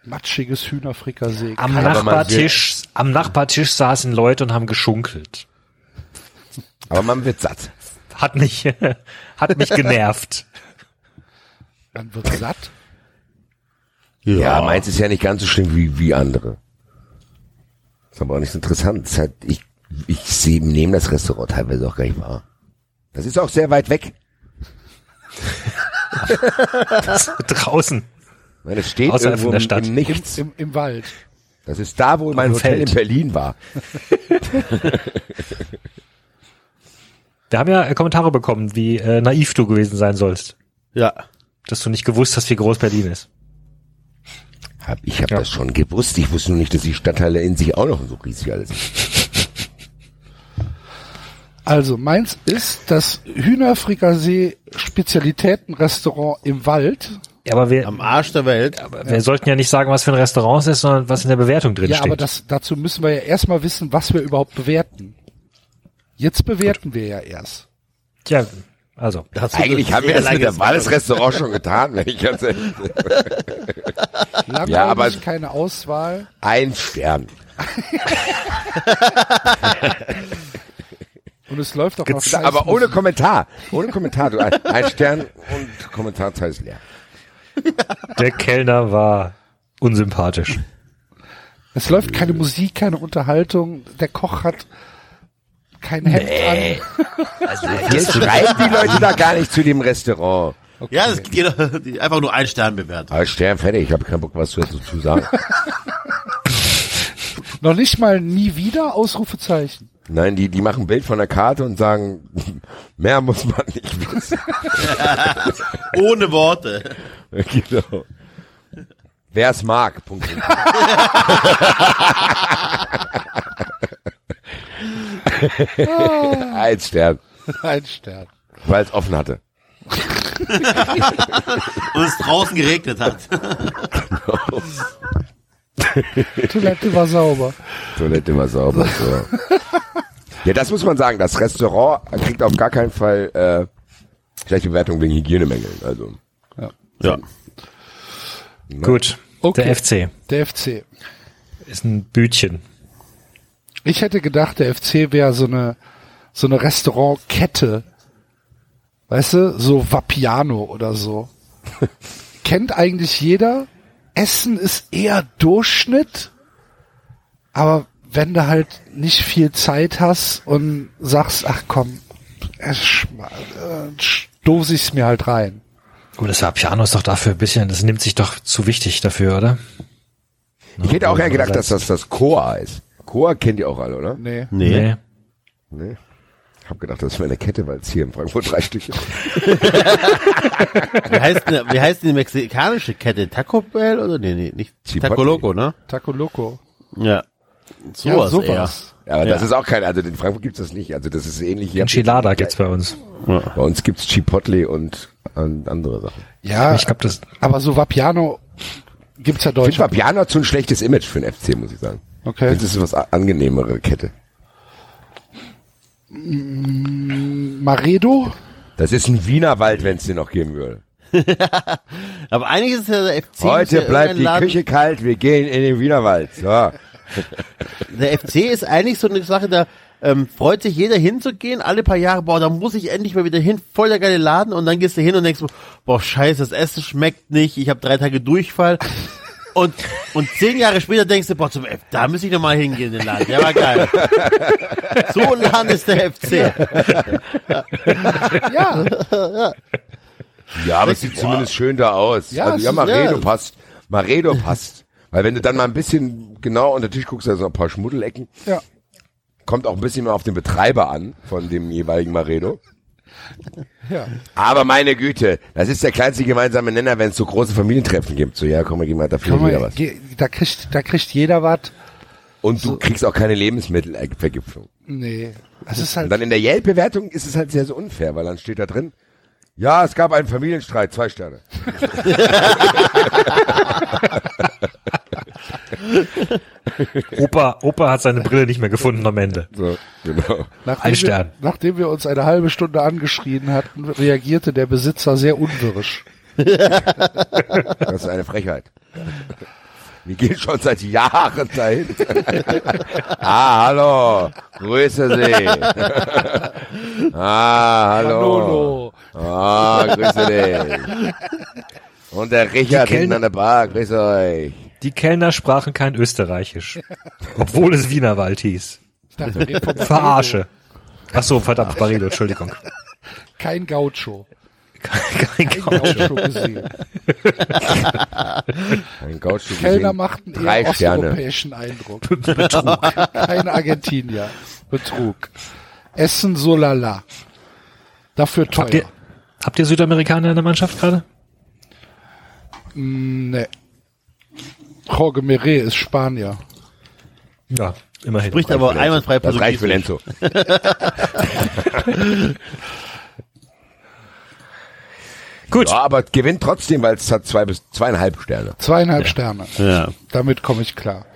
Matschiges Hühnerfrikassee. Am Nachbartisch, am Nachbartisch saßen Leute und haben geschunkelt. Aber man wird satt. Hat mich, [LAUGHS] hat mich genervt. Man wird satt. Ja, meins ist ja nicht ganz so schlimm wie, wie andere. Ist aber auch nicht so interessant. Ist halt, ich, ich sehe, nehme das Restaurant teilweise auch gar nicht wahr. Das ist auch sehr weit weg. [LAUGHS] Draußen. Meine, es steht Außerhalb irgendwo von der im- Stadt. im Im, Nichts. im, Im Wald. Das ist da, wo mein Hotel Feld. in Berlin war. [LAUGHS] Wir haben ja äh, Kommentare bekommen, wie äh, naiv du gewesen sein sollst. Ja. Dass du nicht gewusst hast, wie groß Berlin ist. Hab, ich habe das schon gewusst. Ich wusste nur nicht, dass die Stadtteile in sich auch noch so riesig alles sind. [LAUGHS] Also meins ist das Hühnerfrikassee Spezialitätenrestaurant im Wald. Ja, aber wir, Am Arsch der Welt. aber wir sollten ja nicht sagen, was für ein Restaurant es ist, sondern was in der Bewertung drin Ja, steht. aber das, dazu müssen wir ja erstmal wissen, was wir überhaupt bewerten. Jetzt bewerten wir ja erst. Tja, also. Eigentlich haben wir das mit Wahl des Restaurants schon [LAUGHS] getan, wenn ich ganz ehrlich bin. Ja, aber- keine Auswahl. Ein Stern. [LAUGHS] Und es läuft auch noch Aber ohne. Kommentar. Ohne Kommentar. Du, ein, ein Stern und Kommentarzahl ist leer. [LAUGHS] Der Kellner war unsympathisch. Es läuft keine Musik, keine Unterhaltung. Der Koch hat kein Hemd [LAUGHS] Also, Jetzt schreiben die Leute da gar nicht zu dem Restaurant. Ja, das geht jeder- die- einfach nur ein Stern bewertet. Ein Stern, fertig. Ich habe keinen Bock, was dazu zu sagen. an. [LAUGHS] Noch nicht mal nie wieder Ausrufezeichen. Nein, die, die machen ein Bild von der Karte und sagen, mehr muss man nicht wissen. Ohne Worte. [LAUGHS] genau. Wer es mag. Punkt. [LAUGHS] Ein Stern, Ein Stern. weil es offen hatte. Und es draußen geregnet hat. Toilette war sauber. Toilette war sauber. So. Ja, das muss man sagen. Das Restaurant kriegt auf gar keinen Fall äh, schlechte Bewertung wegen Hygienemängeln. Also Ja. Gut. Okay. Der FC Der FC. ist ein Bütchen. Ich hätte gedacht, der FC wäre so eine, so eine Restaurantkette. Weißt du, so Vapiano oder so. [LAUGHS] Kennt eigentlich jeder. Essen ist eher Durchschnitt. Aber wenn du halt nicht viel Zeit hast und sagst, ach komm, äh, stoße ich es mir halt rein. Gut, das Vapiano ist doch dafür ein bisschen, das nimmt sich doch zu wichtig dafür, oder? Ich hätte auch eher gedacht, dass das das Koa ist. Koa kennt ihr auch alle, oder? Nee. Nee. Nee. Ich habe gedacht, das wäre eine Kette, weil es hier in Frankfurt drei Stück gibt. [LAUGHS] Wie heißt denn, wie heißt denn die mexikanische Kette? Taco Bell oder nee, nee, nicht Chipotle. Taco Loco, ne? Taco Loco. Ja. Ja, Sowas. Ja, aber das Ja. ist auch kein, also in Frankfurt gibt's das nicht. Also das ist ähnlich. hier- Enchilada gibt's bei uns. Bei uns gibt's Chipotle und an- andere Sachen. Ja, Ich glaube, das, aber so Vapiano gibt's ja Ich finde. Fabiano hat so ein schlechtes Image für den FC, muss ich sagen. Okay. Das ist was angenehmere Kette. Maredo? Das ist ein Wienerwald, wenn es den noch geben würde. [LAUGHS] Aber eigentlich ist ja der FC. Heute ja bleibt die Laden- Küche kalt, wir gehen in den Wienerwald. So. [LAUGHS] Der FC ist eigentlich so eine Sache, da ähm, freut sich jeder hinzugehen, alle paar Jahre, boah, da muss ich endlich mal wieder hin, voll der geile Laden und dann gehst du hin und denkst boah, scheiße, das Essen schmeckt nicht, ich habe drei Tage Durchfall [LAUGHS] und und zehn Jahre später denkst du, boah, zum F, da muss ich noch mal hingehen, in den Laden, der war geil. [LAUGHS] so ein Laden ist der FC. Ja, Ja, aber es sieht zumindest schön da aus. Ja, also, ja, Maredo ja. passt. Maredo passt. Weil wenn du dann mal ein bisschen genau unter den Tisch guckst, da sind noch ein paar Schmuddelecken. ja. Kommt auch ein bisschen mehr auf den Betreiber an von dem jeweiligen Maredo. Ja. Aber meine Güte, das ist der kleinste gemeinsame Nenner, wenn es so große Familientreffen gibt. So, ja, komm, wir gehen mal dafür wieder was. da kriegt, da kriegt jeder was. Und du kriegst auch keine Lebensmittelvergiftung. Nee. Es ist Und halt, dann in der Yelp-Bewertung ist es halt sehr, sehr unfair, weil dann steht da drin, ja, es gab einen Familienstreit, zwei Sterne. [LAUGHS] Opa, Opa hat seine Brille nicht mehr gefunden am Ende. So, genau. nachdem, ein wir, Stern. nachdem wir uns eine halbe Stunde angeschrien hatten, reagierte der Besitzer sehr unwirsch. Das ist eine Frechheit. Wir gehen schon seit Jahren dahin. [LAUGHS] ah, hallo. Grüße Sie. [LAUGHS] ah, hallo. Manolo. Ah, grüße dich. Und der Richard Die hinten Kellner- an der Bar, grüße euch. Die Kellner sprachen kein Österreichisch. Obwohl es Wienerwald hieß. Dachte, Verarsche. Ach so, verdammt, Barredo, Entschuldigung. Kein Gaucho. Kein Kein Gaucho. Gesehen. Ein Gaucho Kellner machten Drei eher Sterne. osteuropäischen Eindruck. Betrug. Keine Argentinier. Betrug. Essen so lala. Dafür teuer. Habt ihr, habt ihr Südamerikaner in der Mannschaft gerade? Nee. Jorge Mire ist Spanier. Ja, immerhin. Spricht aber einwandfrei Das reicht für Portugiesisch. Lenzo. [LAUGHS] Gut. Ja, aber gewinnt trotzdem, weil es hat zwei bis zweieinhalb Sterne. Zweieinhalb Sterne. Ja. Damit komme ich klar.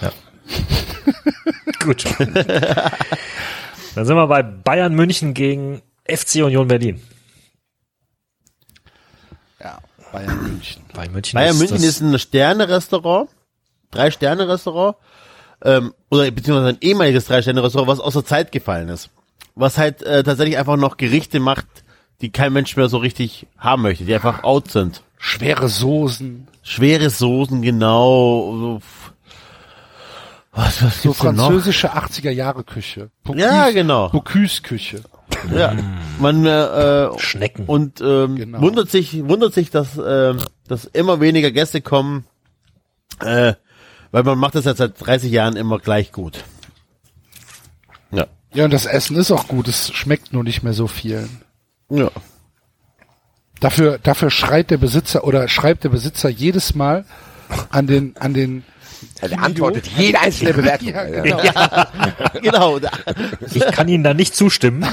[LAUGHS] Gut. Dann sind wir bei Bayern München gegen FC Union Berlin. Ja. Bayern München. Bei München Bayern München das- ist ein Sterne-Restaurant, Drei-Sterne-Restaurant, ähm, oder beziehungsweise ein ehemaliges Drei-Sterne-Restaurant, was außer Zeit gefallen ist. Was halt äh, tatsächlich einfach noch Gerichte macht, die kein Mensch mehr so richtig haben möchte, die einfach out sind. Schwere Soßen. Schwere Soßen, genau. So, was, was So französische 80er Jahre Küche. Ja, genau. Bocuse Küche. Ja, man äh, äh, Schnecken. und ähm, Genau. wundert sich, wundert sich, dass ähm, dass immer weniger Gäste kommen, äh, weil man macht das jetzt seit 30 Jahren immer gleich gut. Ja. Ja, und das Essen ist auch gut. Es schmeckt nur nicht mehr so vielen. Ja. Dafür, dafür schreit der Besitzer oder schreibt der Besitzer jedes Mal an den, an den, Er antwortet jede einzelne Bewertung. ja, Ja, genau. genau. Da- Ich kann Ihnen da nicht zustimmen.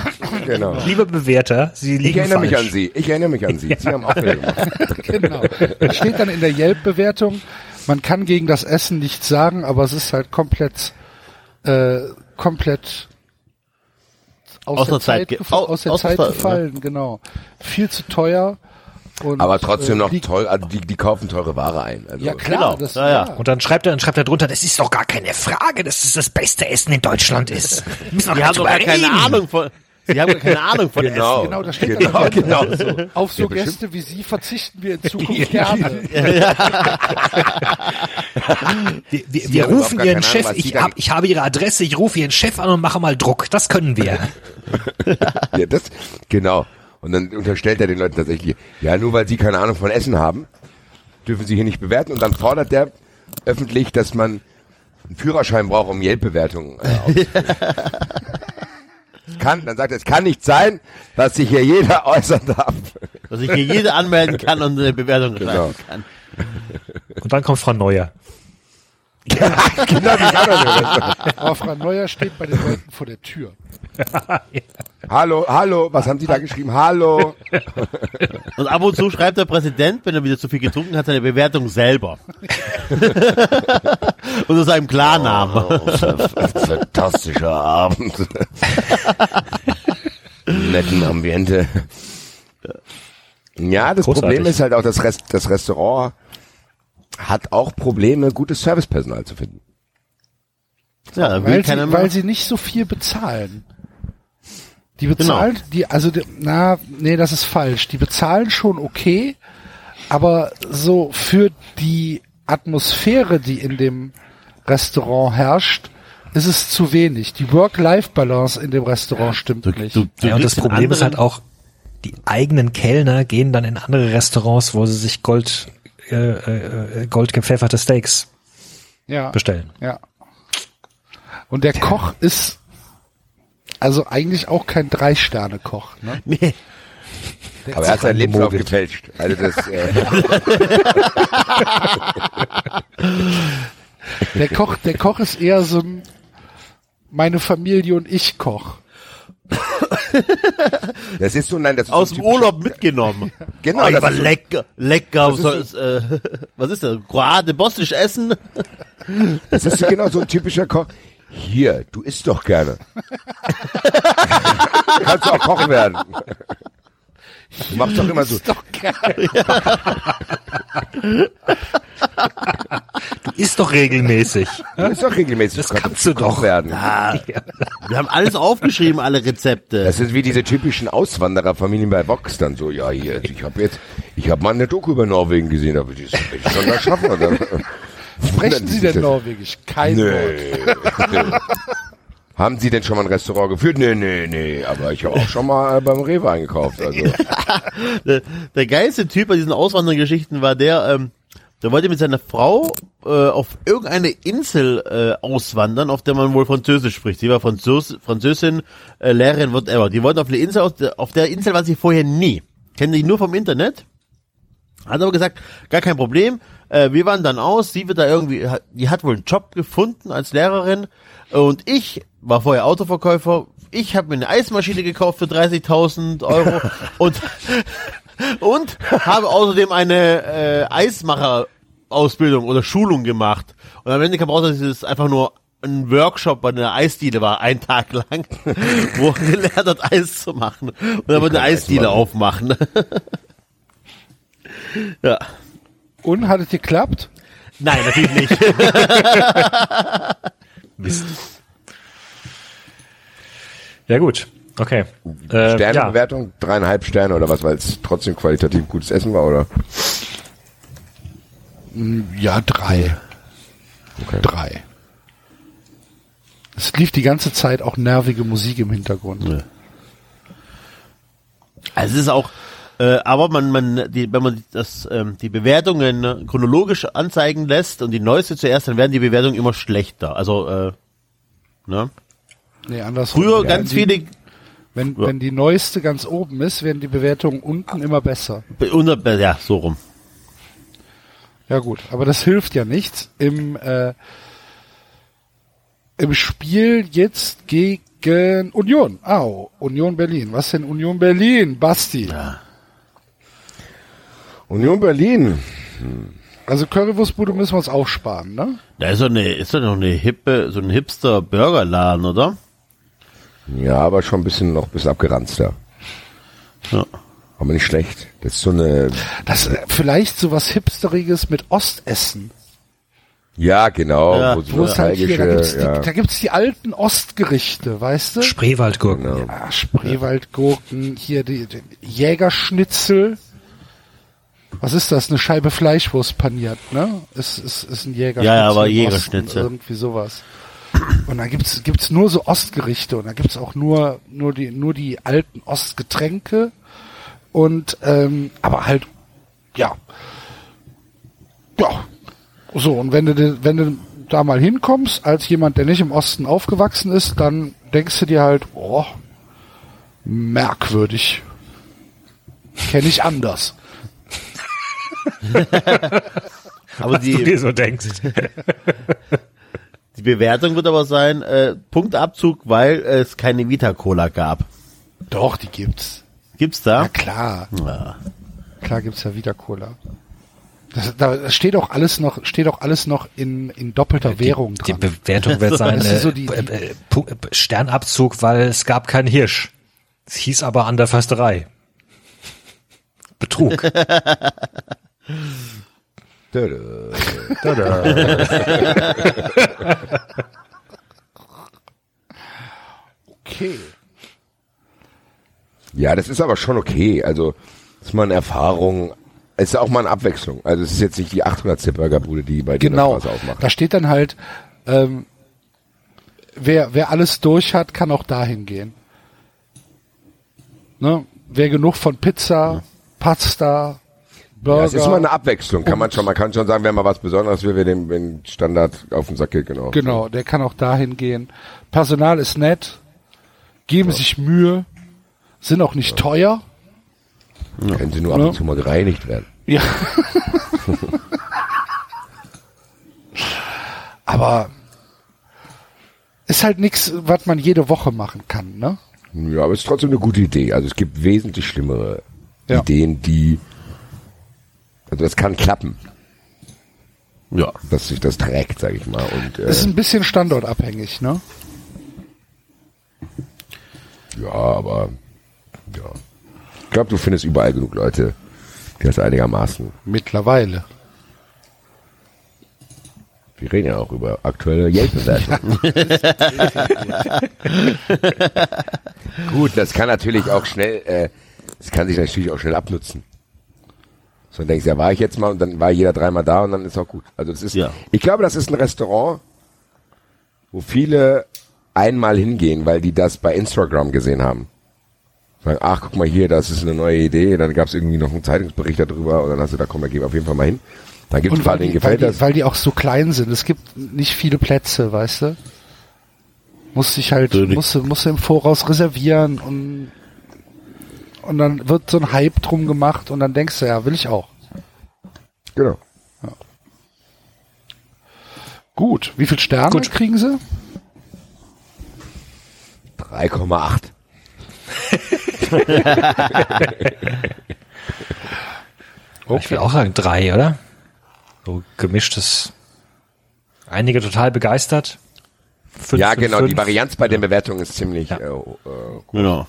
genau. Liebe Bewerter, Sie Ich liegen erinnere mich falsch. an Sie. Ich erinnere mich an Sie. Sie haben auch Fehler gemacht. [LAUGHS] genau. Da steht dann in der Yelp-Bewertung, man kann gegen das Essen nichts sagen, aber es ist halt komplett, äh, komplett aus, Aus der der Zeit Zeit, ge- gef- au- aus der aus Zeit gefallen, genau. Viel zu teuer. Und, Aber trotzdem äh, noch liegt- toll. Also die, die kaufen teure Ware ein. Also, Ja klar, Genau. das, Ja, ja. Und dann schreibt er, dann schreibt er drunter, das ist doch gar keine Frage, dass es das beste Essen in Deutschland ist. Wir [LAUGHS] müssen doch Die gar haben doch gar keine. Ahnung von. Sie haben keine Ahnung von Genau. Genau, da steht Genau, da drin. genau. So, auf so Ja, bestimmt. Gäste wie Sie verzichten wir in Zukunft gerne. [LAUGHS] Wir, wir, wir rufen Ihren Chef, Ahnung, ich, hab, ich habe Ihre Adresse, ich rufe Ihren Chef an und mache mal Druck. Das können wir. [LAUGHS] Ja, das, genau. Und dann unterstellt er den Leuten tatsächlich, ja, nur weil sie keine Ahnung von Essen haben, dürfen sie hier nicht bewerten. Und dann fordert der öffentlich, dass man einen Führerschein braucht, um Yelp-Bewertungen äh, [LAUGHS] kann, dann sagt er, es kann nicht sein, dass sich hier jeder [LAUGHS] äußern darf. Dass ich hier jede anmelden kann und eine Bewertung Genau. schreiben kann. Und dann kommt Frau Neuer. Genau, die kann doch nicht. Aber Frau Neuer steht bei den Leuten vor der Tür. [LAUGHS] Hallo, hallo, was haben Sie da geschrieben? Hallo. Und ab und zu schreibt der Präsident, wenn er wieder zu viel getrunken hat, seine Bewertung selber. [LAUGHS] Unter seinem Klarnamen. Oh, Fantastischer Abend. [LAUGHS] Netten Ambiente. Ja, das Großartig. Problem ist halt auch, das, Rest, das Restaurant hat auch Probleme, gutes Servicepersonal zu finden. Ja, Weil sie, mehr. weil sie nicht so viel bezahlen. Die bezahlen, die, also, die, na, nee, das ist falsch. Die bezahlen schon okay, aber so für die Atmosphäre, die in dem Restaurant herrscht, ist es zu wenig. Die Work-Life-Balance in dem Restaurant stimmt nicht. du, du Ja, und das Problem ist halt auch, die eigenen Kellner gehen dann in andere Restaurants, wo sie sich Gold, äh, äh, goldgepfefferte Steaks ja, bestellen. ja. Und der Koch ist also eigentlich auch kein Drei-Sterne-Koch. Ne? [LAUGHS] Nee. Aber er hat seinen Lebenslauf gefälscht. Also das, [LAUGHS] äh, Der Koch, der Koch ist eher so ein meine Familie und ich Koch. [LAUGHS] das ist so, nein, das ist Aus so dem Urlaub mitgenommen. Genau, oh, das war lecker, lecker. Das ist So, äh, [LAUGHS] was ist das? Kroate, bosnisch essen? [LAUGHS] Das ist so genau so ein typischer Koch. Hier, du isst doch gerne. Kannst du auch kochen werden. [LAUGHS] Du machst doch immer so. Doch geil. Du isst doch regelmäßig. Du isst doch regelmäßig. Das kannst kannst du doch. werden. Wir haben alles aufgeschrieben, alle Rezepte. Das ist wie diese typischen Auswandererfamilien bei Vox dann so, ja hier, ich habe jetzt, ich habe mal eine Doku über Norwegen gesehen, aber ich schon das schaffen. Oder? Sprechen Sie denn Norwegisch? Kein Wort. [LAUGHS] Haben Sie denn schon mal ein Restaurant geführt? Nee, nee, nee. Aber ich habe auch schon mal äh, beim Rewe eingekauft. Also. [LAUGHS] der, der geilste Typ bei diesen Auswandergeschichten war der, ähm, der wollte mit seiner Frau äh, auf irgendeine Insel äh, auswandern, auf der man wohl Französisch spricht. Sie war Französ Französin, äh, Lehrerin, whatever. Die wollten auf eine Insel, aus auf der Insel war sie vorher nie. Kennen die nur vom Internet. Hat aber gesagt, gar kein Problem. Äh, wir waren dann aus, sie wird da irgendwie, die hat wohl einen Job gefunden als Lehrerin und ich war vorher Autoverkäufer. Ich habe mir eine Eismaschine gekauft für 30.000 Euro [LAUGHS] und und habe außerdem eine äh, Eismacher-Ausbildung oder Schulung gemacht. Und am Ende kam raus, dass es einfach nur ein Workshop bei einer Eisdiele war, ein Tag lang, [LAUGHS] wo er gelernt hat, Eis zu machen. Und dann wollte eine Eisdiele machen. aufmachen. [LAUGHS] ja. Und hat es geklappt? Nein, natürlich nicht. [LAUGHS] Mist. Ja gut, okay. Äh, ja. Sternebewertung, dreieinhalb Sterne oder was, weil es trotzdem qualitativ gutes Essen war, oder? Ja, drei. Drei. Es lief die ganze Zeit auch nervige Musik im Hintergrund. Also es ist auch, äh, aber man, man, die, wenn man das, ähm, die Bewertungen chronologisch anzeigen lässt und die neueste zuerst, dann werden die Bewertungen immer schlechter. Also, äh, ne? Nee, andersrum. Früher Wenn ganz die, viele, Wenn, Ja. wenn die neueste ganz oben ist, werden die Bewertungen unten immer besser. Be- ja, so rum. Ja gut, aber das hilft ja nichts. Im, äh, im Spiel jetzt gegen Union. Au, Union Berlin. Was denn Union Berlin? Basti. Union Berlin. Also Currywurstbude müssen wir uns auch sparen, ne? Da ist doch eine, ist doch noch eine hippe, so ein hipster Burgerladen, oder? Ja, aber schon ein bisschen noch ein bisschen abgeranzter. Ja. Aber nicht schlecht. Das ist so eine, Das äh, vielleicht so was hipsteriges mit Ostessen. Ja, genau. Ja. wo es halt hier, da gibt's, nostalgische, die, da gibt's die alten Ostgerichte, weißt du? Spreewaldgurken. Genau. Ah, Spreewaldgurken, hier die, die Jägerschnitzel. Was ist das? Eine Scheibe Fleischwurst paniert, ne? Ist, ist, ist ein Jägerschnitzel. Ja, ja, aber Jägerschnitzel. Irgendwie sowas. Und dann gibt's, gibt's nur so Ostgerichte und dann gibt's auch nur, nur die, nur die alten Ostgetränke und, ähm, aber halt, ja. Ja. So, und wenn du, wenn du da mal hinkommst, als jemand, der nicht im Osten aufgewachsen ist, dann denkst du dir halt, oh, merkwürdig. Kenne ich anders. [LAUGHS] Aber Du dir die, so denkst. [LAUGHS] die Bewertung wird aber sein, äh, Punktabzug, weil es keine Vita-Cola gab. Doch, die gibt's. Gibt's Ja, da? klar. Ja. Klar gibt's ja wieder Cola. Das, da steht auch alles noch, steht auch alles noch in, in doppelter Währung Die dran. Bewertung wird [LAUGHS] sein, Das äh, so die- äh, äh, äh, Sternabzug, weil es gab keinen Hirsch. Es hieß aber an der Försterei. Betrug. Dödö. okay. Ja, das ist aber schon okay. Also, das ist mal eine Erfahrung. Es ist auch mal eine Abwechslung. Also, es ist jetzt nicht die 800 Burgerbude, die bei dir Genau. Straße aufmacht. Da steht dann halt, ähm, wer, wer alles durch hat, kann auch dahin gehen. Ne? Wer genug von Pizza, Pasta, Burger. Ja, es ist immer eine Abwechslung, kann man schon. Man kann schon sagen, wenn mal was Besonderes will, wir den, den Standard auf den Sack geht, genau. Genau, der kann auch dahin gehen. Personal ist nett, geben sich Mühe, sind auch nicht teuer. Können sie nur ab Ja. und zu mal gereinigt werden. Ja. [LAUGHS] Aber ist halt nichts, was man jede Woche machen kann, ne? Ja, aber es ist trotzdem eine gute Idee. Also es gibt wesentlich schlimmere Ja. Ideen, die, also das kann klappen, Ja. dass sich das trägt, sag ich mal. Und, äh, Ist ein bisschen standortabhängig, ne? ja, aber, ja. Ich glaube, du findest überall genug Leute, die das einigermaßen, Mittlerweile. wir reden ja auch über aktuelle Yelp-Bewertungen. [LAUGHS] Gut, das kann natürlich auch schnell, äh, das kann sich natürlich auch schnell abnutzen. So, dann denkst du, ja, war ich jetzt mal und dann war jeder dreimal da und dann ist auch gut. Also das ist, Ja. ich glaube, das ist ein Restaurant, wo viele einmal hingehen, weil die das bei Instagram gesehen haben. Sagen, ach, guck mal hier, das ist eine neue Idee, dann gab es irgendwie noch einen Zeitungsbericht darüber und dann hast du da, komm, wir gehen auf jeden Fall mal hin. Dann gibt es Und ein paar, denen die, weil, gefällt die, weil die auch so klein sind. Es gibt nicht viele Plätze, weißt du? Muss sich halt, Dönig. musst du, musst du im Voraus reservieren und, und dann wird so ein Hype drum gemacht und dann denkst du, ja, will ich auch. Genau. Gut. Wie viel Sterne Gut. kriegen sie? 3,8. [LAUGHS] Ich will auch sagen drei, oder? So gemischtes. Einige total begeistert. Fünf Ja, genau, fünf. die Varianz bei den Bewertungen ist ziemlich, Ja. äh, äh, Genau.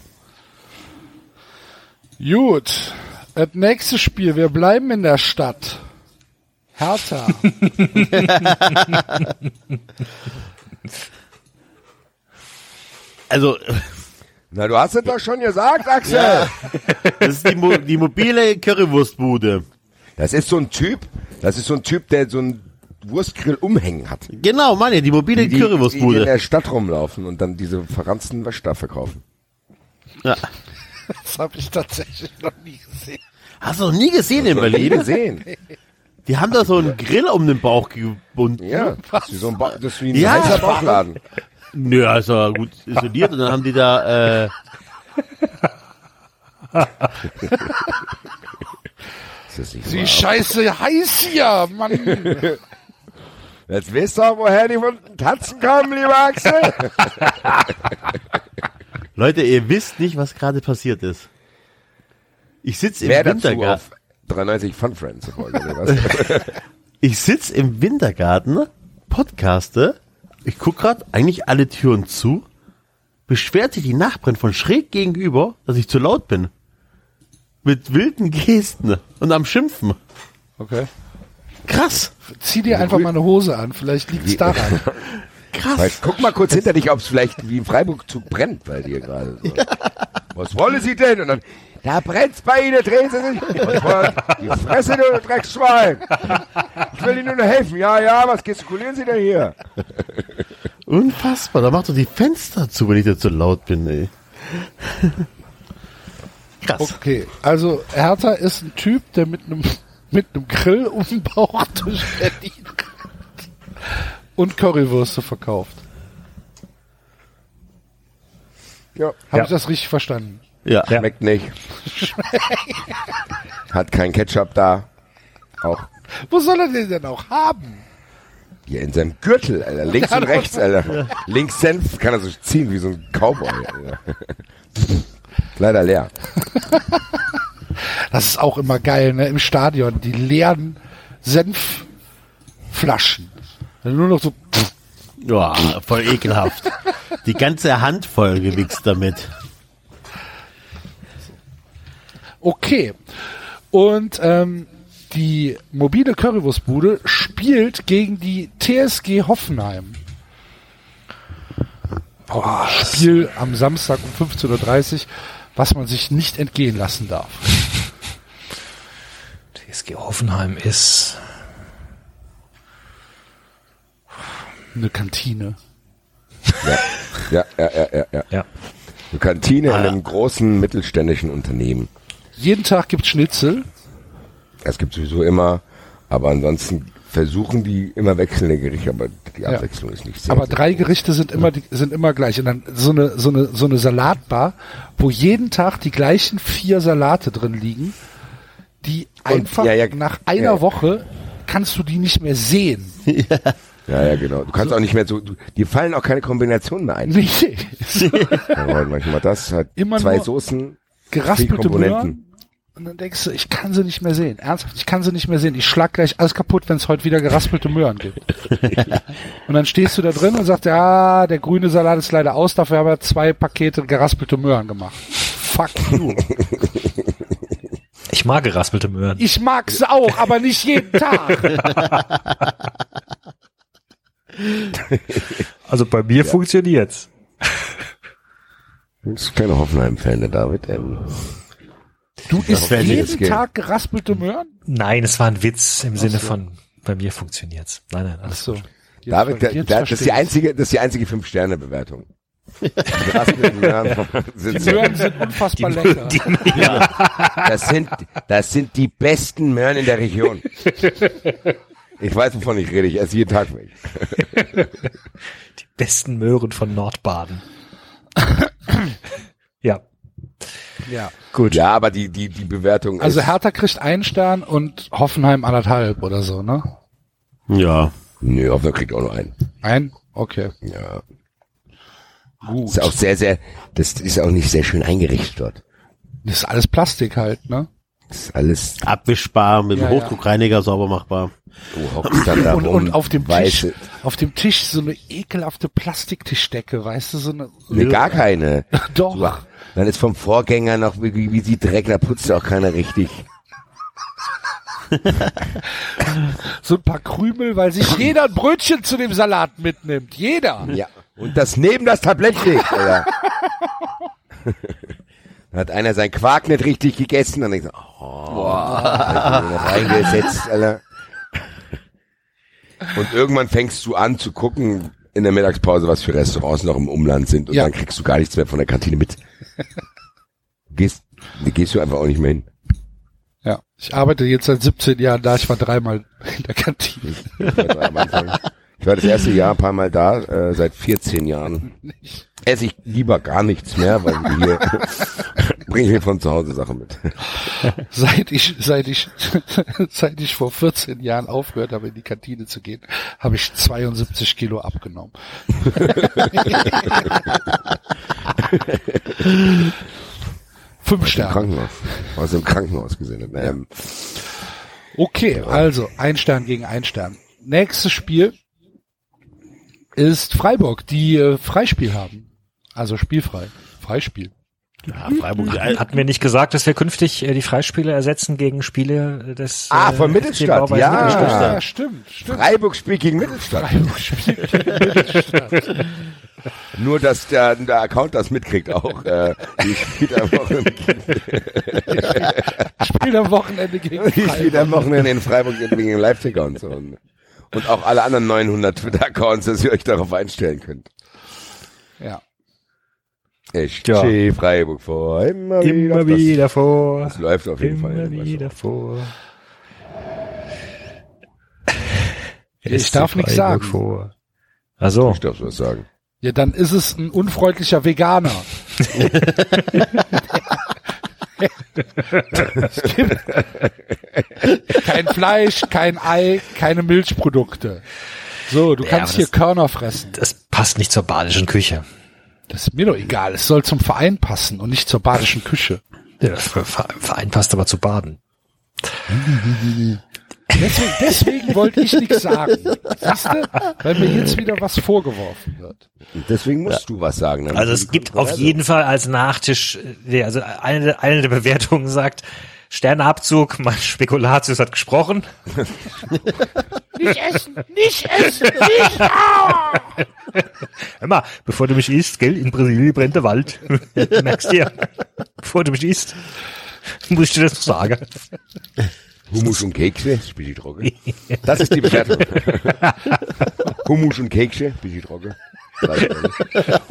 Gut. Das nächste Spiel. Wir bleiben in der Stadt. Hertha. [LAUGHS] Also, Na, du hast es doch schon gesagt, Axel. das ist die, Mo die mobile Currywurstbude. Das ist so ein Typ, das ist so ein Typ, der so ein Wurstgrill umhängen hat. Genau, Mann, die mobile Die, die in Currywurstbude. der Stadt rumlaufen und dann diese verranzten Wäsche da verkaufen. Ja. Das habe ich tatsächlich noch nie gesehen. Hast du noch nie gesehen in Nie Berlin? gesehen. Die haben da so einen Grill um den Bauch gebunden. Ja, das ist wie so ein, ba das ist wie ein Ja. heißer Bauchladen. Nö, also gut isoliert und dann haben die da, äh, wahr? scheiße heiß hier, Mann. Jetzt wisst ihr, woher die bunten Tatzen kommen, lieber Axel. [LAUGHS] Leute, ihr wisst nicht, was gerade passiert ist. Ich sitz im Wer dazu Wintergarten. auf 93 Fun Friends? [LAUGHS] Ich sitz im Wintergarten, podcaste, ich guck grad eigentlich alle Türen zu, beschwert sich die Nachbarin von schräg gegenüber, dass ich zu laut bin. Mit wilden Gesten und am Schimpfen. Okay. Krass. Zieh dir einfach mal eine Hose an, vielleicht liegt's Wie- [LAUGHS] daran. Weil, guck mal kurz hinter dich, ob es vielleicht wie im Freiburg-Zug brennt bei dir gerade. So. Was wollen Sie denn? Und dann, da brennt's bei Ihnen, drehen Sie sich. Die Fresse, du Drecksschwein. Ich will Ihnen nur helfen. Ja, ja, was gestikulieren Sie denn hier? Unfassbar. Da macht doch die Fenster zu, wenn ich da zu laut bin, ey. [LAUGHS] Krass. Okay, also Hertha ist ein Typ, der mit einem mit einem Grill um den Bauch [LAUGHS] durch Berlin rennt und Currywürste verkauft. Ja. Habe Ja. ich das richtig verstanden? Ja. Ja. Schmeckt nicht. Hat kein Ketchup da. Auch Wo soll er den denn auch haben? hier in seinem Gürtel, Alter. Links Ja, und rechts, Alter. Links Senf kann er so ziehen wie so ein Cowboy, Alter. [LAUGHS] Leider leer. Das ist auch immer geil, ne? Im Stadion, die leeren Senfflaschen. Nur noch so, Ja, voll ekelhaft. Die ganze Hand voll gewichst damit. okay. Und ähm, die mobile Currywurstbude spielt gegen die TSG Hoffenheim. Boah, Spiel am Samstag um 15.30 Uhr, was man sich nicht entgehen lassen darf. TSG Hoffenheim ist Eine Kantine. Ja, ja, ja, ja, ja. ja Eine Kantine in einem großen mittelständischen Unternehmen. Jeden Tag gibt's Schnitzel. Es gibt sowieso immer, aber ansonsten versuchen die immer wechselnde Gerichte, aber die Ja. Abwechslung ist nicht sehr. Aber sehr drei groß. Gerichte sind immer, die, sind immer gleich. Und dann so eine, so eine, so eine Salatbar, wo jeden Tag die gleichen vier Salate drin liegen, die einfach ja, ja, nach einer ja, ja. Woche kannst du die nicht mehr sehen. [LAUGHS] [LAUGHS] Ja, ja, genau. Du kannst auch nicht mehr so, du, dir fallen auch keine Kombinationen mehr ein. Nee. [LAUGHS] Ja, manchmal das hat Immer zwei Soßen, Geraspelte Komponenten. Möhren. Und dann denkst du, ich kann sie nicht mehr sehen. Ernsthaft, ich kann sie nicht mehr sehen. Ich schlag gleich alles kaputt, wenn es heute wieder geraspelte Möhren gibt. [LAUGHS] und dann stehst du da drin und sagst, ja, der grüne Salat ist leider aus, dafür haben wir zwei Pakete geraspelte Möhren gemacht. Fuck you. ich mag geraspelte Möhren. Ich mag's auch, aber nicht jeden Tag. [LAUGHS] [LAUGHS] Also bei mir funktioniert's. Du bist kein Hoffenheim-Fan, der David. Ähm, Du isst jeden. Tag geraspelte Möhren? Nein, es war ein Witz im Sinne so. von bei mir funktioniert's. Nein, nein, alles So. Jetzt David, da, da, das ist die einzige, das ist die einzige Fünf-Sterne-Bewertung. [LAUGHS] Die geraspelten Möhren sind Die Möhren sind unfassbar lecker. [LAUGHS] Das sind, das sind die besten Möhren in der Region. Ich weiß, wovon ich rede. Ich esse jeden Tag weg. [LAUGHS] Die besten Möhren von Nordbaden. [CLEARS THROAT] ja, ja. gut. Ja, aber die, die, die Bewertung Also ist, Hertha kriegt einen Stern und Hoffenheim anderthalb oder so, ne? Ja. nö, Hoffenheim kriegt auch nur einen. Ein? Okay. Ja. Gut. Ist auch sehr, sehr, das ist auch nicht sehr schön eingerichtet dort. Das ist alles Plastik halt, ne? Das ist alles, Abwischbar, mit dem Ja, ja. Hochdruckreiniger sauber machbar. Du hockst dann da Und, rum, und auf dem Tisch, auf dem Tisch so eine ekelhafte Plastiktischdecke, weißt du, so eine. nee, gar keine. [LAUGHS] Doch. Du, dann ist vom Vorgänger noch, wie, wie sieht Dreck, da putzt auch keiner richtig. [LAUGHS] So ein paar Krümel, weil sich jeder ein Brötchen zu dem Salat mitnimmt. Jeder. Ja. Und das neben das Tablett legt, Alter. Da [LAUGHS] hat einer sein Quark nicht richtig gegessen, dann denkt er, oh, noch reingesetzt, Alter. Und irgendwann fängst du an zu gucken in der Mittagspause, was für Restaurants noch im Umland sind und Ja. dann kriegst du gar nichts mehr von der Kantine mit. [LAUGHS] Gehst, gehst du einfach auch nicht mehr hin. Ja. Ich arbeite jetzt seit 17 Jahren da. Ich war dreimal in der Kantine. [LAUGHS] Ich war, das erste Jahr ein paar Mal da, äh, seit 14 Jahren. Esse ich lieber gar nichts mehr, weil hier [LAUGHS] bringe ich mir von zu Hause Sachen mit. Seit ich, seit ich, [LAUGHS] seit ich vor 14 Jahren aufgehört habe, in die Kantine zu gehen, habe ich 72 Kilo abgenommen. [LAUGHS] Fünf Sterne. Krankenhaus. Aus dem Krankenhaus gesehen. Ähm, Okay, also ein Stern gegen ein Stern. Nächstes Spiel ist Freiburg, die äh, Freispiel haben. Also spielfrei. Freispiel. Ja, Freiburg, Hatten wir nicht gesagt, dass wir künftig äh, die Freispiele ersetzen gegen Spiele des Ah, äh, von Mittelstadt, FC Blau-Weiß ja. Mittelstadt? Ja, stimmt, stimmt. Freiburg spielt gegen Mittelstadt. Freiburg spielt gegen Mittelstadt. Nur, dass der, der Account das mitkriegt auch. Äh, die spielt am Wochenende, Spielt am Wochenende gegen die spielt Freiburg. am Wochenende in Freiburg gegen Leipziger und so. Und, auch alle anderen 900 Twitter-Accounts, dass ihr euch darauf einstellen könnt. Ja. Ich Ja. stehe Freiburg vor. Immer, Immer wieder. wieder vor. Das, läuft auf jeden Immer Fall. wieder vor. [LAUGHS] Ich darf nichts sagen. Vor. Also, Ich darf was sagen. Ja, dann ist es ein unfreundlicher Veganer. [LAUGHS] [LAUGHS] Kein Fleisch, kein Ei, keine Milchprodukte. So, du Ja, kannst hier das- Körner fressen. das passt nicht zur badischen Küche. Das ist mir doch egal. Es soll zum Verein passen und nicht zur badischen Küche. Der Verein passt aber zu baden. [LAUGHS] Deswegen, deswegen wollte ich nichts sagen. Siehst du? Weil mir jetzt wieder was vorgeworfen wird. Deswegen musst du was sagen. Also es gibt auf jeden Fall als Nachtisch, äh, also eine, der- eine der Bewertungen sagt, Sterneabzug, mein Spekulatius hat gesprochen. Nicht essen, nicht essen, nicht! Ah! Hör mal, bevor du mich isst, gell, in Brasilien brennt der Wald. [LAUGHS] Merkst du ja, bevor du mich isst, muss ich dir das noch sagen. Hummus und Kekse, ist ein bisschen trocken. Das ist die Bewertung. [LAUGHS] Hummus und Kekse, bisschen trocken.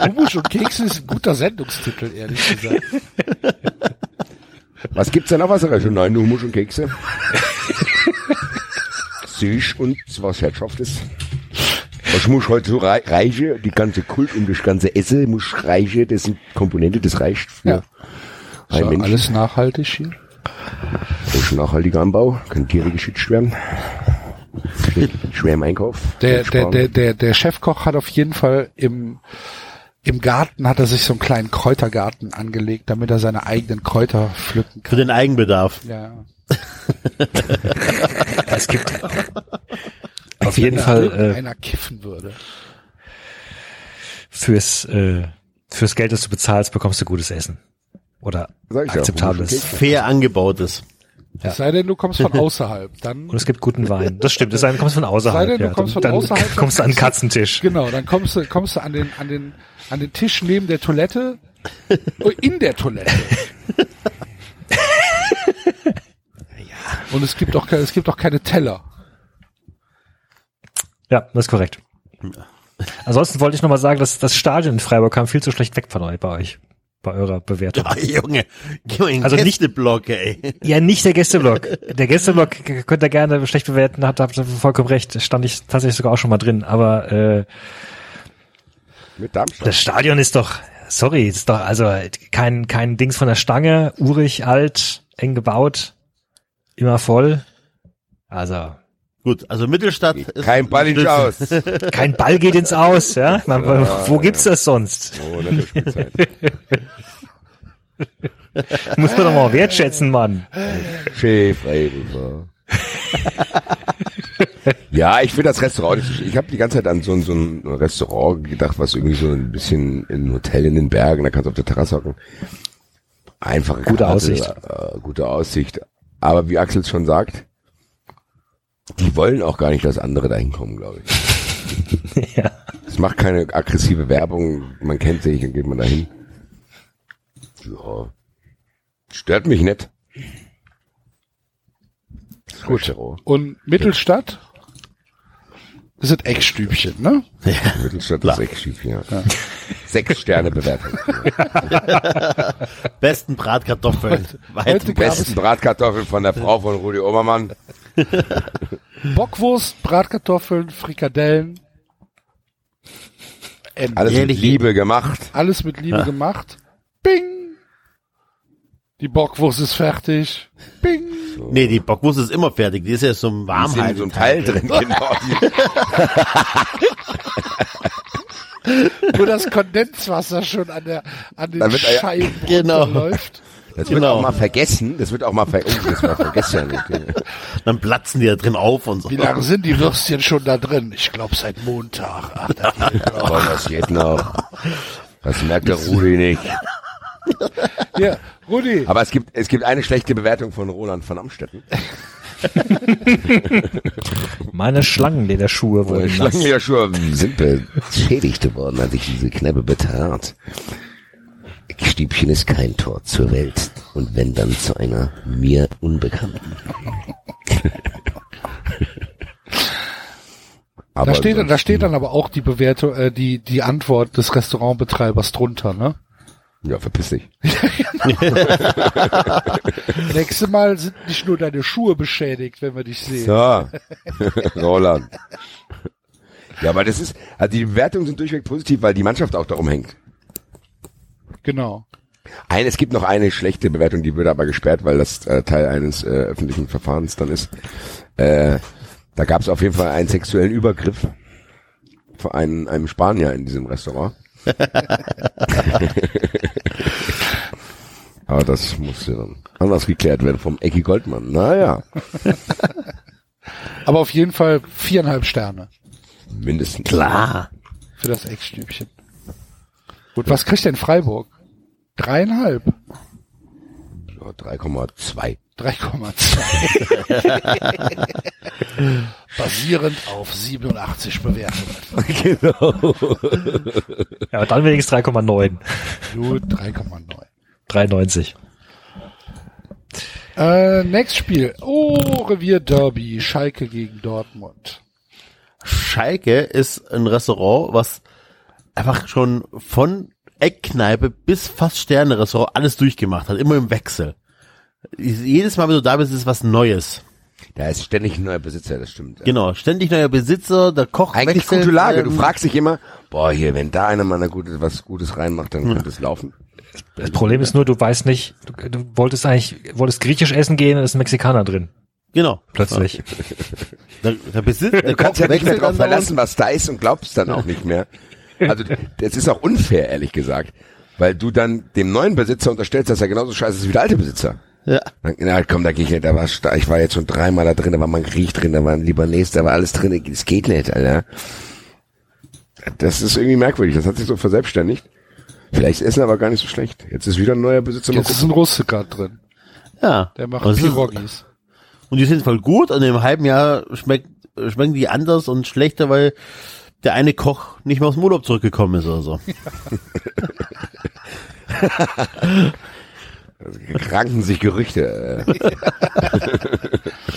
Hummus und Kekse ist ein guter Sendungstitel, ehrlich gesagt. Was gibt's denn noch was regional? Nur Hummus und Kekse? Süß und was Herzhaftes. Was muss heute so rei reichen? Die ganze Kult um das ganze Essen muss reichen. Das sind Komponente, das reicht für Ja. ein So, Mensch. alles nachhaltig hier. Das ist ein nachhaltiger Anbau, kann Tiere geschützt werden. Schwer im Einkauf. Der, der, der, der, der Chefkoch hat auf jeden Fall im, im Garten hat er sich so einen kleinen Kräutergarten angelegt, damit er seine eigenen Kräuter pflücken für kann. den Eigenbedarf. Ja. [LAUGHS] Es gibt auf jeden Wenn Fall äh, einer kiffen würde. fürs, äh, fürs Geld, das du bezahlst, bekommst du gutes Essen. Oder ja, akzeptables. Und Fair angebautes. Es sei denn, du kommst von [LAUGHS] außerhalb. Dann Und es gibt guten Wein. Das stimmt. Das sei denn, du kommst von außerhalb. Sei denn, du ja. kommst von dann, außerhalb, [LAUGHS] Dann kommst du an den Katzentisch. Genau, dann kommst du, kommst du an den, an den, an den Tisch neben der Toilette, oh, in der Toilette. [LAUGHS] Und es gibt auch, es gibt auch keine Teller. Ja, das ist korrekt. Ansonsten wollte ich noch mal sagen, dass das Stadion in Freiburg kam viel zu schlecht weg von euch bei euch. Bei eurer Bewertung. Ah, Junge, den Also nicht- Gästeblock, ey. Ja, nicht der Gästeblock. Der Gästeblock k- könnt ihr gerne schlecht bewerten, habt habt ihr vollkommen recht. Stand ich tatsächlich sogar auch schon mal drin. Aber äh, Mit Darmstadt. das Stadion ist doch, sorry, ist doch also kein kein Dings von der Stange, urig, alt, eng gebaut, immer voll. Also Gut, also Mittelstadt ist Kein Ball ins Aus. [LAUGHS] kein Ball geht ins Aus, ja? Man, wo gibt's das sonst? Oh, das. [LAUGHS] Muss man doch mal wertschätzen, Mann. Chef Freiburger. ja, ich finde das Restaurant, ich, ich habe die ganze Zeit an so, ein- so ein Restaurant gedacht, was irgendwie so ein bisschen in ein Hotel in den Bergen, da kannst du auf der Terrasse hocken. Einfache Gute Karte, Aussicht. Äh, gute Aussicht. Aber wie Axel schon sagt, die wollen auch gar nicht, dass andere dahin kommen, glaube ich. [LAUGHS] Ja. Es macht keine aggressive Werbung, man kennt sich, dann geht man dahin. Ja. Stört mich nicht. Gut. Restaurant. Und Mittelstadt? Das sind Eckstübchen, ne? Mittelstadt ist sechs Schief, ja. [LAUGHS] Sechs Sterne Bewertung. [LAUGHS] besten Bratkartoffeln. Weit Heute Besten Bratkartoffeln von der Frau von Rudi Obermann. [LAUGHS] Bockwurst, Bratkartoffeln, Frikadellen. Alles mit? Liebe gemacht. Alles mit Liebe Ja. gemacht. Bing! Die Bockwurst ist fertig. Bing! Nee, die Bockwurst ist immer fertig. Die ist ja so ein in so einem Teil drin, genau. [LAUGHS] Wo das Kondenswasser schon an der, an den wird Scheiben [LAUGHS] Genau. läuft. Das wird Genau. auch mal vergessen. Das wird auch mal ver oh, das war vergessen. Okay. [LAUGHS] Dann platzen die da drin auf und so. Wie lange sind die Würstchen schon da drin? Ich glaube seit Montag. Ach, da geht noch. Aber was geht noch? Das merkt der Rudi nicht. Ja, Rudi. Aber es gibt, es gibt eine schlechte Bewertung von Roland von Amstetten. Meine Schlangenlederschuhe wurden nass. Schlangenlederschuhe sind beschädigt worden, als ich diese Kneipe betrat. Stiebchen ist kein Tor zur Welt. Und wenn dann zu einer mir Unbekannten. Aber Da steht, da steht dann aber auch die Bewertung, äh, die, die Antwort des Restaurantbetreibers drunter, ne? Ja, verpiss dich. [LAUGHS] Nächstes Mal sind nicht nur deine Schuhe beschädigt, wenn wir dich sehen. So. [LAUGHS] Roland. Ja, aber das ist, also die Bewertungen sind durchweg positiv, weil die Mannschaft auch darum hängt. Genau. Ein, es gibt noch eine schlechte Bewertung, die würde aber gesperrt, weil das äh, Teil eines äh, öffentlichen Verfahrens dann ist. Äh, da gab es auf jeden Fall einen sexuellen Übergriff von einem, einem Spanier in diesem Restaurant. Aber [LAUGHS] das musste dann anders geklärt werden vom Ecki Goldmann. Naja, [LAUGHS] Aber auf jeden Fall viereinhalb Sterne mindestens. Klar. für das Eckstübchen. Gut, was kriegt denn Freiburg? Dreieinhalb. Ja, 3,2. 3,2. [LAUGHS] Basierend auf 87 Bewertungen. [LAUGHS] genau. Ja, aber dann wenigstens 3,9. Gut, 3,9. 93. Äh, nächstes Spiel. Oh, Revier Derby. Schalke gegen Dortmund. Schalke ist ein Restaurant, was einfach schon von Eckkneipe bis fast Sterne-Restaurant alles durchgemacht hat, immer im Wechsel. Jedes Mal, wenn du da bist, ist was Neues. Da ist ständig ein neuer Besitzer, das stimmt. ja. Genau, ständig neuer Besitzer, der Koch Eigentlich wechselt, gute Lage. Du ähm, fragst dich immer, boah, hier, wenn da einer mal gute, was Gutes reinmacht, dann könnte es laufen. Das Problem ist nur, du weißt nicht, du, du wolltest eigentlich, wolltest griechisch essen gehen es ist ein Mexikaner drin. Genau. Plötzlich. Der, der Besitz, der Du kannst Koch ja nicht mehr drauf verlassen, was da ist und glaubst dann auch nicht mehr. Also, das ist auch unfair, ehrlich gesagt. Weil du dann dem neuen Besitzer unterstellst, dass er genauso scheiße ist wie der alte Besitzer. Ja. Na komm, da geh ich nicht, da war, ich war jetzt schon dreimal da drin, da war mal ein Griech drin, da war ein Libanese, da war alles drin, das geht nicht, Alter. Das ist irgendwie merkwürdig, das hat sich so verselbstständigt. Vielleicht ist Essen aber gar nicht so schlecht. Jetzt ist wieder ein neuer Besitzer. Jetzt ist ein Russe gerade drin. Ja. Der macht es Pirogis. Und die sind voll gut und im halben Jahr schmeckt, schmecken die anders und schlechter, weil der eine Koch nicht mehr aus dem Urlaub zurückgekommen ist oder so. [LAUGHS] [LAUGHS] ranken sich Gerüchte. Äh. [LAUGHS]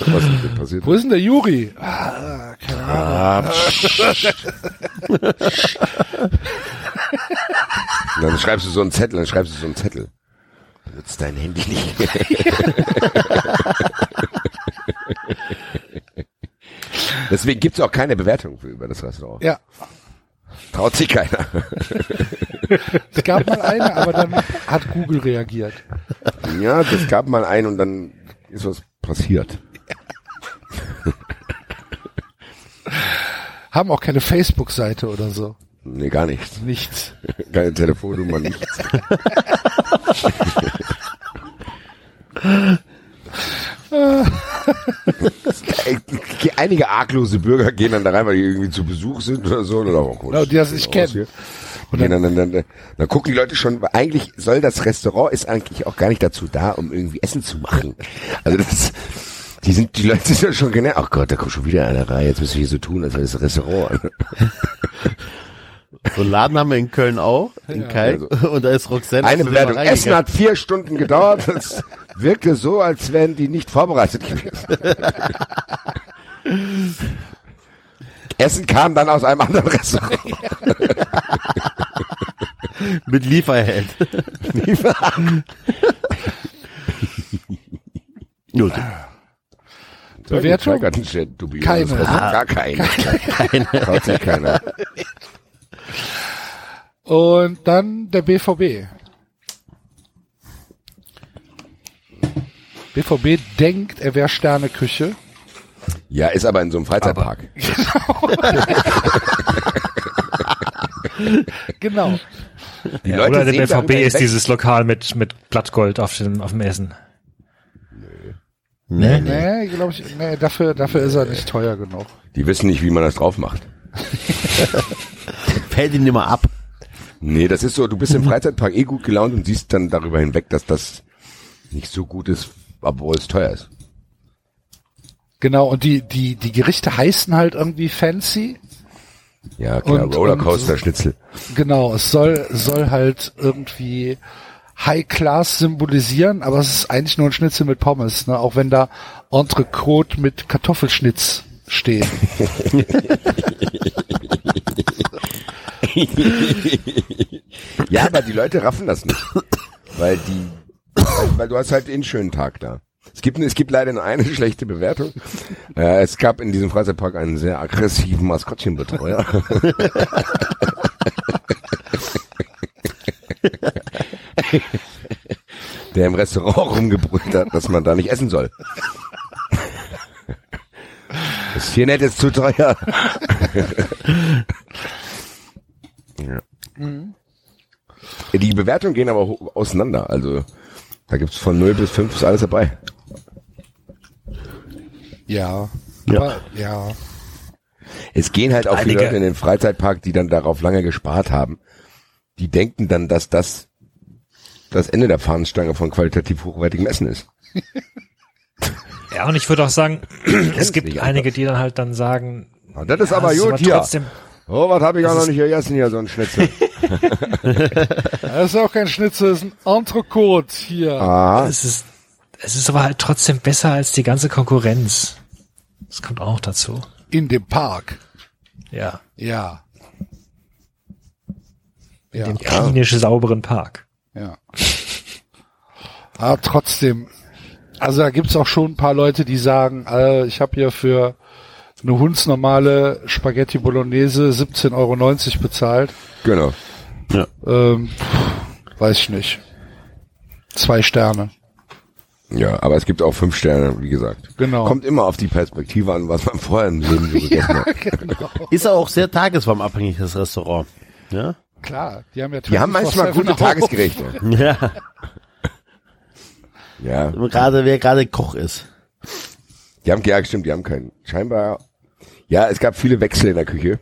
Was ist denn passiert? Wo ist denn der Juri? Ah, keine Ahnung. Ah, dann schreibst du so einen Zettel, dann schreibst du so einen Zettel. Benutzt dein Handy nicht. [LAUGHS] Deswegen gibt's auch keine Bewertung für über das Restaurant. Ja, Traut sich keiner. es gab mal eine, aber dann hat Google reagiert. Ja, das gab mal ein und dann ist was passiert. Haben auch keine Facebook-Seite oder so. Nee, gar nichts. Nichts. Keine Telefonnummer, nichts. [LAUGHS] Einige arglose Bürger gehen dann da rein, weil die irgendwie zu Besuch sind oder so. Oder auch, Ja, die das nicht kennen. Und dann, dann, dann, dann, dann gucken die Leute schon, eigentlich soll das Restaurant ist eigentlich auch gar nicht dazu da, um irgendwie Essen zu machen. Also das, die sind, die Leute sind ja schon genervt. Ach Gott, da kommt schon wieder einer rein. Jetzt müssen wir hier so tun, als wäre das Restaurant. [LAUGHS] So einen Laden haben wir in Köln auch, in Kalk. [LAUGHS] Und da ist Roxanne. Eine Bewertung. Essen hat vier Stunden gedauert. Es wirkte so, als wären die nicht vorbereitet gewesen. [LAUGHS] Essen kam dann aus einem anderen Restaurant. [LAUGHS] Mit Lieferheld. Gut. Bewertung? Keine. Gar keine. Keine. Traut sich keiner. Und dann der BVB. BVB denkt, er wäre Sterneküche. Ja, ist aber in so einem Freizeitpark. [LAUGHS] Genau. Die Ja, Leute oder der sehen BVB ist dieses Lokal mit, mit Blattgold auf dem, auf dem Essen. Nee, nee. Nee, glaube ich, nee, dafür, dafür ist er nicht teuer genug. Die wissen nicht, wie man das drauf macht. [LAUGHS] Fällt ihn immer ab. Nee, das ist so, du bist im Freizeitpark eh gut gelaunt und siehst dann darüber hinweg, dass das nicht so gut ist, obwohl es teuer ist. Genau, und die, die, die Gerichte heißen halt irgendwie fancy. Ja, klar, Und- Rollercoaster-Schnitzel. Genau, es soll, soll halt irgendwie High Class symbolisieren, aber es ist eigentlich nur ein Schnitzel mit Pommes, ne? auch wenn da Entrecote mit Kartoffelschnitz steht. [LAUGHS] ja, aber die Leute raffen das nicht. Weil die, weil, weil du hast halt einen schönen Tag da. Es gibt, es gibt leider nur eine [LAUGHS] schlechte Bewertung. Äh, es gab in diesem Freizeitpark einen sehr aggressiven Maskottchenbetreuer. [LAUGHS] der im Restaurant rumgebrüllt hat, dass man da nicht essen soll. Das ist hier nett, ist zu teuer. [LAUGHS] ja. Die Bewertungen gehen aber auseinander. Also da gibt's von 0 bis 5 ist alles dabei. Ja. Ja. Aber, ja. Es gehen halt auch viele Einige- Leute in den Freizeitpark, die dann darauf lange gespart haben. Die denken dann, dass das das Ende der Fahnenstange von qualitativ hochwertigem Essen ist. [LAUGHS] Ja, und ich würde auch sagen, es gibt einige, die dann halt dann sagen, Ah, das ist ja, aber es gut hier. trotzdem, Oh, was habe ich auch Das noch ist- nicht gegessen hier, so ein Schnitzel. [LAUGHS] Das ist auch kein Schnitzel, das ist ein Entrecote hier. Ah, es ist, es ist aber halt trotzdem besser als die ganze Konkurrenz. Das kommt auch dazu. In dem Park. Ja. Ja. In Ja. dem klinisch sauberen Park. Ja. Aber trotzdem, also da gibt's auch schon ein paar Leute, die sagen, äh, ich habe hier für eine hundsnormale Spaghetti Bolognese 17,90 Euro bezahlt. genau. Ähm, pff, weiß ich nicht. Zwei Sterne. Ja, aber es gibt auch fünf Sterne, wie gesagt. Genau. Kommt immer auf die Perspektive an, was man vorher im Leben so gegessen hat. [LAUGHS] genau. Ist auch sehr tagesformabhängig, das Restaurant. Ja? Klar, die haben ja Die haben manchmal 24/7 gute. Tagesgerichte. [LAUGHS] Ja. Ja, Gerade, wer gerade Koch ist. die haben, ja, stimmt, die haben keinen. Scheinbar, ja, es gab viele Wechsel in der Küche.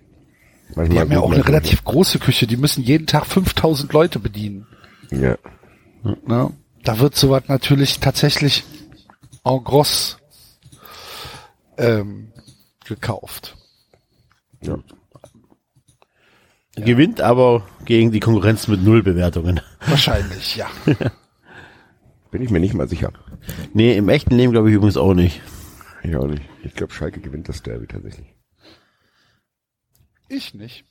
Manchmal Die haben ja auch eine relativ große Küche, die müssen jeden Tag 5000 Leute bedienen. Ja. Ne? Da wird sowas natürlich tatsächlich en gros ähm, gekauft. Gewinnt aber gegen die Konkurrenz mit null Bewertungen. Wahrscheinlich, ja. [LAUGHS] Bin ich mir nicht mal sicher. Nee, im echten Leben glaube ich übrigens auch nicht. Ich auch nicht. Ich glaube, Schalke gewinnt das Derby tatsächlich. Ich nicht.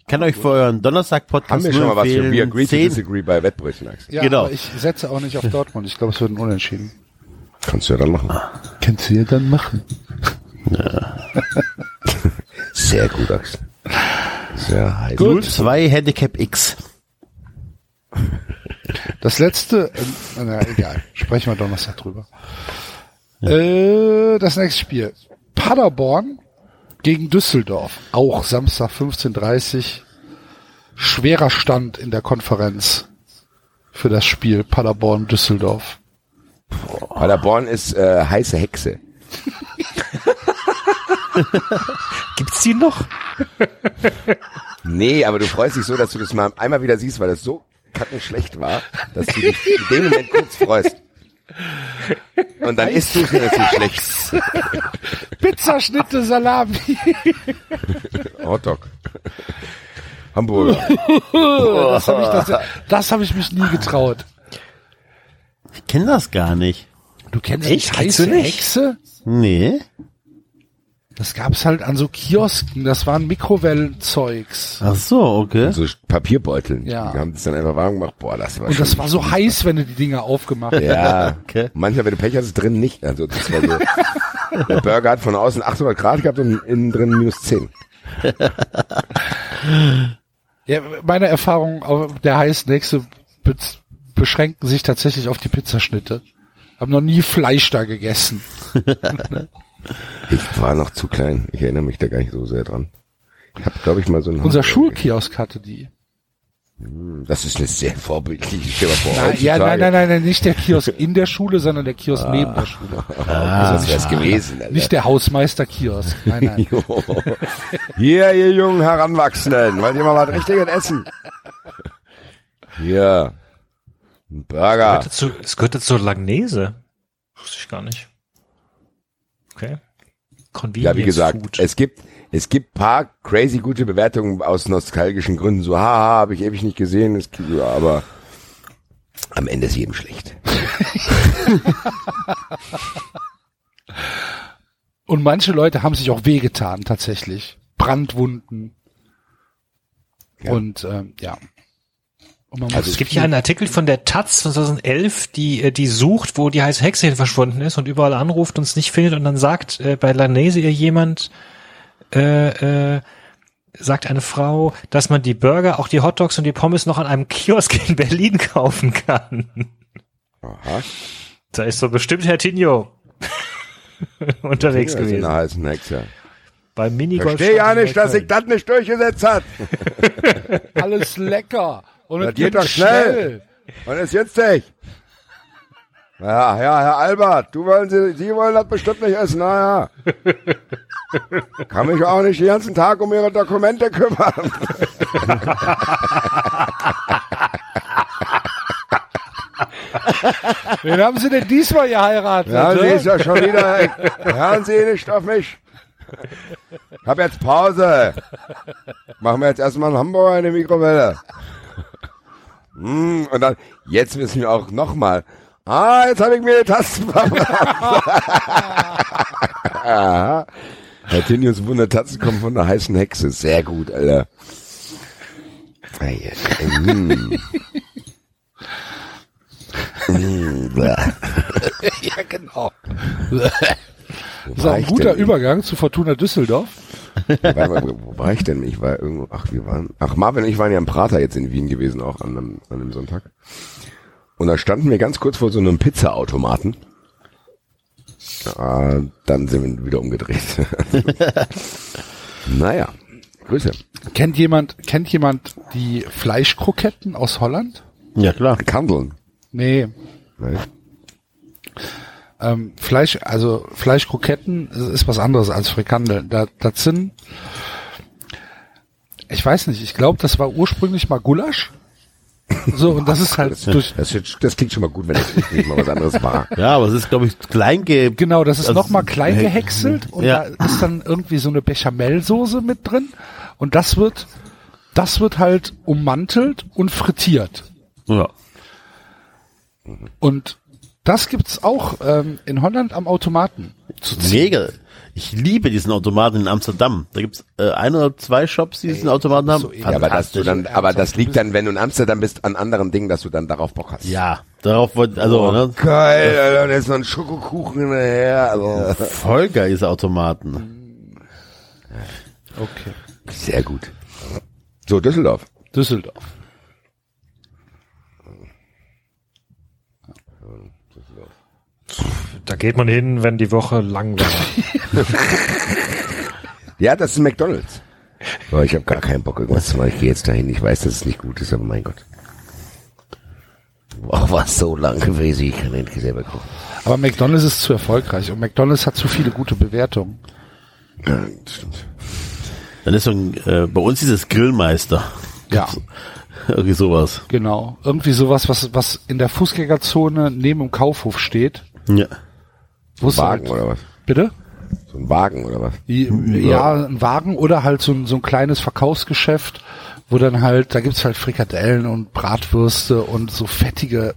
Ich kann euch für euren Donnerstag-Podcast Haben wir schon mal was für We Agree to 10 Disagree bei Wettbrötchen, Axel? Ja, Genau. aber ich setze auch nicht auf Dortmund. Ich glaube, es wird ein Unentschieden. Kannst du ja dann machen. Kannst du ja dann machen. [LAUGHS] Sehr gut, Axel. Sehr heiß. 02 Handicap X. Das letzte, äh, na egal, sprechen wir Donnerstag drüber. Äh, das nächste Spiel. Paderborn gegen Düsseldorf. Auch Samstag 15.30 Schwerer Stand in der Konferenz für das Spiel Paderborn-Düsseldorf. Paderborn ist äh, heiße Hexe. [LAUGHS] Gibt's die noch? Nee, aber du freust dich so, dass du das mal einmal wieder siehst, weil das so kackenschlecht war, dass du dich in dem Moment kurz freust. [LAUGHS] Und dann isst du es natürlich schlecht. [LAUGHS] Pizzaschnitte, Salami. [LAUGHS] Hotdog. Hamburger. das habe ich, das, das hab ich mich nie getraut. Ich kenne das gar nicht. Du kennst Echt? nicht Kennst heiße du nicht? Hexe? Nee. Das gab's halt an so Kiosken. Das waren Mikrowellenzeugs. Ach so, okay. So Papierbeuteln. Ja. Die haben das dann einfach warm gemacht. Boah, das war Und das war so heiß, wenn du die Dinger aufgemacht hast. Ja, [LAUGHS] Okay. manchmal, wenn du Pech hast, ist drin nicht. Also das war so. Der Burger hat von außen 800 Grad gehabt und innen drin minus 10. [LAUGHS] Ja, meine Erfahrungen auf der heißen Hexe be beschränken sich tatsächlich auf die Pizzaschnitte. Hab noch nie Fleisch da gegessen. [LAUGHS] Ich war noch zu klein. Ich erinnere mich da gar nicht so sehr dran. Ich habe, glaube ich, mal so ein Unser Schulkiosk hatte die. gegessen. Das ist eine sehr vorbildliche. Stell dir mal vor, Nein, ja, nein, nein, nein, nein, nicht der Kiosk in der Schule, sondern der Kiosk neben der Schule. [LAUGHS] Ah, das wär's gewesen. Alter. Nicht der Hausmeister-Kiosk. Nein, nein. [LAUGHS] Hier, ihr jungen Heranwachsenden, wollt ihr mal was richtiges essen? Hier. Ein Burger. Gehört dazu, es gehört zur Langnese. Wusste ich gar nicht. Okay. Convenience Ja, wie gesagt, Food. es gibt, es gibt paar crazy gute Bewertungen aus nostalgischen Gründen. So, haha, habe ich ewig nicht gesehen, ja, aber am Ende ist jedem schlecht. [LAUGHS] Und manche Leute haben sich auch wehgetan, tatsächlich. Brandwunden. Und ähm, ja. Und man Also es gibt hier einen Artikel von der Taz von 2011, die äh, die sucht, wo die heiße Hexe hin verschwunden ist und überall anruft und es nicht findet und dann sagt äh, bei Lanese ihr jemand, äh, äh, sagt eine Frau, dass man die Burger, auch die Hotdogs und die Pommes noch an einem Kiosk in Berlin kaufen kann. Aha. Da ist so bestimmt Herr Tinio [LAUGHS] unterwegs gewesen. eine heißen Hexe. Beim Minigolf. Verstehe ja nicht, dass sich das nicht durchgesetzt hat. [LAUGHS] [LAUGHS] alles lecker. Und Das es geht doch schnell. Und ist jetzt nicht. Ja, ja, Herr Albert, du wollen Sie, Sie wollen das bestimmt nicht essen, naja. Kann mich auch nicht den ganzen Tag um Ihre Dokumente kümmern. Wen haben Sie denn diesmal geheiratet? Ja, ne? sie ist ja schon wieder, hören Sie nicht auf mich. Hab jetzt Pause. Machen wir jetzt erstmal einen Hamburger in die Mikrowelle. [LAUGHS] Mm, und dann, jetzt müssen wir auch nochmal. Ah, jetzt habe ich mir die Tasten verbrannt. Aha. [LAUGHS] Herr Tinius Wundertatzen kommen von der heißen Hexe. Sehr gut, Alter. Mm. Mm, [LAUGHS] ja, genau. Das ist auch ein guter? Übergang zu Fortuna Düsseldorf. Wo wo war ich denn? Ich war irgendwo, ach, wir waren, ach, Marvin und ich waren ja im Prater jetzt in Wien gewesen, auch an einem, an einem Sonntag. Und da standen wir ganz kurz vor so einem Pizza-Automaten. Ah, dann sind wir wieder umgedreht. [LAUGHS] naja, Grüße. Kennt jemand, kennt jemand die Fleischkroketten aus Holland? Ja, klar. Kandeln. Nee. Nein. Ähm, Fleisch, also Fleischkroketten ist was anderes als Frikandeln. Da, das sind, ich weiß nicht, ich glaube, das war ursprünglich mal Gulasch. So, und das ist halt durch, Das, das, klingt schon mal gut, wenn das nicht mal was anderes war. [LAUGHS] Ja, aber es ist, glaube ich, klein ge... genau, das ist Also, noch mal klein gehäckselt und ja. da ist dann irgendwie so eine Bechamelsoße mit drin und das wird, das wird halt ummantelt und frittiert. Ja. Und das gibt's auch ähm, in Holland am Automaten. Mega. Ich liebe diesen Automaten in Amsterdam. Da gibt's äh, ein oder zwei Shops, die diesen Automaten haben. so. Ja, aber, dass du dann, aber das liegt dann, wenn du in Amsterdam bist, an anderen Dingen, dass du dann darauf Bock hast. Ja, darauf wollte, also, Oh, ne, geil, Alter, und jetzt noch ein Schokokuchen hinterher. Also, voll geil, diese Automaten. Okay. sehr gut. So, Düsseldorf. Düsseldorf. Da geht man hin, wenn die Woche lang war. [LAUGHS] Ja, das ist McDonalds. Boah, ich habe gar keinen Bock, irgendwas zu machen. Ich gehe jetzt dahin. Ich weiß, dass es nicht gut ist, aber mein Gott. Boah, war es so lang gewesen. Ich kann endlich selber gucken. Aber McDonald's ist zu erfolgreich und McDonald's hat zu viele gute Bewertungen. Ja, stimmt. Dann ist so ein, äh, bei uns dieses Grillmeister. Ja, [LAUGHS] Irgendwie sowas. genau. Irgendwie sowas, was, was in der Fußgängerzone neben dem Kaufhof steht. Ja. Wo es Wagen halt, oder was? bitte? So ein Wagen oder was? Ja, ein Wagen oder halt so ein, so ein kleines Verkaufsgeschäft, wo dann halt, da gibt's halt Frikadellen und Bratwürste und so fettige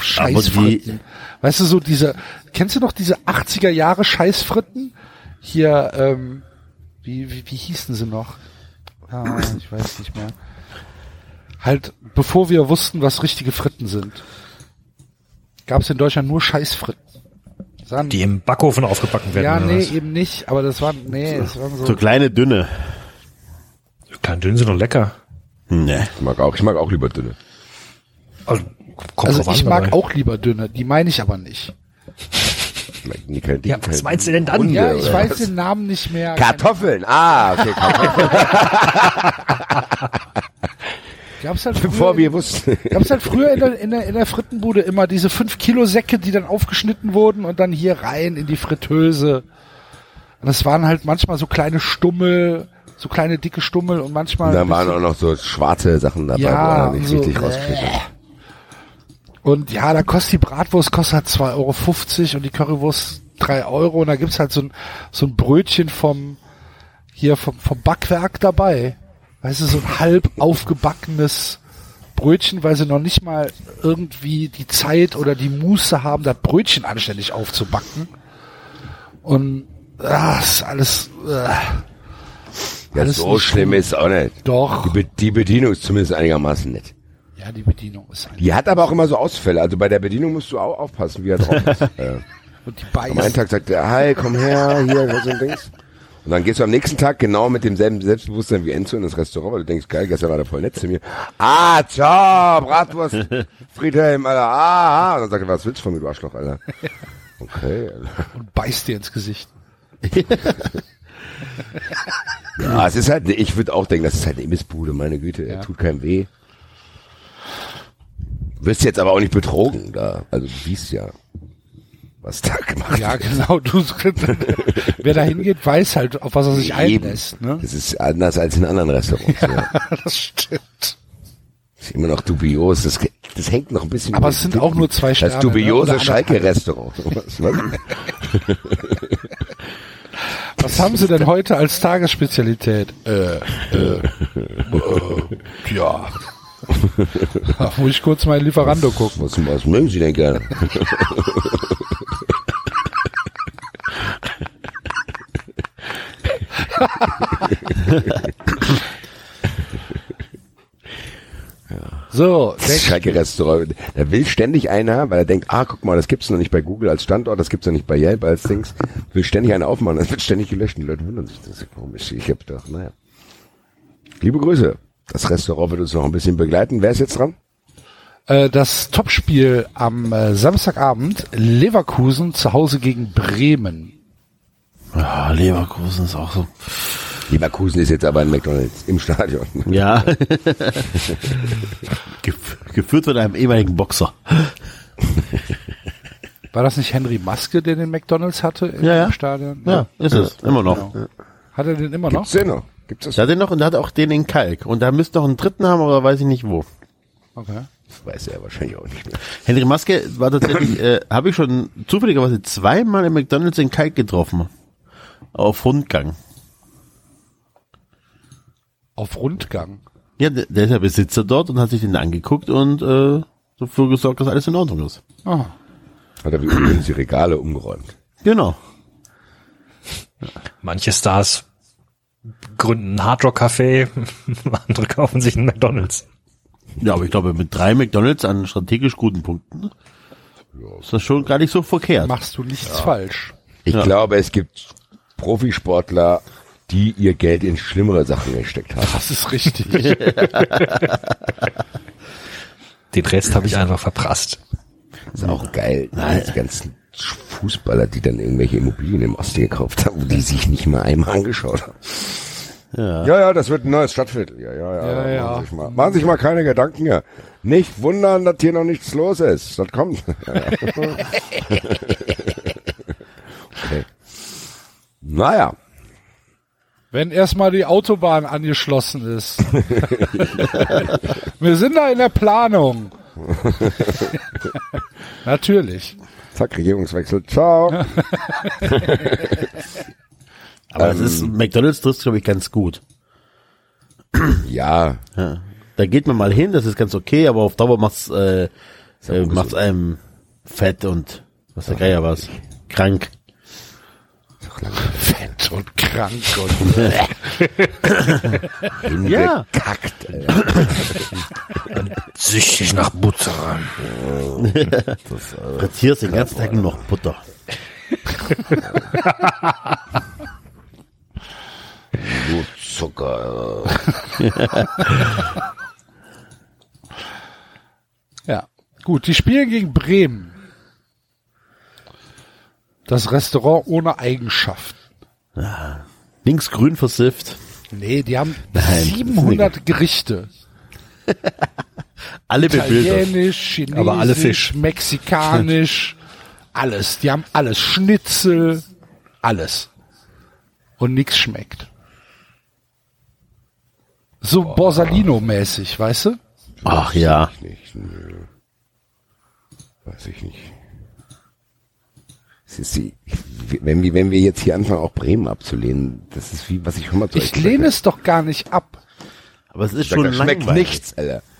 Scheißfritten. Weißt du, so diese, kennst du noch diese 80er Jahre Scheißfritten? Hier, ähm, wie, wie, wie hießen sie noch? Ah, ich weiß nicht mehr. Halt, bevor wir wussten, was richtige Fritten sind, gab's in Deutschland nur Scheißfritten. Waren- Die im Backofen aufgebacken werden. ja, oder nee, was? eben nicht, aber das waren, nee, das waren so, So kleine, dünne. Klein dünn sind doch lecker. Nee. Ich mag auch, ich mag auch lieber dünne. Also, also ich an, mag auch lieber dünne, die meine ich aber nicht. Ja, was meinst du denn dann? Hunde Ja, ich weiß was? den Namen nicht mehr. Kartoffeln. Ah, okay, Kartoffeln. [LAUGHS] Gab's halt [LAUGHS] Bevor früher, wir wussten. gab's halt früher in der, in, der, in der Frittenbude immer diese 5 Kilo Säcke, die dann aufgeschnitten wurden und dann hier rein in die Fritteuse. Und das waren halt manchmal so kleine Stummel, so kleine dicke Stummel und manchmal. Und dann ein waren auch noch so schwarze Sachen dabei, Ja, wo er nicht so, richtig äh. rauskriegt. Und ja, da kostet die Bratwurst kostet halt 2,50 Euro und die Currywurst 3 Euro und da gibt's halt so ein, so ein Brötchen vom, hier vom, vom Backwerk dabei. Weißt du, so ein halb aufgebackenes Brötchen, weil sie noch nicht mal irgendwie die Zeit oder die Muße haben, das Brötchen anständig aufzubacken. Und ah, ist alles, äh, Ja, alles so schlimm gut. ist auch nicht. Doch. Die, Be die Bedienung ist zumindest einigermaßen nett. Ja, die Bedienung ist. Die hat aber auch immer so Ausfälle. Also bei der Bedienung musst du auch aufpassen, wie er drauf ist. [LAUGHS] äh, Und die am einen. Tag sagt er, hi, komm her, hier, so ein Dings. Und dann gehst du am nächsten Tag genau mit demselben Selbstbewusstsein wie Enzo in das Restaurant, weil du denkst, geil, gestern war der voll nett zu mir. Ah, ciao, Bratwurst, [LAUGHS] Friedhelm, Alter, ah, ah. Und dann sagt er, was willst du von mir, du Arschloch, Alter? [LAUGHS] Okay, Alter. Und beißt dir ins Gesicht. [LAUGHS] Ja, es ist halt, ich würde auch denken, das ist halt eine Imbissbude, meine Güte, Ja. tut keinem weh. Wirst jetzt aber auch nicht betrogen da. Also du siehst ja, was da gemacht Ja, genau. Du, wer da hingeht, weiß halt, auf was er sich Eben. einlässt. Ne? Das ist anders als in anderen Restaurants. Ja. [LAUGHS] Das stimmt. Ist immer noch dubios. Das, das hängt noch ein bisschen. Aber es sind auch nur zwei Sterne, Das ne? dubiose Oder Schalke-Restaurant. [LAUGHS] [LAUGHS] Was haben Sie denn heute als Tagesspezialität? Äh, äh, äh ja. Da muss ich kurz mal in Lieferando gucken. Was, was mögen Sie denn gerne? [LAUGHS] So, Schalke-Restaurant. Da will ständig einer, weil er denkt, ah, guck mal, das gibt's noch nicht bei Google als Standort, das gibt's noch nicht bei Yelp als Dings. Will ständig einer aufmachen, das wird ständig gelöscht. Die Leute wundern sich, das ist komisch. Ich hab doch, naja. Liebe Grüße. Das Restaurant wird uns noch ein bisschen begleiten. Wer ist jetzt dran? äh, das Topspiel am äh, Samstagabend, Leverkusen zu Hause gegen Bremen. Ja, Leverkusen ist auch so. Leverkusen ist jetzt aber ein McDonalds im Stadion. Ja. [LAUGHS] Gef geführt von einem ehemaligen Boxer. War das nicht Henry Maske, der den McDonalds hatte im Ja, ja. Stadion? Ja, ist es. Immer noch. Genau. Hat er den immer noch? Gibt's den noch? Gibt's das? Der hat den noch und der hat auch den in Kalk. Und da müsste noch einen dritten haben, aber weiß ich nicht wo. Okay. Das weiß er wahrscheinlich auch nicht mehr. Henry Maske war tatsächlich, [CLEARS THROAT] äh, habe ich schon zufälligerweise zweimal im McDonalds in Kalk getroffen. Auf Rundgang. Auf Rundgang. Ja, der, der ist ja Besitzer dort und hat sich den angeguckt und äh, dafür gesorgt, dass alles in Ordnung ist. Ah. Hat er übrigens die Regale umgeräumt. Genau. Manche Stars gründen ein Hardrock-Café, [LAUGHS] andere kaufen sich einen McDonalds. Ja, aber ich glaube, mit drei McDonalds an strategisch guten Punkten ist das schon gar nicht so verkehrt. Machst du nichts falsch. Ich Ja. glaube, es gibt Profisportler, die ihr Geld in schlimmere Sachen gesteckt haben. Das ist richtig. [LAUGHS] Den Rest habe ich einfach verprasst. Das ist auch geil. Die ganzen Fußballer, die dann irgendwelche Immobilien im Osten gekauft haben, die sich nicht mal einmal angeschaut haben. Ja. Ja, ja, das wird ein neues Stadtviertel. Ja, ja, ja. Ja, ja. Machen, sich mal, machen sich mal keine Gedanken hier. Nicht wundern, dass hier noch nichts los ist. Das kommt. [LAUGHS] Okay. Naja. Wenn erstmal die Autobahn angeschlossen ist. [LAUGHS] Wir sind da in der Planung. [LAUGHS] Natürlich. Zack, Regierungswechsel. Ciao. [LAUGHS] Aber es ist, McDonalds trifft glaube ich, ganz gut. ja. Ja. Da geht man mal hin, das ist ganz okay, aber auf Dauer macht's, äh, äh, macht's einem fett und was der Geier was. Krank. Fett und krank und [LAUGHS] [LAUGHS] Ja. Hingekackt, Alter. Süchtig nach Butter. Frittierst den ganzen Tag nur noch Butter. [LAUGHS] Blutzucker. ja. Gut, die spielen gegen Bremen. Das Restaurant ohne Eigenschaften. Linksgrün versifft. Nee, die haben Nein, 700 Gerichte. [LAUGHS] Alle. Italienisch, Chinesisch, Aber alle Fisch. Mexikanisch, [LAUGHS] alles. Die haben alles. Schnitzel, alles. Und nix schmeckt. So Borsalino-mäßig, weißt du? Ach ja. Ich nicht, nö. Weiß ich nicht. Wenn wir, wenn wir jetzt hier anfangen, auch Bremen abzulehnen, das ist wie, was ich schon mal zu euch Ich lehne es doch gar nicht ab. Aber es ist Ich sag, schon das schmeckt langweilig. nichts, Alter. [LAUGHS]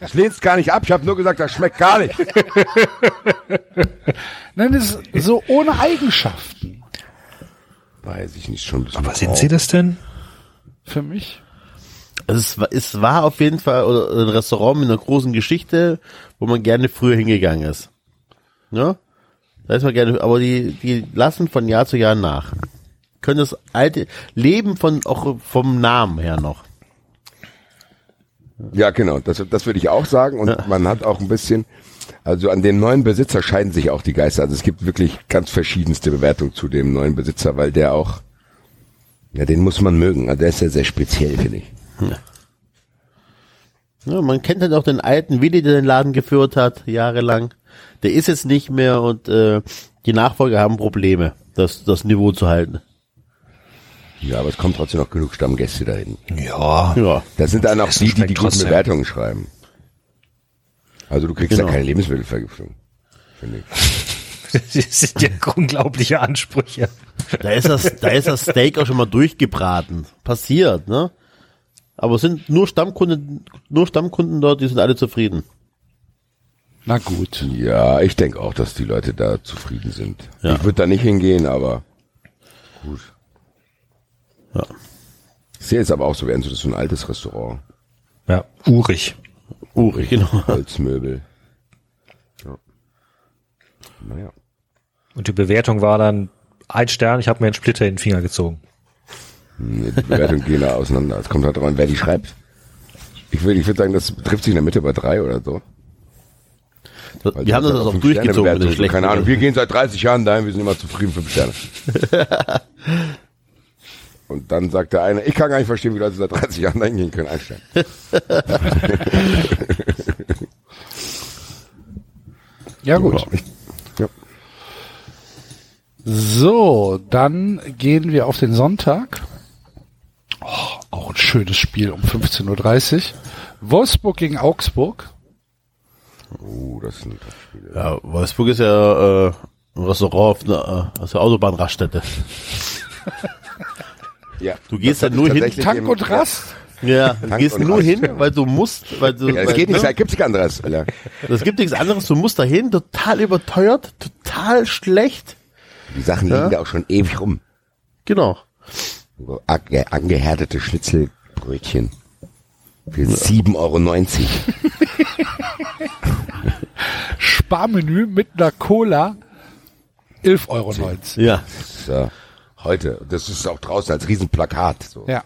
Ich lehne es gar nicht ab, ich habe nur gesagt, das schmeckt gar nicht. [LAUGHS] Nein, es ist so ohne Eigenschaften Weiß ich nicht, schon Aber sind sie das denn? für mich. Also es, war, es war auf jeden Fall ein Restaurant mit einer großen Geschichte, wo man gerne früher hingegangen ist. Ja? Da ist man gerne, aber die, die lassen von Jahr zu Jahr nach. Können das alte Leben von auch vom Namen her noch. Ja, genau, das, das würde ich auch sagen. Und Ja. man hat auch ein bisschen, also an dem neuen Besitzer scheiden sich auch die Geister. Also es gibt wirklich ganz verschiedenste Bewertungen zu dem neuen Besitzer, weil der auch, ja, den muss man mögen. Also der ist ja sehr speziell, finde ich. Ja, man kennt halt auch den alten Willi, der den Laden geführt hat, jahrelang. Der ist jetzt nicht mehr und äh, die Nachfolger haben Probleme, das, das Niveau zu halten. Ja, aber es kommt trotzdem noch genug Stammgäste dahin. Ja. Ja. Das sind dann auch die, die die guten. Bewertungen schreiben. Also du kriegst Genau. ja keine Lebensmittelvergiftung. Finde ich. [LAUGHS] Das sind ja unglaubliche Ansprüche. Da ist das, da ist das Steak auch schon mal durchgebraten. Passiert, ne? Aber es sind nur Stammkunden, nur Stammkunden dort, die sind alle zufrieden. Na gut. Ja, ich denke auch, dass die Leute da zufrieden sind. Ja. Ich würde da nicht hingehen, aber gut. Ja. Ich sehe jetzt aber auch so, während so das ist so ein altes Restaurant. Ja, urig. Urig, genau. Holzmöbel. Ja. Naja. Und die Bewertung war dann ein Stern, ich habe mir einen Splitter in den Finger gezogen. Nee, Die Bewertungen gehen da auseinander. Es kommt halt dran, wer die schreibt. Ich würde ich würd sagen, das trifft sich in der Mitte bei drei oder so. Weil Wir haben das halt auch durchgezogen mit den schlechten Keine Ahnung, wir gehen seit 30 Jahren dahin, wir sind immer zufrieden, fünf Sterne. [LAUGHS] Und dann sagt der eine, ich kann gar nicht verstehen, wie Leute seit 30 Jahren dahin gehen können, ein Stern. [LAUGHS] Ja gut. Ja. So, dann gehen wir auf den Sonntag. Oh, auch ein schönes Spiel um 15.30 Uhr. Wolfsburg gegen Augsburg. Oh, das sind Spiele. Ja, Wolfsburg ist ja äh, ein Restaurant auf einer, äh, auf der Autobahnraststätte. [LAUGHS] Ja. Du gehst Das ja nur hin. Tank und Rast. Ja, du gehst nur Rast, hin, ja. weil du musst, weil du. Ja, das weil, geht nicht, ne? da gibt's nichts anderes, Alter. Das gibt nichts anderes. Du musst da hin, total überteuert, total schlecht. Die Sachen liegen da auch schon ewig rum. Genau. Angehärtete Schnitzelbrötchen. Für 7,90 Euro. Sparmenü mit einer Cola. 11,90 Euro. Ja. So, heute. Das ist auch draußen als Riesenplakat. So. Ja.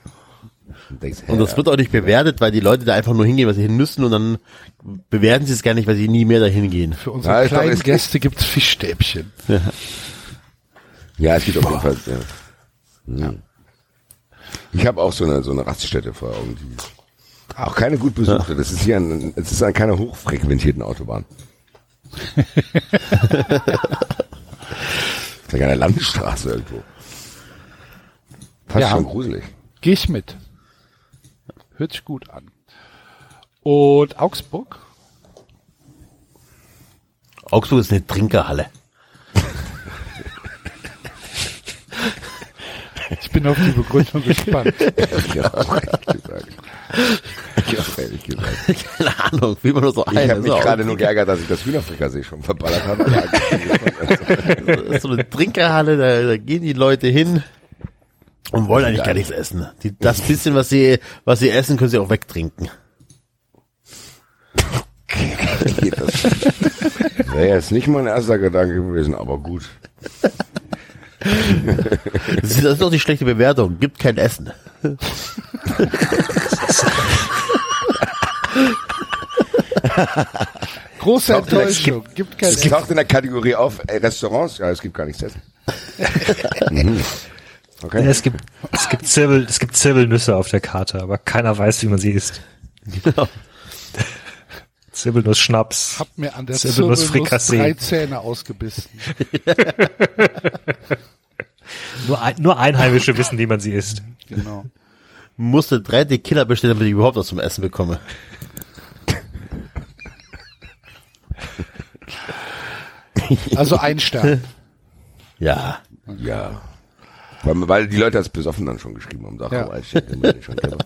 Und, denkst, Und das wird auch nicht bewertet, weil die Leute da einfach nur hingehen, weil sie hin müssen und dann bewerten sie es gar nicht, weil sie nie mehr dahin gehen. Für unsere Ja, ich glaub, kleinen es gibt- Gäste gibt's Fischstäbchen. Ja, es gibt auf jeden Fall. Ja. Hm. Ich habe auch so eine so eine Raststätte vor Augen, die auch keine gut besuchte. Das ist hier ein, es ist an keiner hochfrequentierten Autobahn. das ist ja keine Landstraße irgendwo. Fast Ja. schon gruselig. Geh ich mit. Hört sich gut an. Und Augsburg? Augsburg ist eine Trinkerhalle. Ich bin auf die Begründung gespannt. [LAUGHS] Ja, Ja, auch ehrlich gesagt. [LAUGHS] Keine Ahnung, wie man nur so Ich ein. habe mich gerade nur geärgert, dass ich das Hühnerfrikassee schon verballert habe. [LAUGHS] Das ist so eine Trinkerhalle, da, da gehen die Leute hin und wollen eigentlich gar nichts essen. Die, das bisschen, was sie, was sie essen, können sie auch wegtrinken. Geht das? Wäre jetzt nicht mein erster Gedanke gewesen, aber gut. [LAUGHS] Das ist doch die schlechte Bewertung. Gibt kein Essen. [LAUGHS] Große Enttäuschung. Gibt kein Es taucht in der Kategorie auf äh, Restaurants. Ja, es gibt gar nichts zu essen. [LAUGHS] Mhm. Ja, Okay. es gibt, es gibt Zirbel, es gibt Zirbelnüsse auf der Karte, aber keiner weiß, wie man sie isst. Genau. Zirbelnuss Schnaps. Hab mir an der Zirbelnuss Zirbelnuss drei Zähne ausgebissen. [LAUGHS] Nur, ein, nur Einheimische wissen, wie man sie isst. Genau. [LAUGHS] musste drei Tequila bestellen, damit ich überhaupt was zum Essen bekomme. [LAUGHS] Also ein Stern. [LAUGHS] Ja. Ja. Weil, weil die Leute das besoffen dann schon geschrieben haben. Sag, Ja. oh, kennt.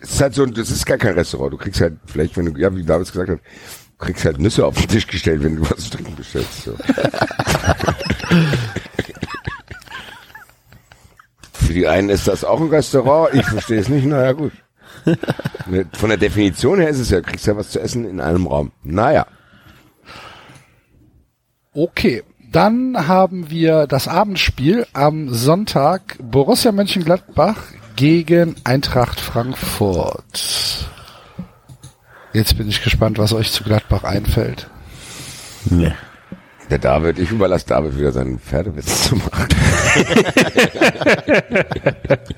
Es ist halt so, das ist gar kein Restaurant. Du kriegst halt, vielleicht, wenn du, ja, wie David gesagt hat, du kriegst halt Nüsse auf den Tisch gestellt, wenn du was zu trinken bestellst. So. Für die einen ist das auch ein Restaurant. Ich verstehe es nicht. Naja, gut. Von der Definition her ist es ja, du kriegst ja was zu essen in einem Raum. Naja. Okay, dann haben wir das Abendspiel am Sonntag Borussia Mönchengladbach gegen Eintracht Frankfurt. Jetzt bin ich gespannt, was euch zu Gladbach einfällt. Nee. Der David, ich überlasse David wieder seinen Pferdewitz zu machen. [LAUGHS]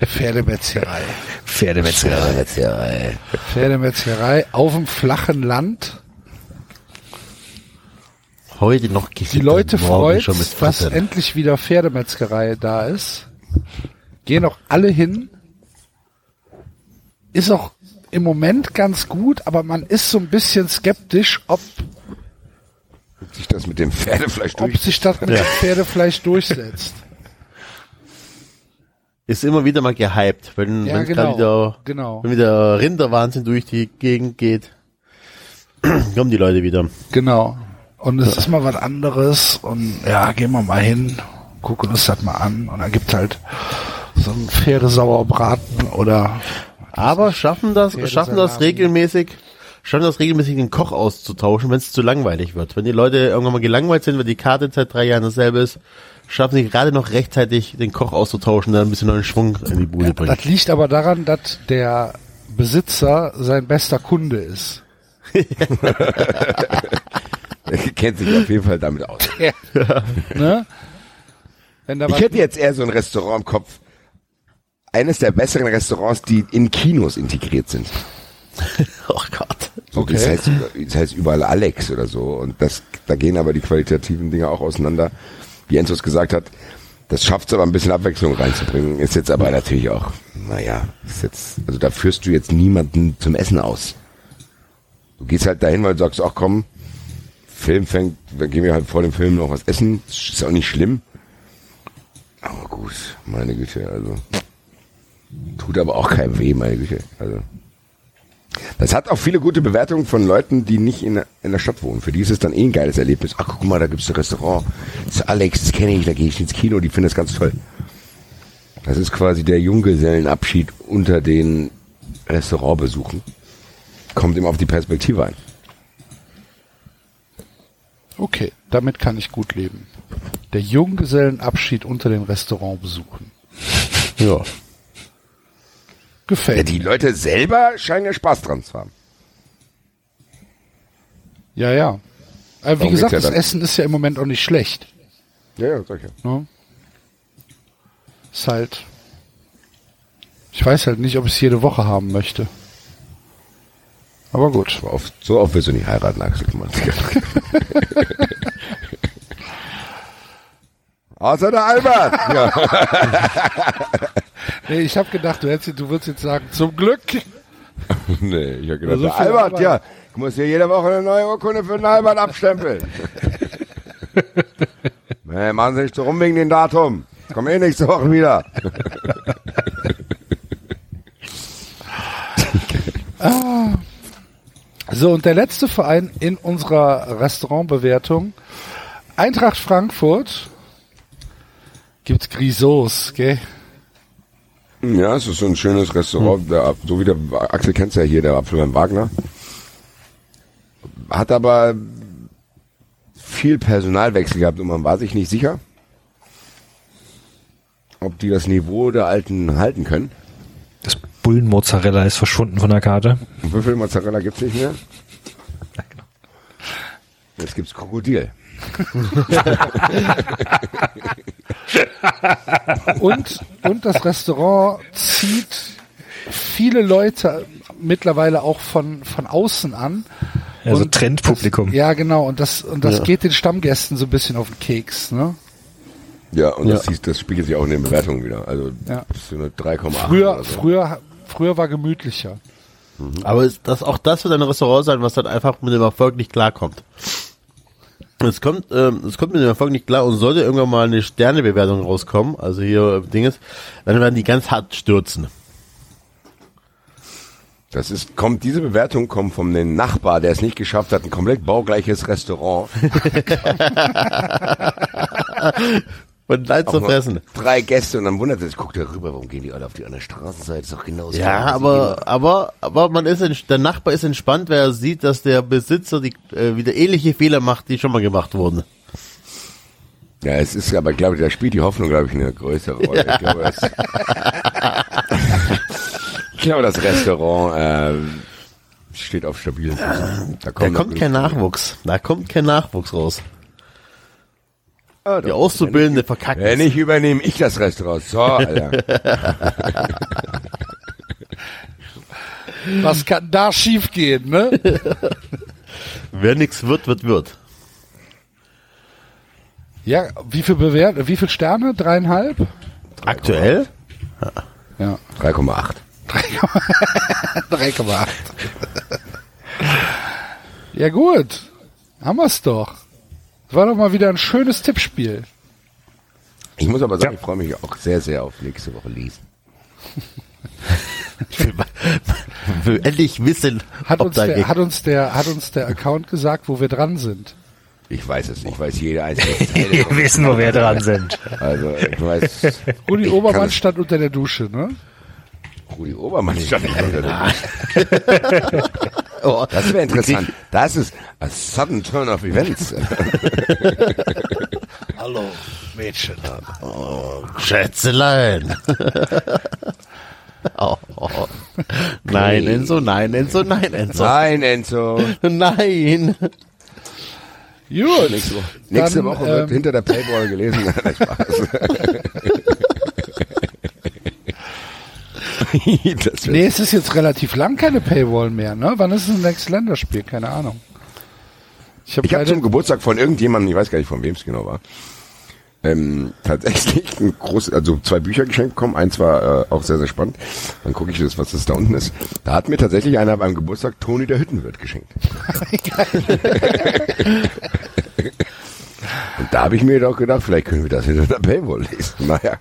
Pferdemetzgerei. Pferdemetzgerei. Pferdemetzgerei auf dem flachen Land. Heute noch Die Leute freut, schon mit dass endlich wieder Pferdemetzgerei da ist. Gehen auch alle hin. Ist auch im Moment ganz gut, aber man ist so ein bisschen skeptisch, ob, Ob sich das mit dem Pferdefleisch ob durch. sich das mit Ja. dem Pferdefleisch durchsetzt. Ist immer wieder mal gehypt, wenn, Ja, wenn genau, wieder, genau. wenn wieder Rinderwahnsinn durch die Gegend geht, [CLEARS THROAT] kommen die Leute wieder. Genau. Und es ist mal was anderes und ja, gehen wir mal hin, gucken uns das mal an und dann gibt halt so ein Pferdesauerbraten oder Aber schaffen das, schaffen das regelmäßig, schaffen das regelmäßig den Koch auszutauschen, wenn es zu langweilig wird. Wenn die Leute irgendwann mal gelangweilt sind, wenn die Karte seit drei Jahren dasselbe ist, schaffen sie gerade noch rechtzeitig den Koch auszutauschen, der ein bisschen neuen Schwung in die Bude bringt. das liegt aber daran, dass der Besitzer sein bester Kunde ist. Er [LAUGHS] kennt sich auf jeden Fall damit aus. Ne? Wenn da Ich hätte jetzt eher so ein Restaurant im Kopf. Eines der besseren Restaurants, die in Kinos integriert sind. [LAUGHS] oh Gott. So, Das, Okay. heißt, das heißt überall Alex oder so. Und das, da gehen aber die qualitativen Dinge auch auseinander. Wie Entos gesagt hat, das schafft es aber ein bisschen Abwechslung reinzubringen. Ist jetzt aber natürlich auch, naja, ist jetzt, also da führst du jetzt niemanden zum Essen aus. Du gehst halt dahin, weil du sagst, ach komm, Film fängt, dann gehen wir halt vor dem Film noch was essen. Ist auch nicht schlimm. Aber gut, meine Güte, also. Tut aber auch keinem weh, meine Güte. Also. Das hat auch viele gute Bewertungen von Leuten, die nicht in, der- in der Stadt wohnen. Für die ist es dann eh ein geiles Erlebnis. Ach, guck mal, da gibt's ein Restaurant. Das ist Alex, das kenne ich, da gehe ich ins Kino, die finden das ganz toll. Das ist quasi der Junggesellenabschied unter den Restaurantbesuchen. Kommt immer auf die Perspektive ein. okay, damit kann ich gut leben. Der Junggesellenabschied unter den Restaurantbesuchen. Ja. Gefällt Ja, die Leute selber scheinen ja Spaß dran zu haben. Ja, ja. Aber wie Darum gesagt, geht's ja das dann. Essen ist ja im Moment auch nicht schlecht. Ja, ja, solche. Ne? Ist halt. Ich weiß halt nicht, ob ich es jede Woche haben möchte. Aber gut. So oft, so oft wirst du nicht heiraten, Axel. [LAUGHS] [LAUGHS] Außer der Albert. [LAUGHS] Ja. Nee, ich habe gedacht, du, hättest, du würdest jetzt sagen, zum Glück. [LAUGHS] nee, ich hab gedacht, Also der Albert, Albert. ja. Ich muss hier jede Woche eine neue Urkunde für den Albert abstempeln. [LAUGHS] nee, machen Sie nicht so rum wegen dem Datum. Ich komme eh nächste Woche wieder. So, und der letzte Verein in unserer Restaurantbewertung, Eintracht Frankfurt, gibt's Grisos, gell? Ja, es ist so ein schönes Restaurant, der, so wie der Axel kennt's ja hier, der Apfelwein Wagner. Hat aber viel Personalwechsel gehabt und man war sich nicht sicher, ob die das Niveau der Alten halten können. Das Bullenmozzarella ist verschwunden von der Karte. Und Mozzarella gibt's nicht mehr? Jetzt gibt's Krokodil. [LAUGHS] Und, und das Restaurant zieht viele Leute mittlerweile auch von, von außen an. Also Und Trendpublikum. Das, ja, genau. Und das, und das Ja. geht den Stammgästen so ein bisschen auf den Keks, ne? Ja, und Das, Ja. hieß, das spiegelt sich auch in den Bewertungen wieder. Also Ja. so eine 3,8. Früher, so. früher, früher war gemütlicher. Aber ist das auch das wird ein Restaurant sein, was dann einfach mit dem Erfolg nicht klarkommt. Es kommt, ähm, es kommt mit dem Erfolg nicht klar und sollte irgendwann mal eine Sternebewertung rauskommen, also hier äh, Dinges, dann werden die ganz hart stürzen. Das ist, kommt, diese Bewertung kommt von dem Nachbar, der es nicht geschafft hat, ein komplett baugleiches Restaurant. [LAUGHS] [LAUGHS] Und leid zu fressen. Drei Gäste und dann wundert er sich, guckt er rüber, warum gehen die alle auf die andere Straßenseite? Ist doch genauso. Ja, aber, aber, aber man ist, der Nachbar ist entspannt, weil er sieht, dass der Besitzer die, äh, wieder ähnliche Fehler macht, die schon mal gemacht wurden. Ja, es ist aber, glaube ich, da spielt die Hoffnung, glaube ich, eine größere Rolle. Ich, glaube, das, [LAUGHS] ich glaube, das Restaurant äh, steht auf stabilen Füßen. Da Da kommt kein Nachwuchs. Da kommt kein Nachwuchs raus. Ah, Die. Auszubildende verkacken. Wenn ich übernehme ich das Restaurant. So, Alter. [LAUGHS] Was kann da schiefgehen, ne? [LAUGHS] Wer nix wird, wird, wird. Ja, wie viel bewährt, wie viel Sterne? Dreieinhalb? Aktuell? Ja. 3,8. 3,8. [LAUGHS] ja gut. Haben wir's doch. War doch mal wieder ein schönes Tippspiel. Ich muss aber sagen, ich freue mich auch sehr, sehr auf nächste Woche lesen. [LAUGHS] Ich will, will endlich wissen, Hat ob uns, der, hat uns der, hat uns der Account gesagt, wo wir dran sind. Ich weiß es, ich weiß jede einzelne. [LAUGHS] Wir wissen, wo wir dran sind. Also, ich weiß. Rudi Obermann stand unter der Dusche, ne? Rudi Obermann stand nicht unter der Oh, Das wäre interessant. Das ist a sudden turn of events. [LAUGHS] Hallo, Mädchen. Oh, Schätzelein. oh, [LAUGHS] oh. Nein, Enzo, nein, Enzo, nein, Enzo. Nein, Enzo. Nein. Gut. Nächste Woche, nächste Dann, Woche wird ähm, hinter der Paywall gelesen. [LAUGHS] Nein, Spaß. das wär- [LAUGHS] Nee, es ist jetzt relativ lang keine Paywall mehr, ne? Wann ist das nächste Länderspiel? Keine Ahnung. Ich habe leider, zum Geburtstag von irgendjemandem, ich weiß gar nicht von wem es genau war, ähm, [LAUGHS] tatsächlich ein groß, also zwei Bücher geschenkt bekommen. Eins war äh, auch sehr, sehr spannend. Dann gucke ich das, was das da unten ist. Da hat mir tatsächlich einer beim Geburtstag Toni der Hüttenwirt geschenkt. [LAUGHS] Und da habe ich mir doch gedacht, vielleicht können wir das hinter der Paywall lesen. Naja.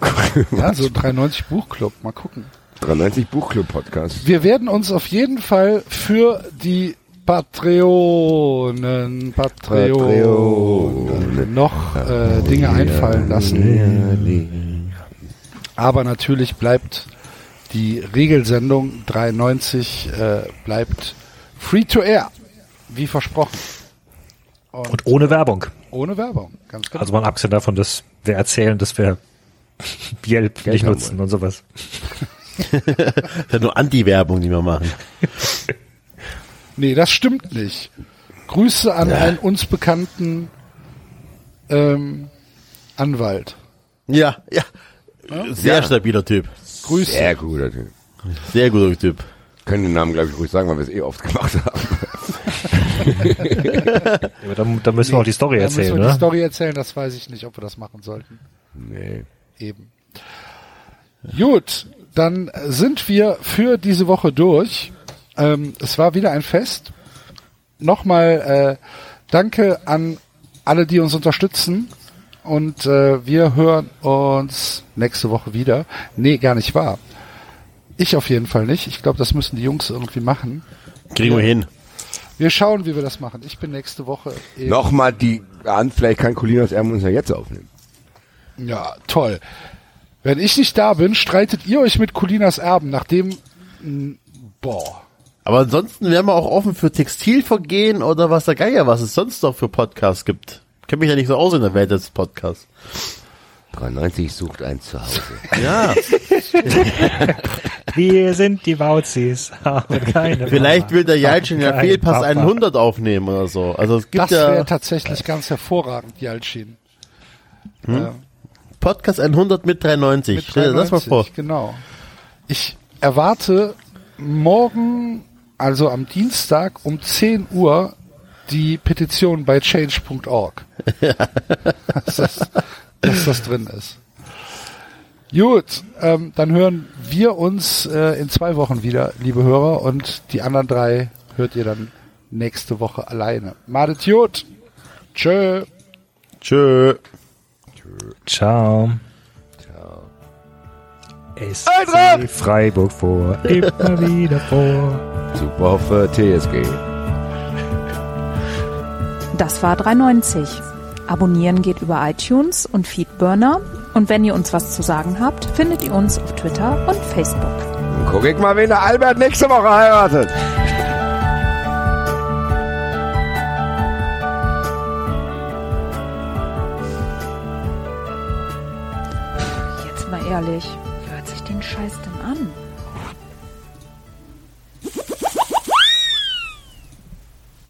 [LAUGHS] ja, so 93 Buchclub, mal gucken. 93 Buchclub Podcast. Wir werden uns auf jeden Fall für die Patreonen, Patreonen noch äh, Dinge einfallen lassen. Aber natürlich bleibt die Regelsendung 93 äh, bleibt free to air, wie versprochen. Und ohne Werbung. Ohne Werbung, ganz genau. Also mal abgesehen davon, dass wir erzählen, dass wir [LAUGHS] Yelp nicht nutzen und sowas. [LAUGHS] Das ist ja nur Anti-Werbung, die wir machen. [LAUGHS] Nee, das stimmt nicht. Grüße an einen uns bekannten ähm, Anwalt. Ja, ja. Sehr stabiler Typ. Grüße. Sehr guter Typ. Sehr guter Typ. Können den Namen, glaube ich, ruhig sagen, weil wir es eh oft gemacht haben. [LAUGHS] Aber da, da müssen wir auch die Story Da müssen erzählen, wir die ne? Story erzählen, das weiß ich nicht, ob wir das machen sollten. Nee. Eben. Gut, dann sind wir für diese Woche durch. Ähm, es war wieder ein Fest. Nochmal äh, danke an alle, die uns unterstützen. Und äh, wir hören uns nächste Woche wieder. Nee, gar nicht wahr. Ich auf jeden Fall nicht. Ich glaube, das müssen die Jungs irgendwie machen. Kriegen wir hin. Wir schauen, wie wir das machen. Ich bin nächste Woche. Nochmal die an, vielleicht kann Colinas Erben uns ja jetzt aufnehmen. Ja, toll. Wenn ich nicht da bin, streitet ihr euch mit Colinas Erben, nachdem, mh, boah. Aber ansonsten wären wir auch offen für Textilvergehen oder was der Geier, was es sonst noch für Podcasts gibt. Ich kenne mich ja nicht so aus in der Welt des Podcasts. 93 sucht ein Zuhause. [LAUGHS] Ja, [LAUGHS] Wir sind die Bauzis, haben [LAUGHS] keine vielleicht Mama. will der Jalcin ja Fehlpass Papa. 100 aufnehmen oder so. Also es gibt Das wäre ja tatsächlich ganz hervorragend, Yalcin. Äh, Podcast 100 mit 390. mit Stell dir das mal 93, vor. Genau. Ich erwarte morgen, also am Dienstag um 10 Uhr, die Petition bei change.org. das, ist- dass das drin ist. Gut, ähm, dann hören wir uns äh, in zwei Wochen wieder, liebe Hörer, und die anderen drei hört ihr dann nächste Woche alleine. Madet Jut. Tschö. Tschö. Ciao. Eintracht! SC Freiburg vor, immer [LAUGHS] wieder vor. Super für TSG. Das war 390. Abonnieren geht über iTunes und Feedburner. Und wenn ihr uns was zu sagen habt, findet ihr uns auf Twitter und Facebook. Dann guck ich mal, wen der Albert nächste Woche heiratet. Jetzt mal ehrlich, wer hört sich den Scheiß an?